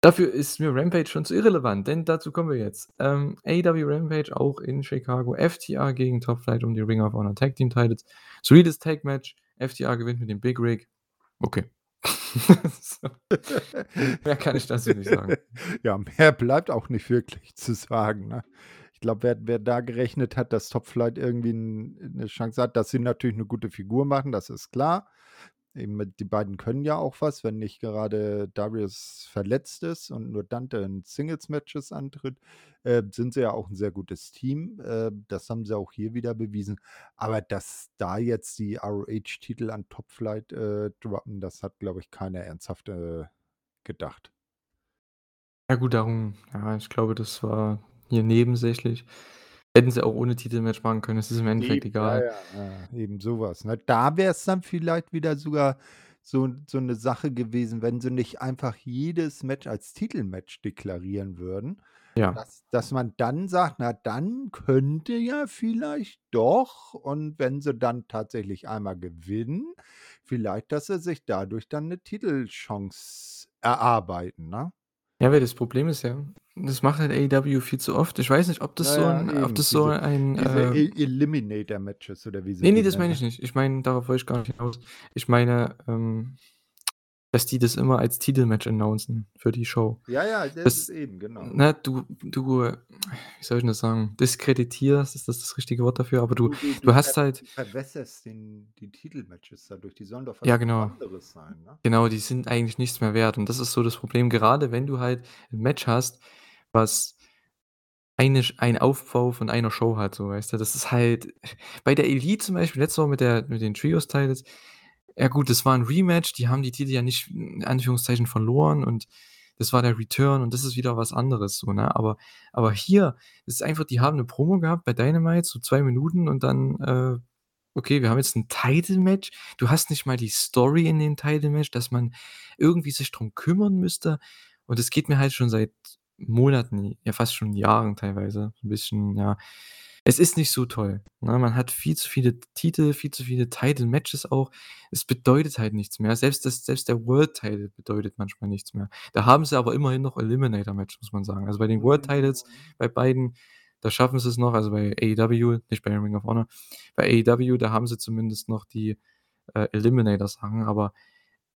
[SPEAKER 1] Dafür ist mir Rampage schon zu irrelevant, denn dazu kommen wir jetzt. Ähm, AEW Rampage auch in Chicago, FTR gegen Top Flight um die Ring of Honor Tag Team Titles. Solides Tag-Match. FTR gewinnt mit dem Big Rig. Okay. Mehr kann ich dazu nicht sagen.
[SPEAKER 2] Ja, mehr bleibt auch nicht wirklich zu sagen, ne? Ich glaube, wer wer da gerechnet hat, dass Top Flight irgendwie 'n 'ne Chance hat dass sie natürlich 'ne gute Figur machen, das ist klar. Eben die beiden können ja auch was, wenn nicht gerade Darius verletzt ist und nur Dante in Singles-Matches antritt, äh, sind sie ja auch 'n sehr gutes Team. Äh, das haben sie auch hier wieder bewiesen. Aber dass da jetzt die ROH-Titel an Top Flight, äh, droppen, das hat, glaube ich, keiner ernsthaft, äh, gedacht.
[SPEAKER 1] Ja gut, darum ja, ich glaube, das war hier nebensächlich. Hätten sie auch ohne Titelmatch machen können, es ist im Endeffekt
[SPEAKER 2] Eben,
[SPEAKER 1] egal.
[SPEAKER 2] ja, ja, eben so was, ne? Da wär's dann vielleicht wieder sogar so so 'ne Sache gewesen, wenn sie nicht einfach jedes Match als Titelmatch deklarieren würden,
[SPEAKER 1] Ja.
[SPEAKER 2] dass dass man dann sagt: „Na, dann könnte ja vielleicht doch“ und wenn sie dann tatsächlich einmal gewinnen, vielleicht, dass sie sich dadurch dann 'ne Titelchance erarbeiten, ne?
[SPEAKER 1] Ja, weil das Problem ist ja, das macht halt AEW viel zu oft. Ich weiß nicht, ob das
[SPEAKER 2] Ja,
[SPEAKER 1] so
[SPEAKER 2] ja,
[SPEAKER 1] 'n ob
[SPEAKER 2] eben,
[SPEAKER 1] das so
[SPEAKER 2] diese
[SPEAKER 1] ein, äh
[SPEAKER 2] E Eliminator-Matches oder wie sie
[SPEAKER 1] Ne, ne,
[SPEAKER 2] die
[SPEAKER 1] das meine
[SPEAKER 2] ne?
[SPEAKER 1] ich nicht. Ich meine, darauf wollte ich gar nicht hinaus. Ich meine, ähm, dass die das immer als Titelmatch announcen für die Show.
[SPEAKER 2] Ja, ja, das ist
[SPEAKER 1] Das
[SPEAKER 2] eben, genau.
[SPEAKER 1] ne, du du, wie soll ich das sagen, diskreditierst, ist das das richtige Wort dafür? Aber du
[SPEAKER 2] Du du du
[SPEAKER 1] hast halt
[SPEAKER 2] du verwässerst den die Titelmatches dadurch. Die sollen doch
[SPEAKER 1] Ja, genau.
[SPEAKER 2] anderes sein, ne?
[SPEAKER 1] Genau, die sind eigentlich nichts mehr wert und das ist so das Problem, gerade wenn du halt 'n Match hast, was eine einen Aufbau von einer Show hat, so, weißt du? Das ist halt bei der Elite zum Beispiel letzte Woche mit der mit den Trios-Titles ja gut, das war 'n Rematch, die haben die Titel ja nicht in Anführungszeichen verloren und das war der Return und das ist wieder was anderes so, ne? Aber aber hier ist einfach die haben 'ne Promo gehabt bei Dynamite, so 2 Minuten und dann, äh, okay, wir haben jetzt 'n Title-Match. Du hast nicht mal die Story in dem Title-Match, dass man irgendwie sich drum kümmern müsste und das geht mir halt schon seit Monaten, ja fast schon Jahren teilweise 'n bisschen, ja es ist nicht so toll, ne? Man hat viel zu viele Titel, viel zu viele Title-Matches auch. Es bedeutet halt nichts mehr. Selbst das selbst der World-Title bedeutet manchmal nichts mehr. Da haben sie aber immerhin noch Eliminator-Match, muss man sagen. Also, bei den World-Titles,
[SPEAKER 2] Mhm.
[SPEAKER 1] bei beiden, da schaffen sie's noch, also bei AEW, nicht bei Ring of Honor. Bei AEW, da haben sie zumindest noch die, äh, Eliminator-Sachen, aber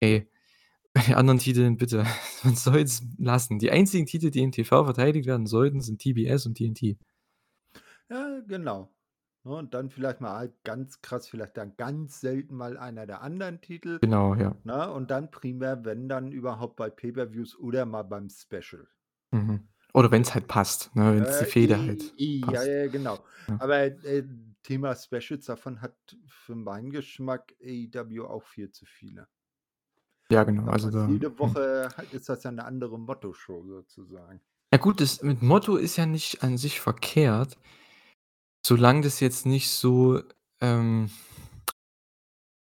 [SPEAKER 1] ey, bei den anderen Titeln bitte, man soll's lassen. Die einzigen Titel, die im TV verteidigt werden sollten, sind TBS und TNT.
[SPEAKER 2] Ja, genau. Ne, und dann vielleicht mal halt ganz krass vielleicht dann ganz selten mal einer der anderen Titel,
[SPEAKER 1] Genau, ja.
[SPEAKER 2] ne? Und dann primär, wenn dann überhaupt bei Pay-per-Views oder mal beim Special.
[SPEAKER 1] Mhm. Oder wenn's halt passt, ne, wenn's die
[SPEAKER 2] Äh,
[SPEAKER 1] Fehde
[SPEAKER 2] i
[SPEAKER 1] halt
[SPEAKER 2] i ja,
[SPEAKER 1] passt.
[SPEAKER 2] ja, genau.
[SPEAKER 1] Ja.
[SPEAKER 2] Aber, äh, Thema Specials, davon hat für meinen Geschmack AEW auch viel zu viele.
[SPEAKER 1] Ja, genau,
[SPEAKER 2] Sage
[SPEAKER 1] also da
[SPEAKER 2] jede
[SPEAKER 1] hm.
[SPEAKER 2] Woche halt ist das ja 'ne andere Motto-Show sozusagen.
[SPEAKER 1] Ja gut, das mit Motto ist ja nicht an sich verkehrt solange das jetzt nicht so, ähm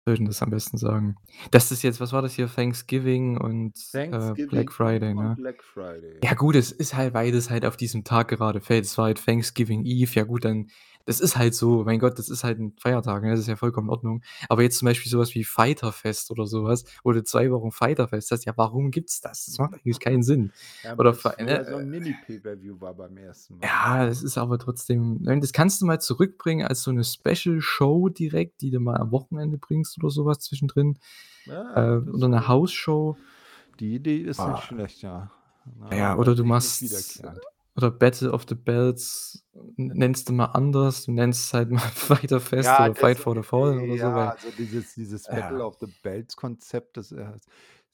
[SPEAKER 1] wie soll ich 'n das am besten sagen? Dass das jetzt was war das hier, Thanksgiving und, äh, Black Friday,
[SPEAKER 2] und
[SPEAKER 1] ne?
[SPEAKER 2] Black Friday.
[SPEAKER 1] Ja gut, es ist halt beides halt auf diesem Tag gerade fällt. Es war halt Thanksgiving Eve, ja gut, dann das ist halt so, mein Gott, das ist halt 'n Feiertag, ne? Das ist ja vollkommen in Ordnung. Aber jetzt zum Beispiel so was wie Fyter Fest oder so was, wo du 2 Wochen Fyter Fest hast, ja, warum gibt's das? Das macht eigentlich keinen Sinn.
[SPEAKER 2] Ja,
[SPEAKER 1] Oder Fy ne,
[SPEAKER 2] so
[SPEAKER 1] äh
[SPEAKER 2] 'n Mini-Pay-per-View war beim 1. Mal, ne?
[SPEAKER 1] Ja, das ist aber trotzdem nein, das kannst du mal zurückbringen als so 'ne Special-Show direkt, die du mal am Wochenende bringst oder so was zwischendrin,
[SPEAKER 2] Ja,
[SPEAKER 1] äh,
[SPEAKER 2] das
[SPEAKER 1] oder 'ne
[SPEAKER 2] wäre
[SPEAKER 1] House-Show.
[SPEAKER 2] Die Idee ist nicht
[SPEAKER 1] Ah.
[SPEAKER 2] schlecht, ja. Ne,
[SPEAKER 1] Ja, oder du
[SPEAKER 2] nicht
[SPEAKER 1] machst. Oder Battle of the Belts nennst du mal anders. Du nennst es halt mal Fyter Fest
[SPEAKER 2] Ja,
[SPEAKER 1] oder Fight for the Fallen
[SPEAKER 2] äh,
[SPEAKER 1] oder so,
[SPEAKER 2] ja, also dieses dieses Battle
[SPEAKER 1] ja.
[SPEAKER 2] of the Belts-Konzept, das, äh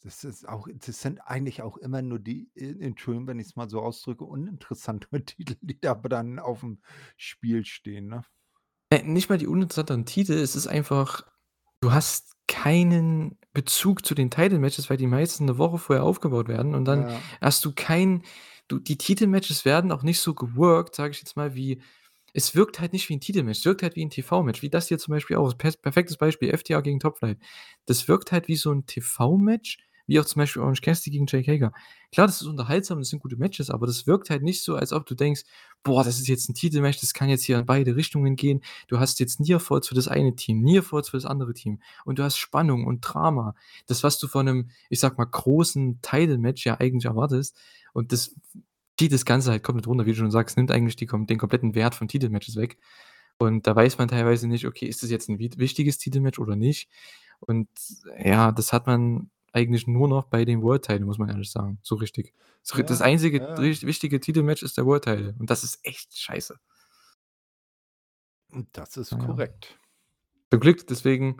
[SPEAKER 2] das ist auch das sind eigentlich auch immer nur die e Entschuldigung, wenn ich's mal so ausdrücke, uninteressanteren Titel, die da aber dann aufm Spiel stehen, ne?
[SPEAKER 1] Äh, nicht mal die uninteressanteren Titel, es ist einfach du hast keinen Bezug zu den Title-Matches, weil die meisten 'ne Woche vorher aufgebaut werden und dann
[SPEAKER 2] Ja.
[SPEAKER 1] hast du kein du die Titelmatches werden auch nicht so geworkt, sage ich jetzt mal, wie es wirkt halt nicht wie 'n Titelmatch, es wirkt halt wie 'n TV-Match, wie das hier zum Beispiel auch. Perfektes Beispiel, FTR gegen Top Flight. Das wirkt halt wie so 'n TV-Match, wie auch zum Beispiel Orange Cassidy gegen Jake Hager. Klar, das ist unterhaltsam, das sind gute Matches, aber das wirkt halt nicht so, als ob du denkst: „Boah, das ist jetzt 'n Titelmatch, das kann jetzt hier in beide Richtungen gehen.“ Du hast jetzt Near Falls für das eine Team, Near Falls für das andere Team und du hast Spannung und Drama. Das, was du von 'nem, ich sage mal, großen Title-Match ja eigentlich erwartest und das zieht das Ganze halt komplett runter, wie du schon sagst, nimmt eigentlich die den kompletten Wert von Titelmatches weg. Und da weiß man teilweise nicht: „Okay, ist das jetzt 'n wid wichtiges Titelmatch oder nicht?“ Und ja, das hat man eigentlich nur noch bei dem World Title, muss man ehrlich sagen, so richtig. Das ri das
[SPEAKER 2] Ja,
[SPEAKER 1] einzige
[SPEAKER 2] ja.
[SPEAKER 1] wichtige Titelmatch ist der World Title und das ist echt scheiße.
[SPEAKER 2] Das ist
[SPEAKER 1] ja.
[SPEAKER 2] korrekt.
[SPEAKER 1] Zum Glück deswegen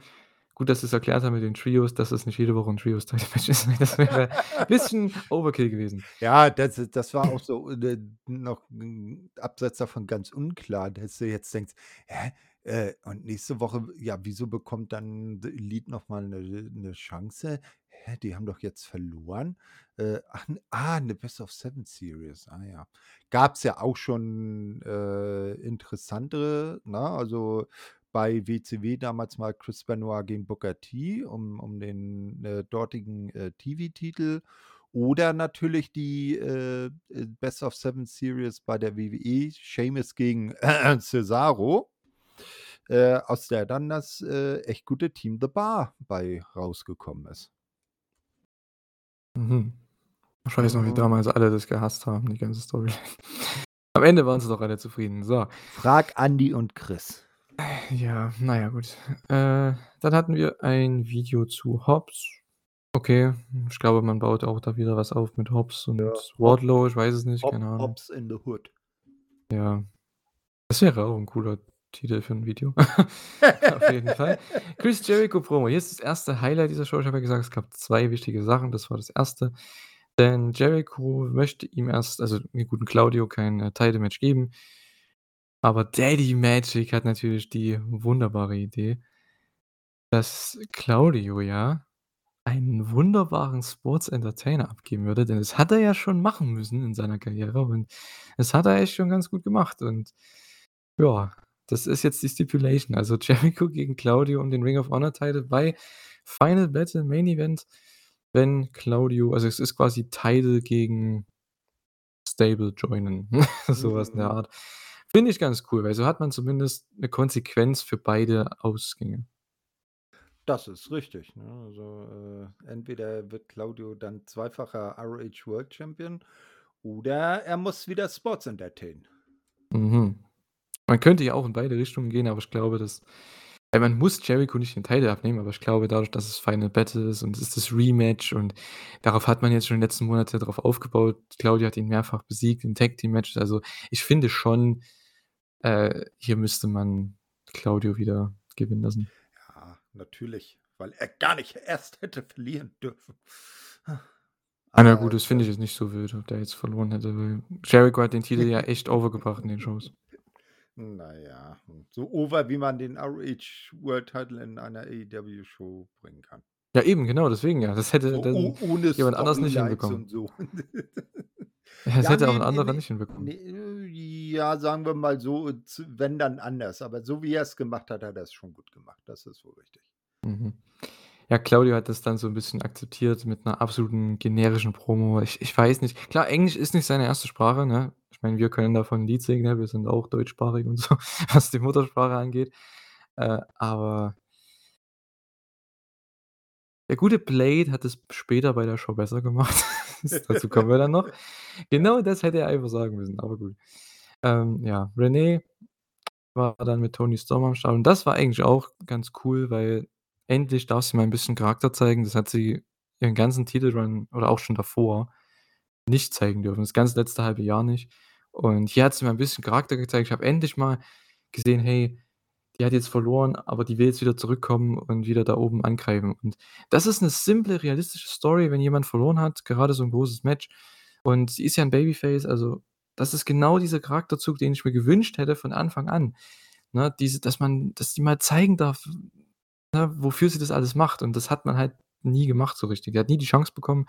[SPEAKER 1] gut, dass du's erklärt hast mit den Trios, dass es nicht jede Woche 'n Trios-Title-Match ist. Das wäre bisschen Overkill gewesen.
[SPEAKER 2] Ja, das das war auch so, äh, noch 'n abseits davon ganz unklar, dass du jetzt denkst: „Hä, äh, und nächste Woche, ja, wieso bekommt dann Elite noch mal 'ne 'ne Chance? Hä, die haben doch jetzt verloren?“ Äh, ach, ah, 'ne Best-of-Seven-Series. Ah ja. Gab's ja auch schon, äh, interessantere, ne? Also, bei WCW damals mal Chris Benoit gegen Booker T um um den, äh, dortigen, äh, TV-Titel oder natürlich die, äh, äh, Best-of-Seven-Series bei der WWE, Sheamus gegen Cesaro, äh, aus der dann das, äh, echt gute Team The Bar bei rausgekommen ist.
[SPEAKER 1] Mhm. Ich weiß noch, wie damals alle das gehasst haben, die ganze Storyline. Am Ende waren sie doch alle zufrieden. So.
[SPEAKER 2] Frag Andi und Chris.
[SPEAKER 1] Ja, na ja, gut. Äh, dann hatten wir ein Video zu Hobbs. Okay, ich glaube, man baut auch da wieder was auf mit Hobbs
[SPEAKER 2] Ja,
[SPEAKER 1] und
[SPEAKER 2] Hob
[SPEAKER 1] Wardlow, ich weiß es nicht,
[SPEAKER 2] Hob
[SPEAKER 1] keine Ahnung.
[SPEAKER 2] Hobbs in the Hood.
[SPEAKER 1] Ja. Das wäre auch 'n cooler Titel für 'n Video. Auf jeden Fall. Chris Jericho Promo. Hier ist das 1. Highlight dieser Show. Ich habe ja gesagt, es gab 2 wichtige Sachen. Das war das 1., denn Jericho möchte ihm erst also, dem guten Claudio kein, äh, Title-Match geben. Aber Daddy Magic hat natürlich die wunderbare Idee dass Claudio ja einen wunderbaren Sports-Entertainer abgeben würde, denn das hat er ja schon machen müssen in seiner Karriere und das hat er echt schon ganz gut gemacht und ja, das ist jetzt die Stipulation. Also, Jericho gegen Claudio um den Ring of Honor Title bei Final Battle Main Event, wenn Claudio also, es ist quasi Title gegen Stable joinen, so was in der
[SPEAKER 2] Mhm.
[SPEAKER 1] Art. Finde ich ganz cool, weil so hat man zumindest 'ne Konsequenz für beide Ausgänge.
[SPEAKER 2] Das ist richtig, ne? Also, äh, entweder wird Claudio dann zweifacher ROH World Champion oder er muss wieder Sports entertainen.
[SPEAKER 1] Mhm. Man könnte ja auch in beide Richtungen gehen, aber ich glaube, dass weil man muss Jericho nicht den Title abnehmen, aber ich glaube, dadurch, dass es Final Battle ist und es ist das Rematch und darauf hat man jetzt schon in den letzten Monate drauf aufgebaut. Claudio hat ihn mehrfach besiegt in Tag-Team-Matches. Also, ich finde schon, äh, hier müsste man Claudio wieder gewinnen lassen.
[SPEAKER 2] Ja, natürlich, weil er gar nicht erst hätte verlieren dürfen.
[SPEAKER 1] Ah, na gut, das finde ich
[SPEAKER 2] äh
[SPEAKER 1] jetzt nicht so wild, ob der jetzt verloren hätte, weil Jericho hat den Titel ja echt over gebracht in den Shows.
[SPEAKER 2] Na ja, hm, so over, wie man den ROH World Title in einer AEW Show bringen kann.
[SPEAKER 1] Ja, eben, genau, deswegen ja. Das hätte
[SPEAKER 2] So
[SPEAKER 1] dann
[SPEAKER 2] o ohne
[SPEAKER 1] jemand anders nicht
[SPEAKER 2] Storylines
[SPEAKER 1] hinbekommen.
[SPEAKER 2] so.
[SPEAKER 1] Ja, das
[SPEAKER 2] Ja,
[SPEAKER 1] hätte auch
[SPEAKER 2] ne,
[SPEAKER 1] 'n
[SPEAKER 2] ne,
[SPEAKER 1] anderer
[SPEAKER 2] ne,
[SPEAKER 1] nicht hinbekommen.
[SPEAKER 2] ne, ja, sagen wir mal so, wenn dann anders, aber so wie er's gemacht hat, hat er's schon gut gemacht. Das ist wohl richtig.
[SPEAKER 1] Mhm. Ja, Claudio hat das dann so 'n bisschen akzeptiert mit 'ner absoluten generischen Promo. Ich ich weiß nicht. Klar, Englisch ist nicht seine 1. Sprache, ne? Meine, wir können davon 'n Lied singen, ne? Wir sind auch deutschsprachig und so, was die Muttersprache angeht. Äh, aber der gute Blade hat es später bei der Show besser gemacht. Dazu kommen wir dann noch. Genau das hätte er einfach sagen müssen, aber gut. Ähm, ja, Renee war dann mit Toni Storm am Start und das war eigentlich auch ganz cool, weil endlich darf sie mal 'n bisschen Charakter zeigen. Das hat sie ihren ganzen Titelrun oder auch schon davor nicht zeigen dürfen, das ganze letzte 1/2 Jahr nicht. Und hier hat sie mal 'n bisschen Charakter gezeigt. Ich habe endlich mal gesehen: „Hey, die hat jetzt verloren, aber die will jetzt wieder zurückkommen und wieder da oben angreifen.“ Und das ist 'ne simple, realistische Story, wenn jemand verloren hat, gerade so 'n großes Match. Und sie ist ja 'n Babyface, also, das ist genau dieser Charakterzug, den ich mir gewünscht hätte von Anfang an, ne? Diese dass man dass die mal zeigen darf, ne, wofür sie das alles macht und das hat man halt nie gemacht so richtig. Der hat nie die Chance bekommen.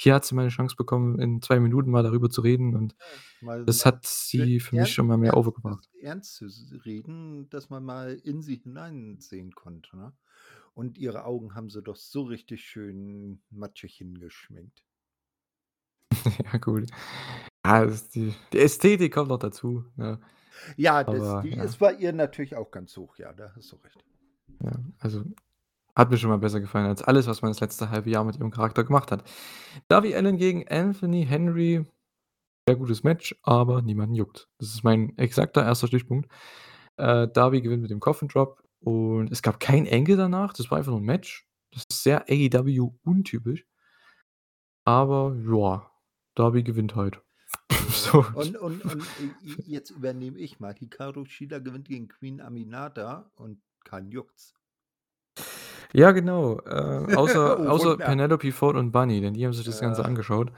[SPEAKER 1] Hier hat sie mal 'ne Chance bekommen, in 2 Minuten mal darüber zu reden und
[SPEAKER 2] Ja, mal
[SPEAKER 1] das hat sie für mich
[SPEAKER 2] ernst
[SPEAKER 1] schon mal mehr overgebracht.
[SPEAKER 2] ernst zu reden, dass man mal in sie hineinsehen konnte, ne? Und ihre Augen haben sie doch so richtig schön matschig hingeschminkt.
[SPEAKER 1] Ja, gut. Ja, die die Ästhetik kommt noch dazu, ne?
[SPEAKER 2] Ja, das
[SPEAKER 1] Aber
[SPEAKER 2] die
[SPEAKER 1] ja.
[SPEAKER 2] ist bei ihr natürlich auch ganz hoch, ja, da hast du recht.
[SPEAKER 1] Ja, also, hat mir schon mal besser gefallen als alles, was man das letzte 1/2 Jahr mit ihrem Charakter gemacht hat. Darby Allin gegen Anthony Henry, sehr gutes Match, aber niemanden juckt. Das ist mein exakter 1. Stichpunkt. Äh, Darby gewinnt mit dem Coffin Drop und es gab kein Angle danach. Das war einfach nur 'n Match. Das ist sehr AEW untypisch. Aber ja, Darby gewinnt halt. So.
[SPEAKER 2] und und und jetzt übernehme ich mal. Hikaru Shida gewinnt gegen Queen Aminata und keinen juckt's.
[SPEAKER 1] Ja, genau. Äh, außer
[SPEAKER 2] Oh
[SPEAKER 1] außer. Penelope Ford und Bunny, denn die haben sich das Ganze angeschaut.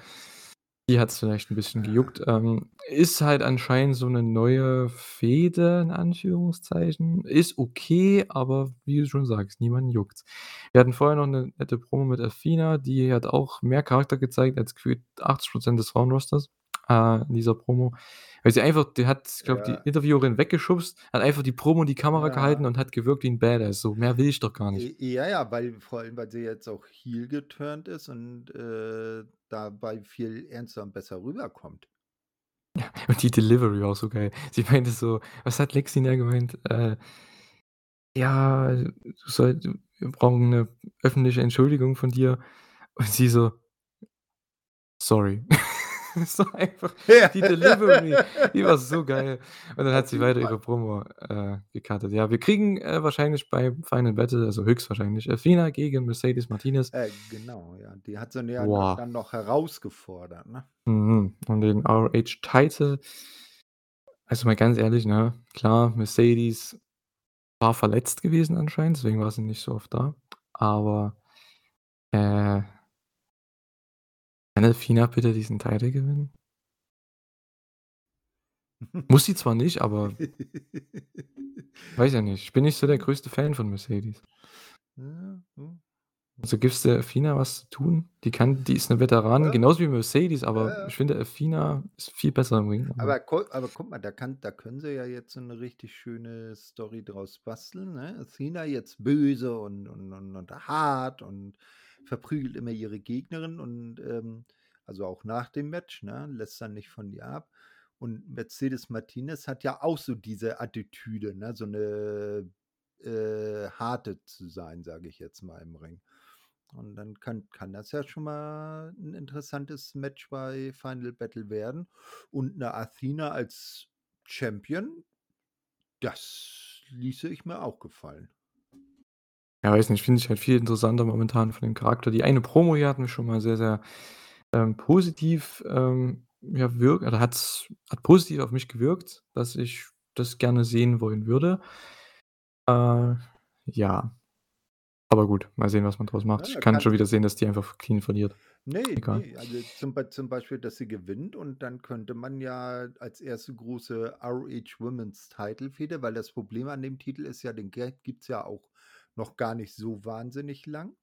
[SPEAKER 1] Die hat's vielleicht 'n bisschen gejuckt. Ähm, ist halt anscheinend so 'ne neue Fehde in Anführungszeichen. Ist okay, aber wie du schon sagst, niemanden juckt's. Wir hatten vorher noch 'ne nette Promo mit Athena, die hat auch mehr Charakter gezeigt als gefühlt 80 % des Frauenrosters, äh, in dieser Promo. Weil sie einfach die hat, ich glaube, die
[SPEAKER 2] Ja.
[SPEAKER 1] Interviewerin weggeschubst, hat einfach die Promo in die Kamera gehalten
[SPEAKER 2] Ja.
[SPEAKER 1] und hat gewirkt wie 'n Badass. So, mehr will ich doch gar nicht.
[SPEAKER 2] Ja, ja, weil vor allem, weil sie jetzt auch heel geturnt ist und, äh, dabei viel ernster und besser rüberkommt.
[SPEAKER 1] Ja, und die Delivery auch so geil. Sie meinte so was hat Lexi da gemeint? Äh „Ja, du soll wir brauchen 'ne öffentliche Entschuldigung von dir.“ Und sie so „Sorry.“ So einfach
[SPEAKER 2] Ja.
[SPEAKER 1] die Delivery, die war so geil. Und dann hat sie weiter ihre Promo, äh, gecuttet. Ja, wir kriegen, äh, wahrscheinlich beim Final Battle, also höchstwahrscheinlich, Athena gegen Mercedes Martinez.
[SPEAKER 2] Äh, genau, ja. Die hat sie ja
[SPEAKER 1] Boah.
[SPEAKER 2] dann noch herausgefordert, ne?
[SPEAKER 1] Mhm. Um den ROH Title. Also, mal ganz ehrlich, ne? Klar, Mercedes war verletzt gewesen anscheinend, deswegen war sie nicht so oft da. Aber, äh kann Athena bitte diesen Title gewinnen? Muss sie zwar nicht, aber weiß ja nicht. Ich bin nicht so der größte Fan von Mercedes. Also, gibst du Athena was zu tun? Die kann die ist 'ne Veteranin,
[SPEAKER 2] Ja.
[SPEAKER 1] genauso wie Mercedes, aber
[SPEAKER 2] Ja,
[SPEAKER 1] ich finde, Athena ist viel besser im Ring, aber
[SPEAKER 2] Aber gu aber guck mal, da kann da können sie ja jetzt so 'ne richtig schöne Story draus basteln, ne? Athena jetzt böse und und und und hart und verprügelt immer ihre Gegnerin und, ähm also, auch nach dem Match, ne, lässt dann nicht von ihr ab. Und Mercedes Martinez hat ja auch so diese Attitüde, ne, so 'ne, äh, harte zu sein, sage ich jetzt mal im Ring. Und dann kann kann das ja schon mal 'n interessantes Match bei Final Battle werden. Und 'ne Athena als Champion, das ließe ich mir auch gefallen.
[SPEAKER 1] Ja, weiß nicht, finde ich halt viel interessanter momentan von dem Charakter. Die eine Promo hier hat mich schon mal sehr, sehr, ähm, positiv, ähm, ja, wirk oder hat's hat positiv auf mich gewirkt, dass ich das gerne sehen wollen würde. Äh, ja. Aber gut, mal sehen, was man draus macht. Ich kann
[SPEAKER 2] kann
[SPEAKER 1] schon wieder sehen, dass die einfach clean verliert.
[SPEAKER 2] Ne,
[SPEAKER 1] Egal.
[SPEAKER 2] ne, also, zum zum Beispiel, dass sie gewinnt und dann könnte man ja als 1. große ROH Women's Title-Fehde weil das Problem an dem Titel ist ja, den Geld gibt's ja auch noch gar nicht so wahnsinnig lang,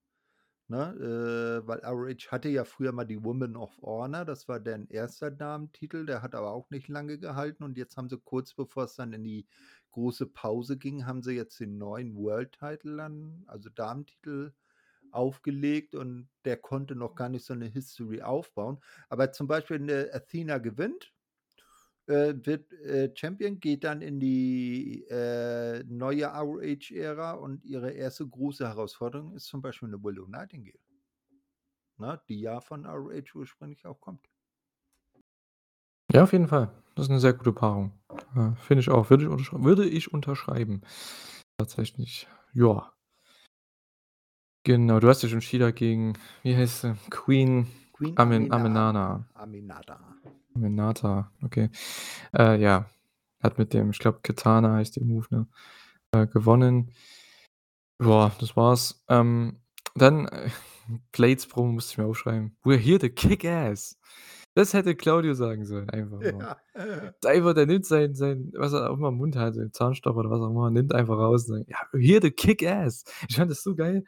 [SPEAKER 2] ne? Äh, weil ROH hatte ja früher mal die Women of Honor, das war deren 1. Damentitel, der hat aber auch nicht lange gehalten und jetzt haben sie kurz bevor es dann in die große Pause ging, haben sie jetzt den neuen World Title dann also, Damentitel aufgelegt und der konnte noch gar nicht so 'ne History aufbauen. Aber zum Beispiel 'ne Athena gewinnt, äh, wird, äh, Champion, geht dann in die, äh, neue ROH-Ära und ihre 1. große Herausforderung ist zum Beispiel 'ne Willow Nightingale. Ne, die ja von ROH ursprünglich auch kommt.
[SPEAKER 1] Ja, auf jeden Fall. Das ist 'ne sehr gute Paarung. Äh, finde ich auch. Würde ich würde ich unterschreiben. Tatsächlich, ja. Genau, du hast ja schon Shida gegen wie heißt sie? Queen
[SPEAKER 2] Queen
[SPEAKER 1] Amin
[SPEAKER 2] Amina
[SPEAKER 1] Amenana.
[SPEAKER 2] Aminata.
[SPEAKER 1] Aminata, okay. Äh, ja, hat mit dem ich glaube, Katana heißt der Move, ne, äh, gewonnen. Ja, das war's. Ähm, dann, äh, Blades Promo musste ich mir aufschreiben. „We're here to kick ass.“ Das hätte Claudio sagen sollen, einfach.
[SPEAKER 2] Ja.
[SPEAKER 1] Einfach der nimmt sein sein was er auch immer im Mund hat, seinen Zahnstocher oder was auch immer, nimmt einfach raus und sagt: „Ja, we're here to kick ass.“ Ich fand das so geil.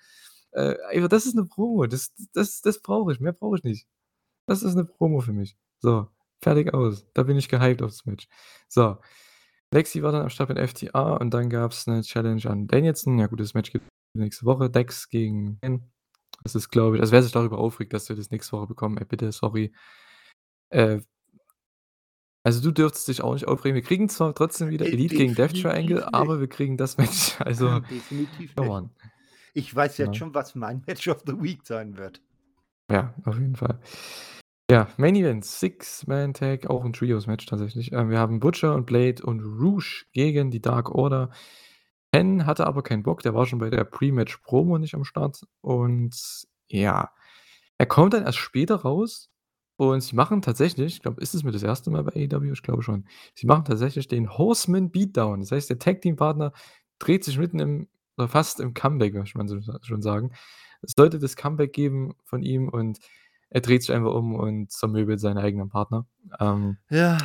[SPEAKER 1] Äh, einfach das ist 'ne Promo. Das das das brauche ich. Mehr brauche ich nicht. Das ist 'ne Promo für mich. So, fertig, aus. Da bin ich gehypt aufs Match. So, Lexi war dann am Start mit FTA und dann gab's 'ne Challenge an Danielson. Ja gut, das Match gibt nächste Woche. Dex gegen Ken. Das ist, glaube ich also, wer sich darüber aufregt, dass wir das nächste Woche bekommen, ey, bitte, sorry. Äh also, du dürftest dich auch nicht aufregen. Wir kriegen zwar trotzdem wieder Elite gegen Death
[SPEAKER 2] definitiv
[SPEAKER 1] Triangle, aber
[SPEAKER 2] nicht.
[SPEAKER 1] wir kriegen das Match. Also,
[SPEAKER 2] Definitiv
[SPEAKER 1] come
[SPEAKER 2] nicht. Ich weiß jetzt
[SPEAKER 1] Ja.
[SPEAKER 2] schon, was mein Match of the Week sein wird.
[SPEAKER 1] Ja, auf jeden Fall. Ja, Main Event, Six-Man-Tag, auch 'n Trios-Match tatsächlich. Ähm, wir haben Butcher und Blade und Rouge gegen die Dark Order. Ken hatte aber keinen Bock, der war schon bei der Pre-Match-Promo nicht am Start und ja, er kommt dann erst später raus und sie machen tatsächlich ich glaube, ist es mit das 1. Mal bei AEW? Ich glaube schon. Sie machen tatsächlich den Horseman Beatdown. Das heißt, der Tag-Team-Partner dreht sich mitten im oder fast im Comeback, möchte man so schon sagen. Es sollte das Comeback geben von ihm und er dreht sich einfach um und zermöbelt seinen eigenen Partner. Ähm
[SPEAKER 2] Ja,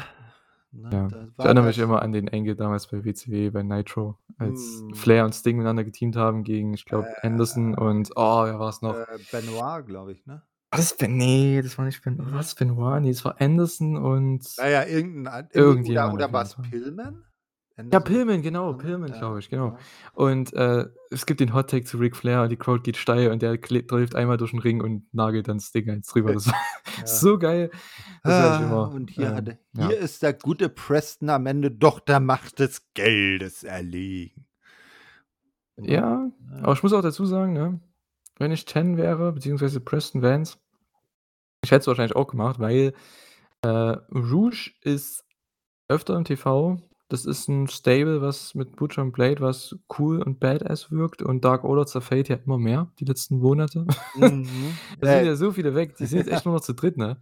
[SPEAKER 2] ne,
[SPEAKER 1] ja. Ich
[SPEAKER 2] war
[SPEAKER 1] erinnere mich
[SPEAKER 2] das
[SPEAKER 1] immer an den Angle damals bei WCW, bei Nitro, als
[SPEAKER 2] Mhm.
[SPEAKER 1] Flair und Sting miteinander geteamt haben gegen, ich glaube, Anderson und oh, wer war's noch?
[SPEAKER 2] Äh, Benoit, glaube ich, ne?
[SPEAKER 1] War das Ben ne, das war nicht Ben war's Benoit? Ne, es war Anderson und
[SPEAKER 2] Na ja, irgend 'n an oder
[SPEAKER 1] irgendjemand
[SPEAKER 2] oder
[SPEAKER 1] auf
[SPEAKER 2] war's
[SPEAKER 1] jeden
[SPEAKER 2] Pillman?
[SPEAKER 1] Ja,
[SPEAKER 2] Anderson?
[SPEAKER 1] Pillman, genau,
[SPEAKER 2] Pillman? Ja,
[SPEAKER 1] glaube ich, genau. Und, äh, es gibt den Hot Take zu Ric Flair und die Crowd geht steil und der läuft einmal durch 'n Ring und nagelt dann Sting eins drüber. Das war
[SPEAKER 2] Ja.
[SPEAKER 1] so geil. Das
[SPEAKER 2] Ah,
[SPEAKER 1] immer,
[SPEAKER 2] und hier hat
[SPEAKER 1] ähm,
[SPEAKER 2] er
[SPEAKER 1] ja.
[SPEAKER 2] hier ist der gute Preston am Ende doch der Macht des Geldes erlegen. Ne?
[SPEAKER 1] Ja, aber ich muss auch dazu sagen, ne, wenn ich Ten wäre, beziehungsweise Preston Vance ich hätte es wahrscheinlich auch gemacht, weil, äh, Rouge ist öfter im TV. Das ist 'n Stable, was mit Butcher und Blade was cool und badass wirkt und Dark Order zerfällt ja immer mehr die letzten Monate.
[SPEAKER 2] Mhm.
[SPEAKER 1] Da sind
[SPEAKER 2] Äh
[SPEAKER 1] ja so viele weg. Die sind jetzt echt nur noch zu dritt, ne?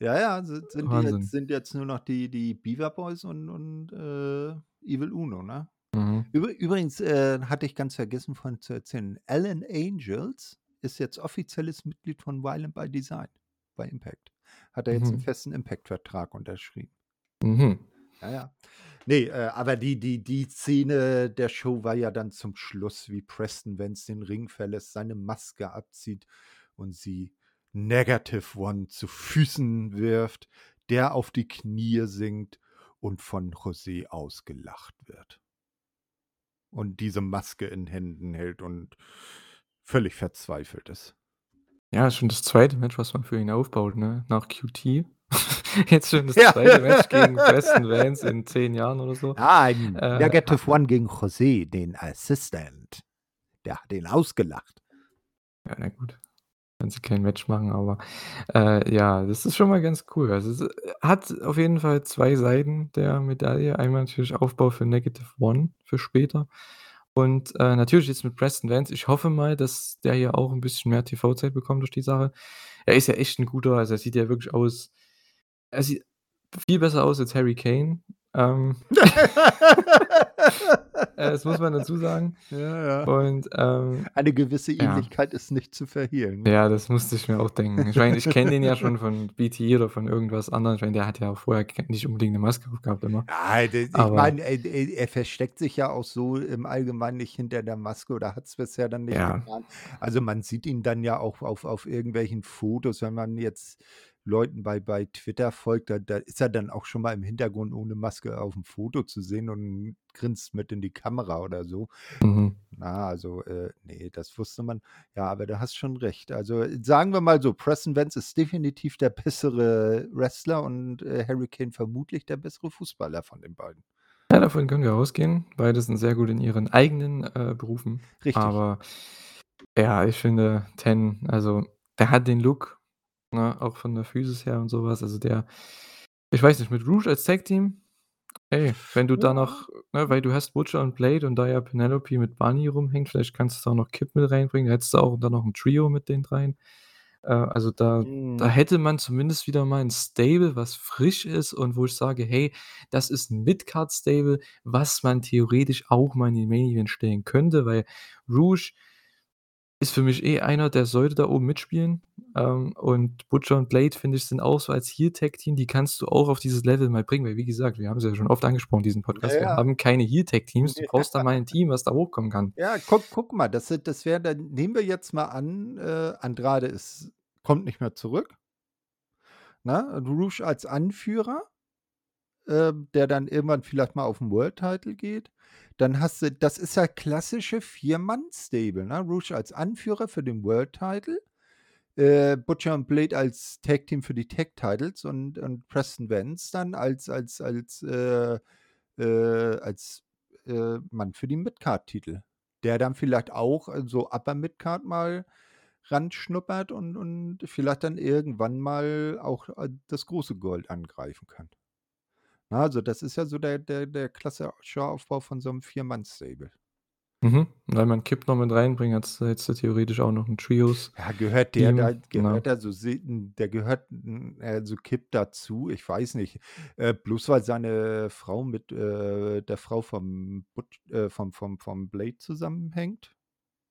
[SPEAKER 2] Ja, ja, sind sind jetzt sind jetzt nur noch die die Beaver Boys und und, äh, Evil Uno, ne?
[SPEAKER 1] Mhm.
[SPEAKER 2] Übr übrigens, äh, hatte ich ganz vergessen vorhin zu erzählen, Alan Angels ist jetzt offizielles Mitglied von Violent by Design bei Impact. Hat er jetzt
[SPEAKER 1] Mhm.
[SPEAKER 2] festen Impact-Vertrag unterschrieben.
[SPEAKER 1] Mhm.
[SPEAKER 2] Ja, ja. Ne, äh, aber die die die Szene der Show war ja dann zum Schluss, wie Preston Vance den Ring verlässt, seine Maske abzieht und sie Negative One zu Füßen wirft, der auf die Knie sinkt und von José ausgelacht wird. Und diese Maske in Händen hält und völlig verzweifelt ist.
[SPEAKER 1] Ja, schon das 2. Match, was man für ihn aufbaut, ne? Nach QT. Jetzt schon das
[SPEAKER 2] Ja.
[SPEAKER 1] 2. Match gegen Preston Vance in 10 Jahren oder so.
[SPEAKER 2] Nein,
[SPEAKER 1] Äh,
[SPEAKER 2] Negative One gegen José, den Assistant. Der hat ihn ausgelacht.
[SPEAKER 1] Ja, na gut. Wenn sie kein Match machen, aber, äh, ja, das ist schon mal ganz cool. Also, es, äh, hat auf jeden Fall 2 Seiten der Medaille. Einmal natürlich Aufbau für Negative One für später und, äh, natürlich jetzt mit Preston Vance. Ich hoffe mal, dass der hier auch 'n bisschen mehr TV-Zeit bekommt durch die Sache. Er ist ja echt 'n guter also, er sieht ja wirklich aus er sieht viel besser aus als Harry Kane. Ähm äh, das muss man dazu sagen.
[SPEAKER 2] Ja, ja.
[SPEAKER 1] Und, ähm
[SPEAKER 2] Eine gewisse
[SPEAKER 1] ja.
[SPEAKER 2] Ähnlichkeit ist nicht zu verhehlen?
[SPEAKER 1] Ja, das musste ich mir auch denken. Ich meine, ich kenne den ja schon von BTE oder von irgendwas anderem. Ich meine, der hat ja auch vorher nicht unbedingt 'ne Maske aufgehabt immer.
[SPEAKER 2] Ja, d ich meine, er er er versteckt sich ja auch so im Allgemeinen nicht hinter der Maske oder hat's bisher dann nicht
[SPEAKER 1] Ja.
[SPEAKER 2] getan. Also, man sieht ihn dann ja auch auf auf irgendwelchen Fotos, wenn man jetzt Leuten bei bei Twitter folgt, da da ist er dann auch schon mal im Hintergrund ohne Maske auf'm Foto zu sehen und grinst mit in die Kamera oder so.
[SPEAKER 1] Mhm.
[SPEAKER 2] Na, also, äh, ne, das wusste man. Ja, aber du hast schon recht. Also, sagen wir mal so, Preston Vance ist definitiv der bessere Wrestler und, äh, Harry Kane vermutlich der bessere Fußballer von den beiden.
[SPEAKER 1] Ja, davon können wir ausgehen. Beide sind sehr gut in ihren eigenen, äh, Berufen.
[SPEAKER 2] Richtig.
[SPEAKER 1] Aber ja, ich finde Ten also, der hat den Look, ne, auch von der Physis her und so was. Also, der ich weiß nicht, mit Rouge als Tag-Team, ey, wenn du da
[SPEAKER 2] Ja.
[SPEAKER 1] noch ne, weil du hast Butcher und Blade und da ja Penelope mit Bunny rumhängt, vielleicht kannst du da noch Kip mit reinbringen. Da hättest du auch dann noch 'n Trio mit den dreien. Äh, also, da da
[SPEAKER 2] Mhm.
[SPEAKER 1] hätte man zumindest wieder mal 'n Stable, was frisch ist und wo ich sage: „Hey, das ist 'n Mid-Card-Stable, was man theoretisch auch mal in den Main Event stellen könnte“, weil Rouge ist für mich eh einer, der sollte da oben mitspielen. Ähm, und Butcher und Blade, finde ich, sind auch so als Heel-Tag-Team, die kannst du auch auf dieses Level mal bringen, weil wie gesagt, wir haben's ja schon oft angesprochen, diesen Podcast,
[SPEAKER 2] Ja,
[SPEAKER 1] wir
[SPEAKER 2] ja.
[SPEAKER 1] haben keine Heel-Tag-Teams. Du brauchst da mal 'n Team, was da hochkommen kann.
[SPEAKER 2] Ja, guck guck mal, das das wäre dann nehmen wir jetzt mal an, äh, Andrade ist kommt nicht mehr zurück. Ne? Rouge als Anführer, ähm, der dann irgendwann vielleicht mal auf 'n World Title geht. Dann hast du das ist ja klassische Vier-Mann-Stable, ne? Rouge als Anführer für den World Title, äh, Butcher und Blade als Tag-Team für die Tag Titles und und Preston Vance dann als als als, äh, äh als, äh, Mann für die Mid-Card-Titel, der dann vielleicht auch, äh, so Upper Mid-Card mal ranschnuppert und und vielleicht dann irgendwann mal auch, das große Gold angreifen kann. Ne, also das ist ja so der der der klassische Aufbau von so 'nem Vier-Mann-Stable.
[SPEAKER 1] Mhm. Wenn man Kip noch mit reinbringt, hättest du hättest du theoretisch auch noch 'n Trios
[SPEAKER 2] Ja, gehört der da
[SPEAKER 1] ne?
[SPEAKER 2] gehört da so se der gehört, hm, also Kip dazu? Ich weiß nicht. Äh, bloß weil seine Frau mit, äh, der Frau vom Butch äh, vom vom vom Blade zusammenhängt?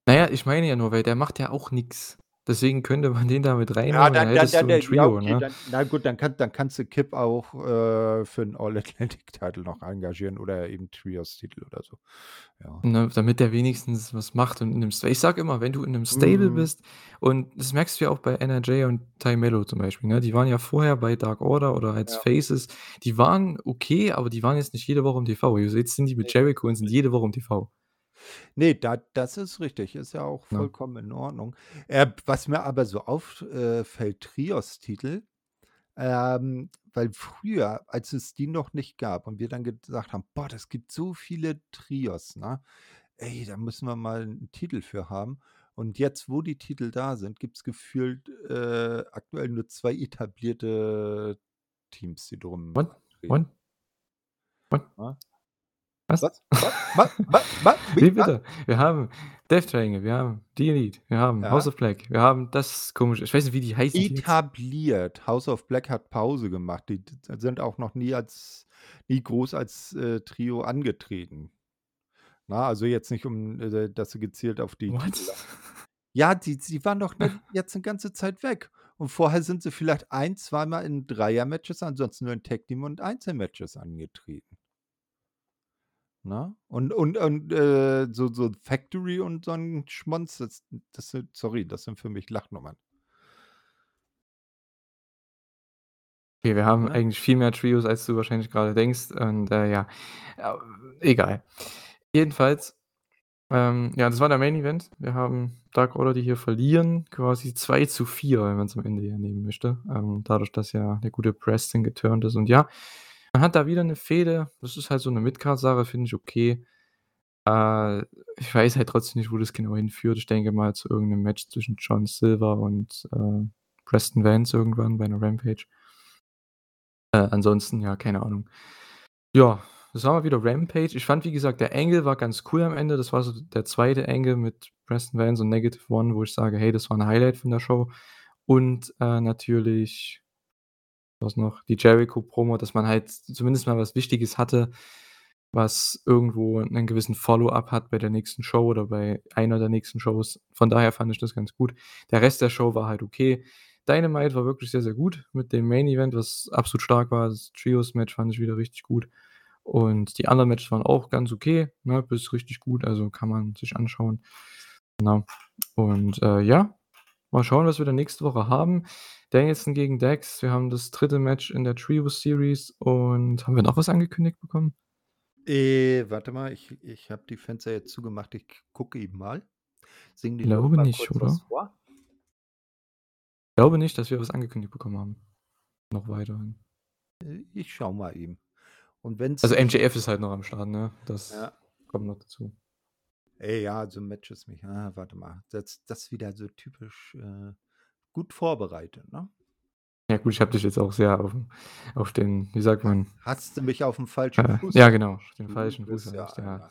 [SPEAKER 1] Na ja, ich meine ja nur, weil der macht ja auch nix. Deswegen könnte man den da mit
[SPEAKER 2] Ja,
[SPEAKER 1] reinnehmen und dann
[SPEAKER 2] dann dann dann
[SPEAKER 1] 'n
[SPEAKER 2] der ja,
[SPEAKER 1] Trio,
[SPEAKER 2] okay,
[SPEAKER 1] ne?
[SPEAKER 2] dann na gut, dann kann dann kannst du Kip auch, äh, für 'n All-Atlantic-Title noch engagieren oder eben Trios-Titel oder so, ja.
[SPEAKER 1] Ne, damit der wenigstens was macht und in ich sage immer, wenn du in 'nem Stable
[SPEAKER 2] Mhm.
[SPEAKER 1] bist und das merkst du ja auch bei NRJ und Tay Melo zum Beispiel, ne? Die waren ja vorher bei Dark Order oder als
[SPEAKER 2] Ja.
[SPEAKER 1] Faces. Die waren okay, aber die waren jetzt nicht jede Woche im TV. Jetzt sind die mit Jericho und sind jede Woche im TV.
[SPEAKER 2] Ne, da das ist richtig, ist ja auch
[SPEAKER 1] Ne?
[SPEAKER 2] vollkommen in Ordnung. Äh, was mir aber so auf äh, fällt, Trios-Titel, ähm, weil früher, als es die noch nicht gab und wir dann gesagt haben: „Boah, das gibt so viele Trios, ne? Ey, da müssen wir mal 'n Titel für haben.“ Und jetzt, wo die Titel da sind, gibt's gefühlt, äh, aktuell nur 2 etablierte Teams, die drum
[SPEAKER 1] What?
[SPEAKER 2] antreten.
[SPEAKER 1] What? What?
[SPEAKER 2] Ne?
[SPEAKER 1] Was?
[SPEAKER 2] Was? Was? Wa wa wa
[SPEAKER 1] Wie
[SPEAKER 2] wie? Was?
[SPEAKER 1] bitte? Wir haben Death Triangle, wir haben The Elite, wir haben House
[SPEAKER 2] Ja.
[SPEAKER 1] of Black, wir haben das komische ich weiß nicht, wie die heißen, die jetzt
[SPEAKER 2] Etabliert. House of Black hat Pause gemacht. Die sind auch noch nie als nie groß als, äh, Trio angetreten. Ne, also jetzt nicht um, äh, dass sie gezielt auf die
[SPEAKER 1] What?
[SPEAKER 2] Titel Ja, die die waren doch ne jetzt 'ne ganze Zeit weg. Und vorher sind sie vielleicht ein zweimal in Dreier-Matches, ansonsten nur in Tag-Team und Einzelmatches angetreten. Ne? Und und und, äh, so so Factory und so 'n Schmonz, das das sind sorry, das sind für mich Lachnummern.
[SPEAKER 1] Okay, wir haben
[SPEAKER 2] Ne?
[SPEAKER 1] eigentlich viel mehr Trios, als du wahrscheinlich grade denkst und, äh, ja, äh, egal. Jedenfalls, ähm, ja, das war der Main Event. Wir haben Dark Order, die hier verlieren, quasi 2:4, wenn man's am Ende hier nehmen möchte, ähm, dadurch, dass ja der gute Preston geturnt ist und ja, man hat da wieder 'ne Fehde. Das ist halt so 'ne Mid-Card-Sache, finde ich okay. Äh, ich weiß halt trotzdem nicht, wo das genau hinführt. Ich denke mal zu irgend 'nem Match zwischen John Silver und, äh, Preston Vance irgendwann bei 'ner Rampage. Äh, ansonsten, ja, keine Ahnung. Ja, das war mal wieder Rampage. Ich fand, wie gesagt, der Angle war ganz cool am Ende. Das war so der 2. Angle mit Preston Vance und Negative One, wo ich sage: „Hey, das war 'n Highlight von der Show.“ Und, äh, natürlich was noch? Die Jericho-Promo, dass man halt zumindest mal was Wichtiges hatte, was irgendwo 'nen gewissen Follow-up hat bei der nächsten Show oder bei einer der nächsten Shows. Von daher fand ich das ganz gut. Der Rest der Show war halt okay. Dynamite war wirklich sehr, sehr gut mit dem Main Event, was absolut stark war. Das Trios-Match fand ich wieder richtig gut. Und die anderen Matches waren auch ganz okay, ne, bis richtig gut, also kann man sich anschauen. Genau. Und, äh, ja, mal schauen, was wir dann nächste Woche haben. Danielson gegen Dax. Wir haben das 3. Match in der Trios-Series und haben wir noch was angekündigt bekommen?
[SPEAKER 2] Äh, warte mal, ich ich habe die Fenster jetzt zugemacht. Ich gucke eben mal. Singen die
[SPEAKER 1] Glaube nicht, oder?
[SPEAKER 2] vor?
[SPEAKER 1] Glaube nicht, dass wir was angekündigt bekommen haben. Noch weiterhin.
[SPEAKER 2] Äh, ich schaue mal eben. Und wenn's
[SPEAKER 1] Also, MJF ist halt noch am Start, ne? Das
[SPEAKER 2] Ja.
[SPEAKER 1] kommt noch dazu.
[SPEAKER 2] Ey, ja, so Matches mich ah, warte mal. Das das wieder so typisch, äh, gut vorbereitet, ne?
[SPEAKER 1] Ja gut, ich habe dich jetzt auch sehr auf'm auf den, wie sagt man
[SPEAKER 2] Hast du mich auf'm falschen
[SPEAKER 1] äh,
[SPEAKER 2] Fuß
[SPEAKER 1] ja genau, den
[SPEAKER 2] Du
[SPEAKER 1] falschen Fuß
[SPEAKER 2] ja
[SPEAKER 1] erwischt, ja.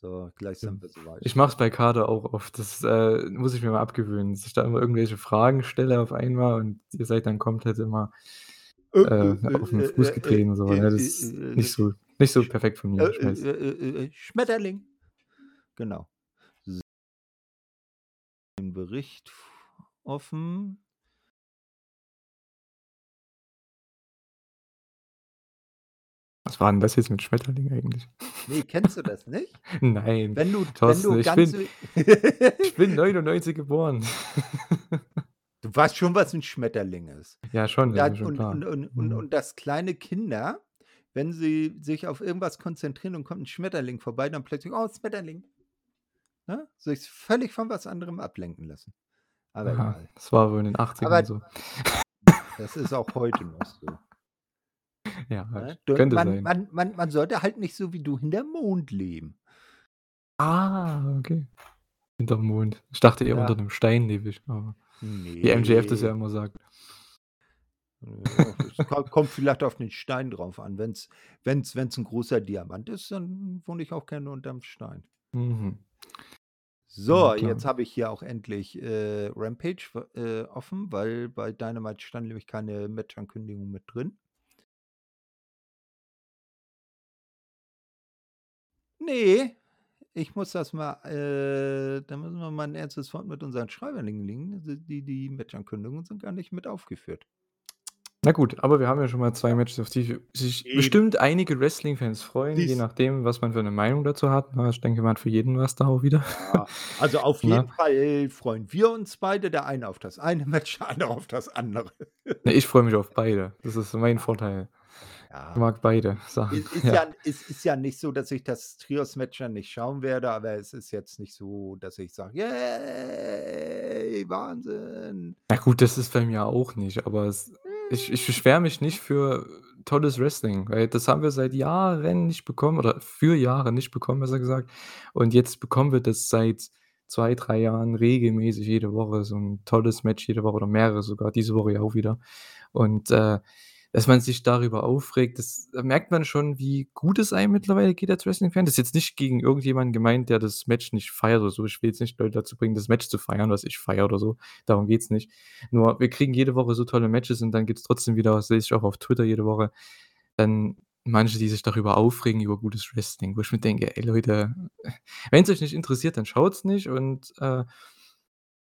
[SPEAKER 2] So, gleich sind wir so weit.
[SPEAKER 1] Ich mache es bei Kader auch oft. Das, äh, muss ich mir mal abgewöhnen, dass ich da immer irgendwelche Fragen stelle auf einmal und ihr seid dann komplett immer,
[SPEAKER 2] Äh,
[SPEAKER 1] äh,
[SPEAKER 2] äh,
[SPEAKER 1] auf 'n
[SPEAKER 2] äh,
[SPEAKER 1] Fuß getreten und so, ne? Das ist nicht so nicht so perfekt von mir, ich
[SPEAKER 2] Schmetterling. Genau. Den Bericht offen.
[SPEAKER 1] Was war 'n das jetzt mit Schmetterling eigentlich?
[SPEAKER 2] Ne, kennst du das nicht?
[SPEAKER 1] Nein,
[SPEAKER 2] Wenn du wenn
[SPEAKER 1] Thorsten,
[SPEAKER 2] du
[SPEAKER 1] ich bin ich bin 99 geboren.
[SPEAKER 2] Du weißt schon, was 'n Schmetterling ist.
[SPEAKER 1] Ja, schon, mir schon
[SPEAKER 2] und und und und
[SPEAKER 1] Mhm.
[SPEAKER 2] und dass kleine Kinder, wenn sie sich auf irgendwas konzentrieren und kommt 'n Schmetterling vorbei, dann plötzlich: „Oh, Schmetterling.“ Ne? Sich völlig von was anderem ablenken lassen. Aber
[SPEAKER 1] Aha,
[SPEAKER 2] egal.
[SPEAKER 1] das war wohl in den 80ern
[SPEAKER 2] Aber
[SPEAKER 1] so.
[SPEAKER 2] das ist auch heute noch so.
[SPEAKER 1] Ja,
[SPEAKER 2] Ne?
[SPEAKER 1] könnte
[SPEAKER 2] man
[SPEAKER 1] sein.
[SPEAKER 2] man man man sollte halt nicht so wie du hinterm Mond leben.
[SPEAKER 1] Ah, okay. Hinterm Mond. Ich dachte eher unter
[SPEAKER 2] Ja.
[SPEAKER 1] 'nem Stein lebe ich, aber wie MJF das ja immer sagt.
[SPEAKER 2] Es ko kommt vielleicht auf den Stein drauf an. Wenn's wenn's wenn's 'n großer Diamant ist, dann wohne ich auch gerne unterm Stein.
[SPEAKER 1] Mhm. Ja,
[SPEAKER 2] So,
[SPEAKER 1] klar.
[SPEAKER 2] jetzt habe ich hier auch endlich, äh, Rampage äh, offen, weil bei Dynamite stand nämlich keine Matchankündigung mit drin. Ne, ich muss das mal äh, da müssen wir mal 'n ernstes Wort mit unseren Schreiberlingen legen. Die die Matchankündigungen sind gar nicht mit aufgeführt.
[SPEAKER 1] Na gut, aber wir haben ja schon mal 2
[SPEAKER 2] Ja.
[SPEAKER 1] Matches, auf die sich
[SPEAKER 2] Eben.
[SPEAKER 1] bestimmt einige Wrestling-Fans freuen, je
[SPEAKER 2] Siehst
[SPEAKER 1] nachdem, was man für 'ne Meinung dazu hat? Ich denke, man hat für jeden was da auch wieder,
[SPEAKER 2] Ja, also auf jeden Fall freuen wir uns beide, der eine auf das eine Match, der andere auf das andere.
[SPEAKER 1] Ne, ich freue mich auf beide. Das ist mein Vorteil. Ich
[SPEAKER 2] Ja.
[SPEAKER 1] mag beide Sachen,
[SPEAKER 2] I ist
[SPEAKER 1] ja.
[SPEAKER 2] ja es ist ja nicht so, dass ich das Trios-Match dann nicht schauen werde, aber es ist jetzt nicht so, dass ich sage: „Yay, Wahnsinn.“
[SPEAKER 1] Ja gut, das ist bei mir auch nicht, aber es ich ich beschwere mich nicht für tolles Wrestling, weil das haben wir seit Jahren nicht bekommen oder für Jahre nicht bekommen, besser gesagt. Und jetzt bekommen wir das seit 2, 3 Jahren regelmäßig jede Woche, so 'n tolles Match jede Woche oder mehrere sogar, diese Woche ja auch wieder. Und, äh, dass man sich darüber aufregt, das da merkt man schon, wie gut es einem mittlerweile geht als Wrestling-Fan. Das ist jetzt nicht gegen irgendjemanden gemeint, der das Match nicht feiert oder so. Ich will jetzt nicht Leute dazu bringen, das Match zu feiern, was ich feiere oder so. Darum geht's nicht. Nur wir kriegen jede Woche so tolle Matches und dann gibt's trotzdem wieder das sehe ich auch auf Twitter jede Woche, dann manche, die sich darüber aufregen, über gutes Wrestling, wo ich mir denke: „Ey Leute, wenn's euch nicht interessiert, dann schaut's nicht und, äh,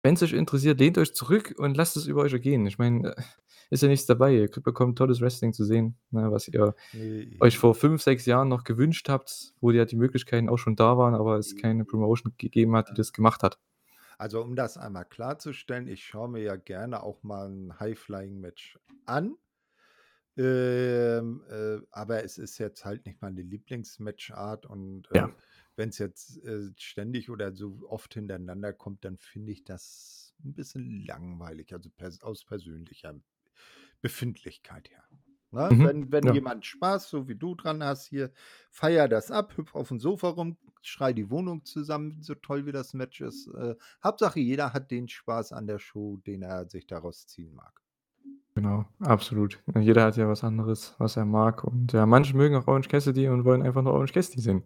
[SPEAKER 1] wenn's euch interessiert, lehnt euch zurück und lasst es über euch ergehen.“ Ich meine, äh, ist ja nichts dabei. Ihr bekommt tolles Wrestling zu sehen, ne, was ihr
[SPEAKER 2] Ne,
[SPEAKER 1] euch vor. 5, 6 Jahren noch gewünscht habt, wo ja die Möglichkeiten auch schon da waren, aber es keine
[SPEAKER 2] Eben.
[SPEAKER 1] Promotion gegeben hat, die das gemacht hat.
[SPEAKER 2] Also, um das einmal klarzustellen, ich schaue mir ja gerne auch mal 'n High-Flying-Match an. Ähm, äh, aber es ist jetzt halt nicht meine Lieblingsmatchart und,
[SPEAKER 1] Ja.
[SPEAKER 2] Äh, wenn's jetzt, äh, ständig oder so oft hintereinander kommt, dann finde ich das 'n bisschen langweilig, also pers aus persönlicher Befindlichkeit her, ne?
[SPEAKER 1] Mhm,
[SPEAKER 2] Wenn wenn
[SPEAKER 1] ja.
[SPEAKER 2] jemand Spaß, so wie du dran hast hier, feier das ab, hüpf aufm Sofa rum, schrei die Wohnung zusammen, so toll wie das Match ist. Äh, Hauptsache, jeder hat den Spaß an der Show, den er sich daraus ziehen mag.
[SPEAKER 1] Genau, absolut. Jeder hat ja was anderes, was er mag und ja, manche mögen auch Orange Cassidy und wollen einfach nur Orange Cassidy sehen.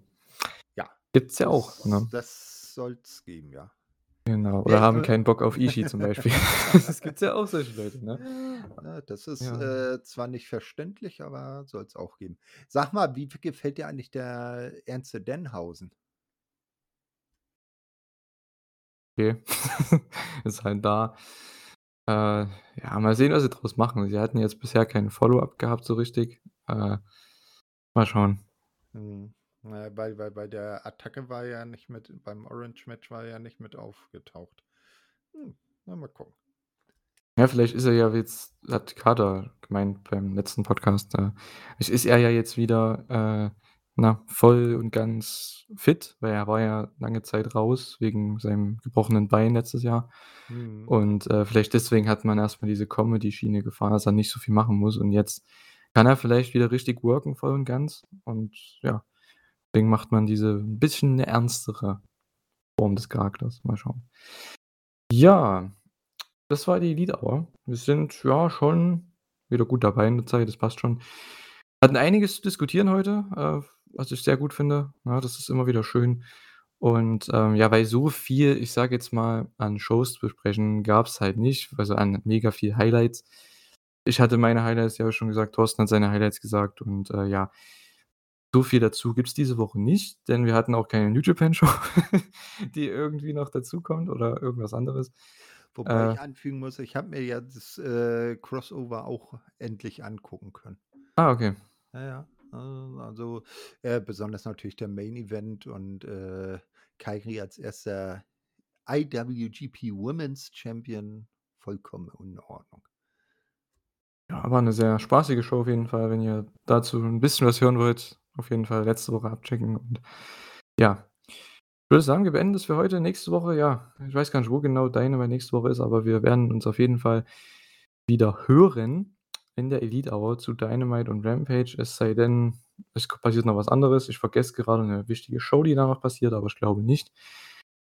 [SPEAKER 2] Ja,
[SPEAKER 1] Gibt's ja auch,
[SPEAKER 2] das
[SPEAKER 1] ne?
[SPEAKER 2] das soll's geben, ja.
[SPEAKER 1] Genau, oder
[SPEAKER 2] Wer
[SPEAKER 1] haben
[SPEAKER 2] äh
[SPEAKER 1] keinen Bock auf Ishii zum Beispiel. Das gibt's ja auch solche Leute, ne?
[SPEAKER 2] Ja, ne, das ist,
[SPEAKER 1] Ja.
[SPEAKER 2] äh, zwar nicht verständlich, aber soll's auch geben. Sag mal, wie gefällt dir eigentlich der Ernste Denhausen?
[SPEAKER 1] Okay, ist halt da. Äh, ja, mal sehen, was sie draus machen. Sie hatten jetzt bisher kein Follow-up gehabt so richtig. Äh, mal schauen.
[SPEAKER 2] Mhm. Na ja, bei bei bei der Attacke war er ja nicht mit beim Orange-Match war er ja nicht mit aufgetaucht. Hm, na, mal gucken.
[SPEAKER 1] Ja, vielleicht ist er ja jetzt hat Carter gemeint beim letzten Podcast, äh, ist er ja jetzt wieder, äh, na, voll und ganz fit, weil er war ja lange Zeit raus wegen seinem gebrochenen Bein letztes Jahr.
[SPEAKER 2] Mhm.
[SPEAKER 1] Und, äh, vielleicht deswegen hat man erst mal diese Comedy-Schiene gefahren, dass er nicht so viel machen muss und jetzt kann er vielleicht wieder richtig worken voll und ganz und ja, deswegen macht man diese bisschen 'ne ernstere Form des Charakters. Mal schauen. Ja, das war die Hour. Wir sind, ja, schon wieder gut dabei in der Zeit, das passt schon. Hatten einiges zu diskutieren heute, äh, was ich sehr gut finde, ne? Das ist immer wieder schön. Und, ähm, ja, weil so viel, ich sage jetzt mal, an Shows zu besprechen gab's halt nicht, also an mega viel Highlights. Ich hatte meine Highlights ja schon gesagt, Thorsten hat seine Highlights gesagt und, äh, ja so viel dazu gibt's diese Woche nicht, denn wir hatten auch keine New Japan Show, die irgendwie noch dazukommt oder irgendwas anderes.
[SPEAKER 2] Wobei
[SPEAKER 1] Äh
[SPEAKER 2] ich anfügen muss, ich habe mir ja das, äh, Crossover auch endlich angucken können.
[SPEAKER 1] Ah, okay.
[SPEAKER 2] Ja, ja. Also, äh, besonders natürlich der Main Event und, äh, Kairi als 1. IWGP Women's Champion, vollkommen in Ordnung.
[SPEAKER 1] Ja, war 'ne sehr spaßige Show auf jeden Fall. Wenn ihr dazu 'n bisschen was hören wollt, auf jeden Fall letzte Woche abchecken und ja. Ich würde sagen, wir beenden das für heute. Nächste Woche, ja, ich weiß gar nicht, wo genau Dynamite nächste Woche ist, aber wir werden uns auf jeden Fall wieder hören in der Elite Hour zu Dynamite und Rampage. Es sei denn, es passiert noch was anderes. Ich vergesse gerade 'ne wichtige Show, die da noch passiert, aber ich glaube nicht.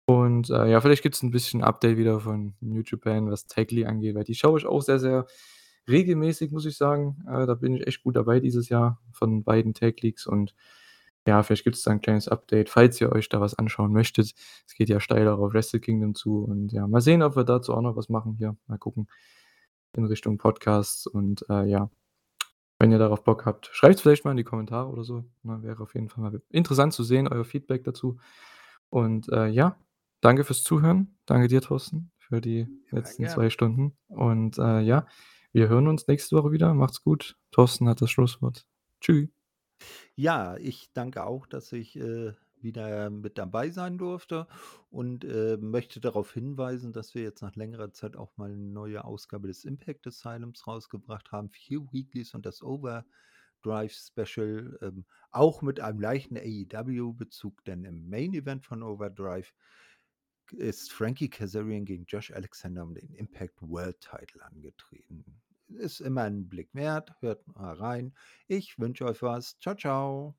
[SPEAKER 1] Und, äh, ja, vielleicht gibt's 'n bisschen Update wieder von New Japan, was Tag League angeht, weil die schaue ich auch sehr, sehr regelmäßig, muss ich sagen. Äh, da bin ich echt gut dabei dieses Jahr von beiden Tag Leagues und ja, vielleicht gibt's da 'n kleines Update, falls ihr euch da was anschauen möchtet. Es geht ja steil auch auf Wrestle Kingdom zu und ja, mal sehen, ob wir dazu auch noch was machen hier. Mal gucken in Richtung Podcasts und, äh, ja. Wenn ihr darauf Bock habt, schreibt's vielleicht mal in die Kommentare oder so, ne? Wäre auf jeden Fall mal interessant zu sehen, euer Feedback dazu. Und, äh, ja, danke fürs Zuhören. Danke dir, Thorsten, für die letzten
[SPEAKER 2] gerne.
[SPEAKER 1] 2 Stunden. Und, äh, ja, wir hören uns nächste Woche wieder. Macht's gut. Thorsten hat das Schlusswort. Tschü.
[SPEAKER 2] Ja, ich danke auch, dass ich, äh, wieder mit dabei sein durfte und, äh, möchte darauf hinweisen, dass wir jetzt nach längerer Zeit auch mal 'ne neue Ausgabe des Impact Asylums rausgebracht haben. 4 Weeklies und das Overdrive Special, ähm, auch mit einem leichten AEW-Bezug, denn im Main Event von Overdrive ist Frankie Kazarian gegen Josh Alexander um den Impact World Title angetreten. Ist immer 'n Blick wert. Hört mal rein. Ich wünsche euch was. Tschau, tschau.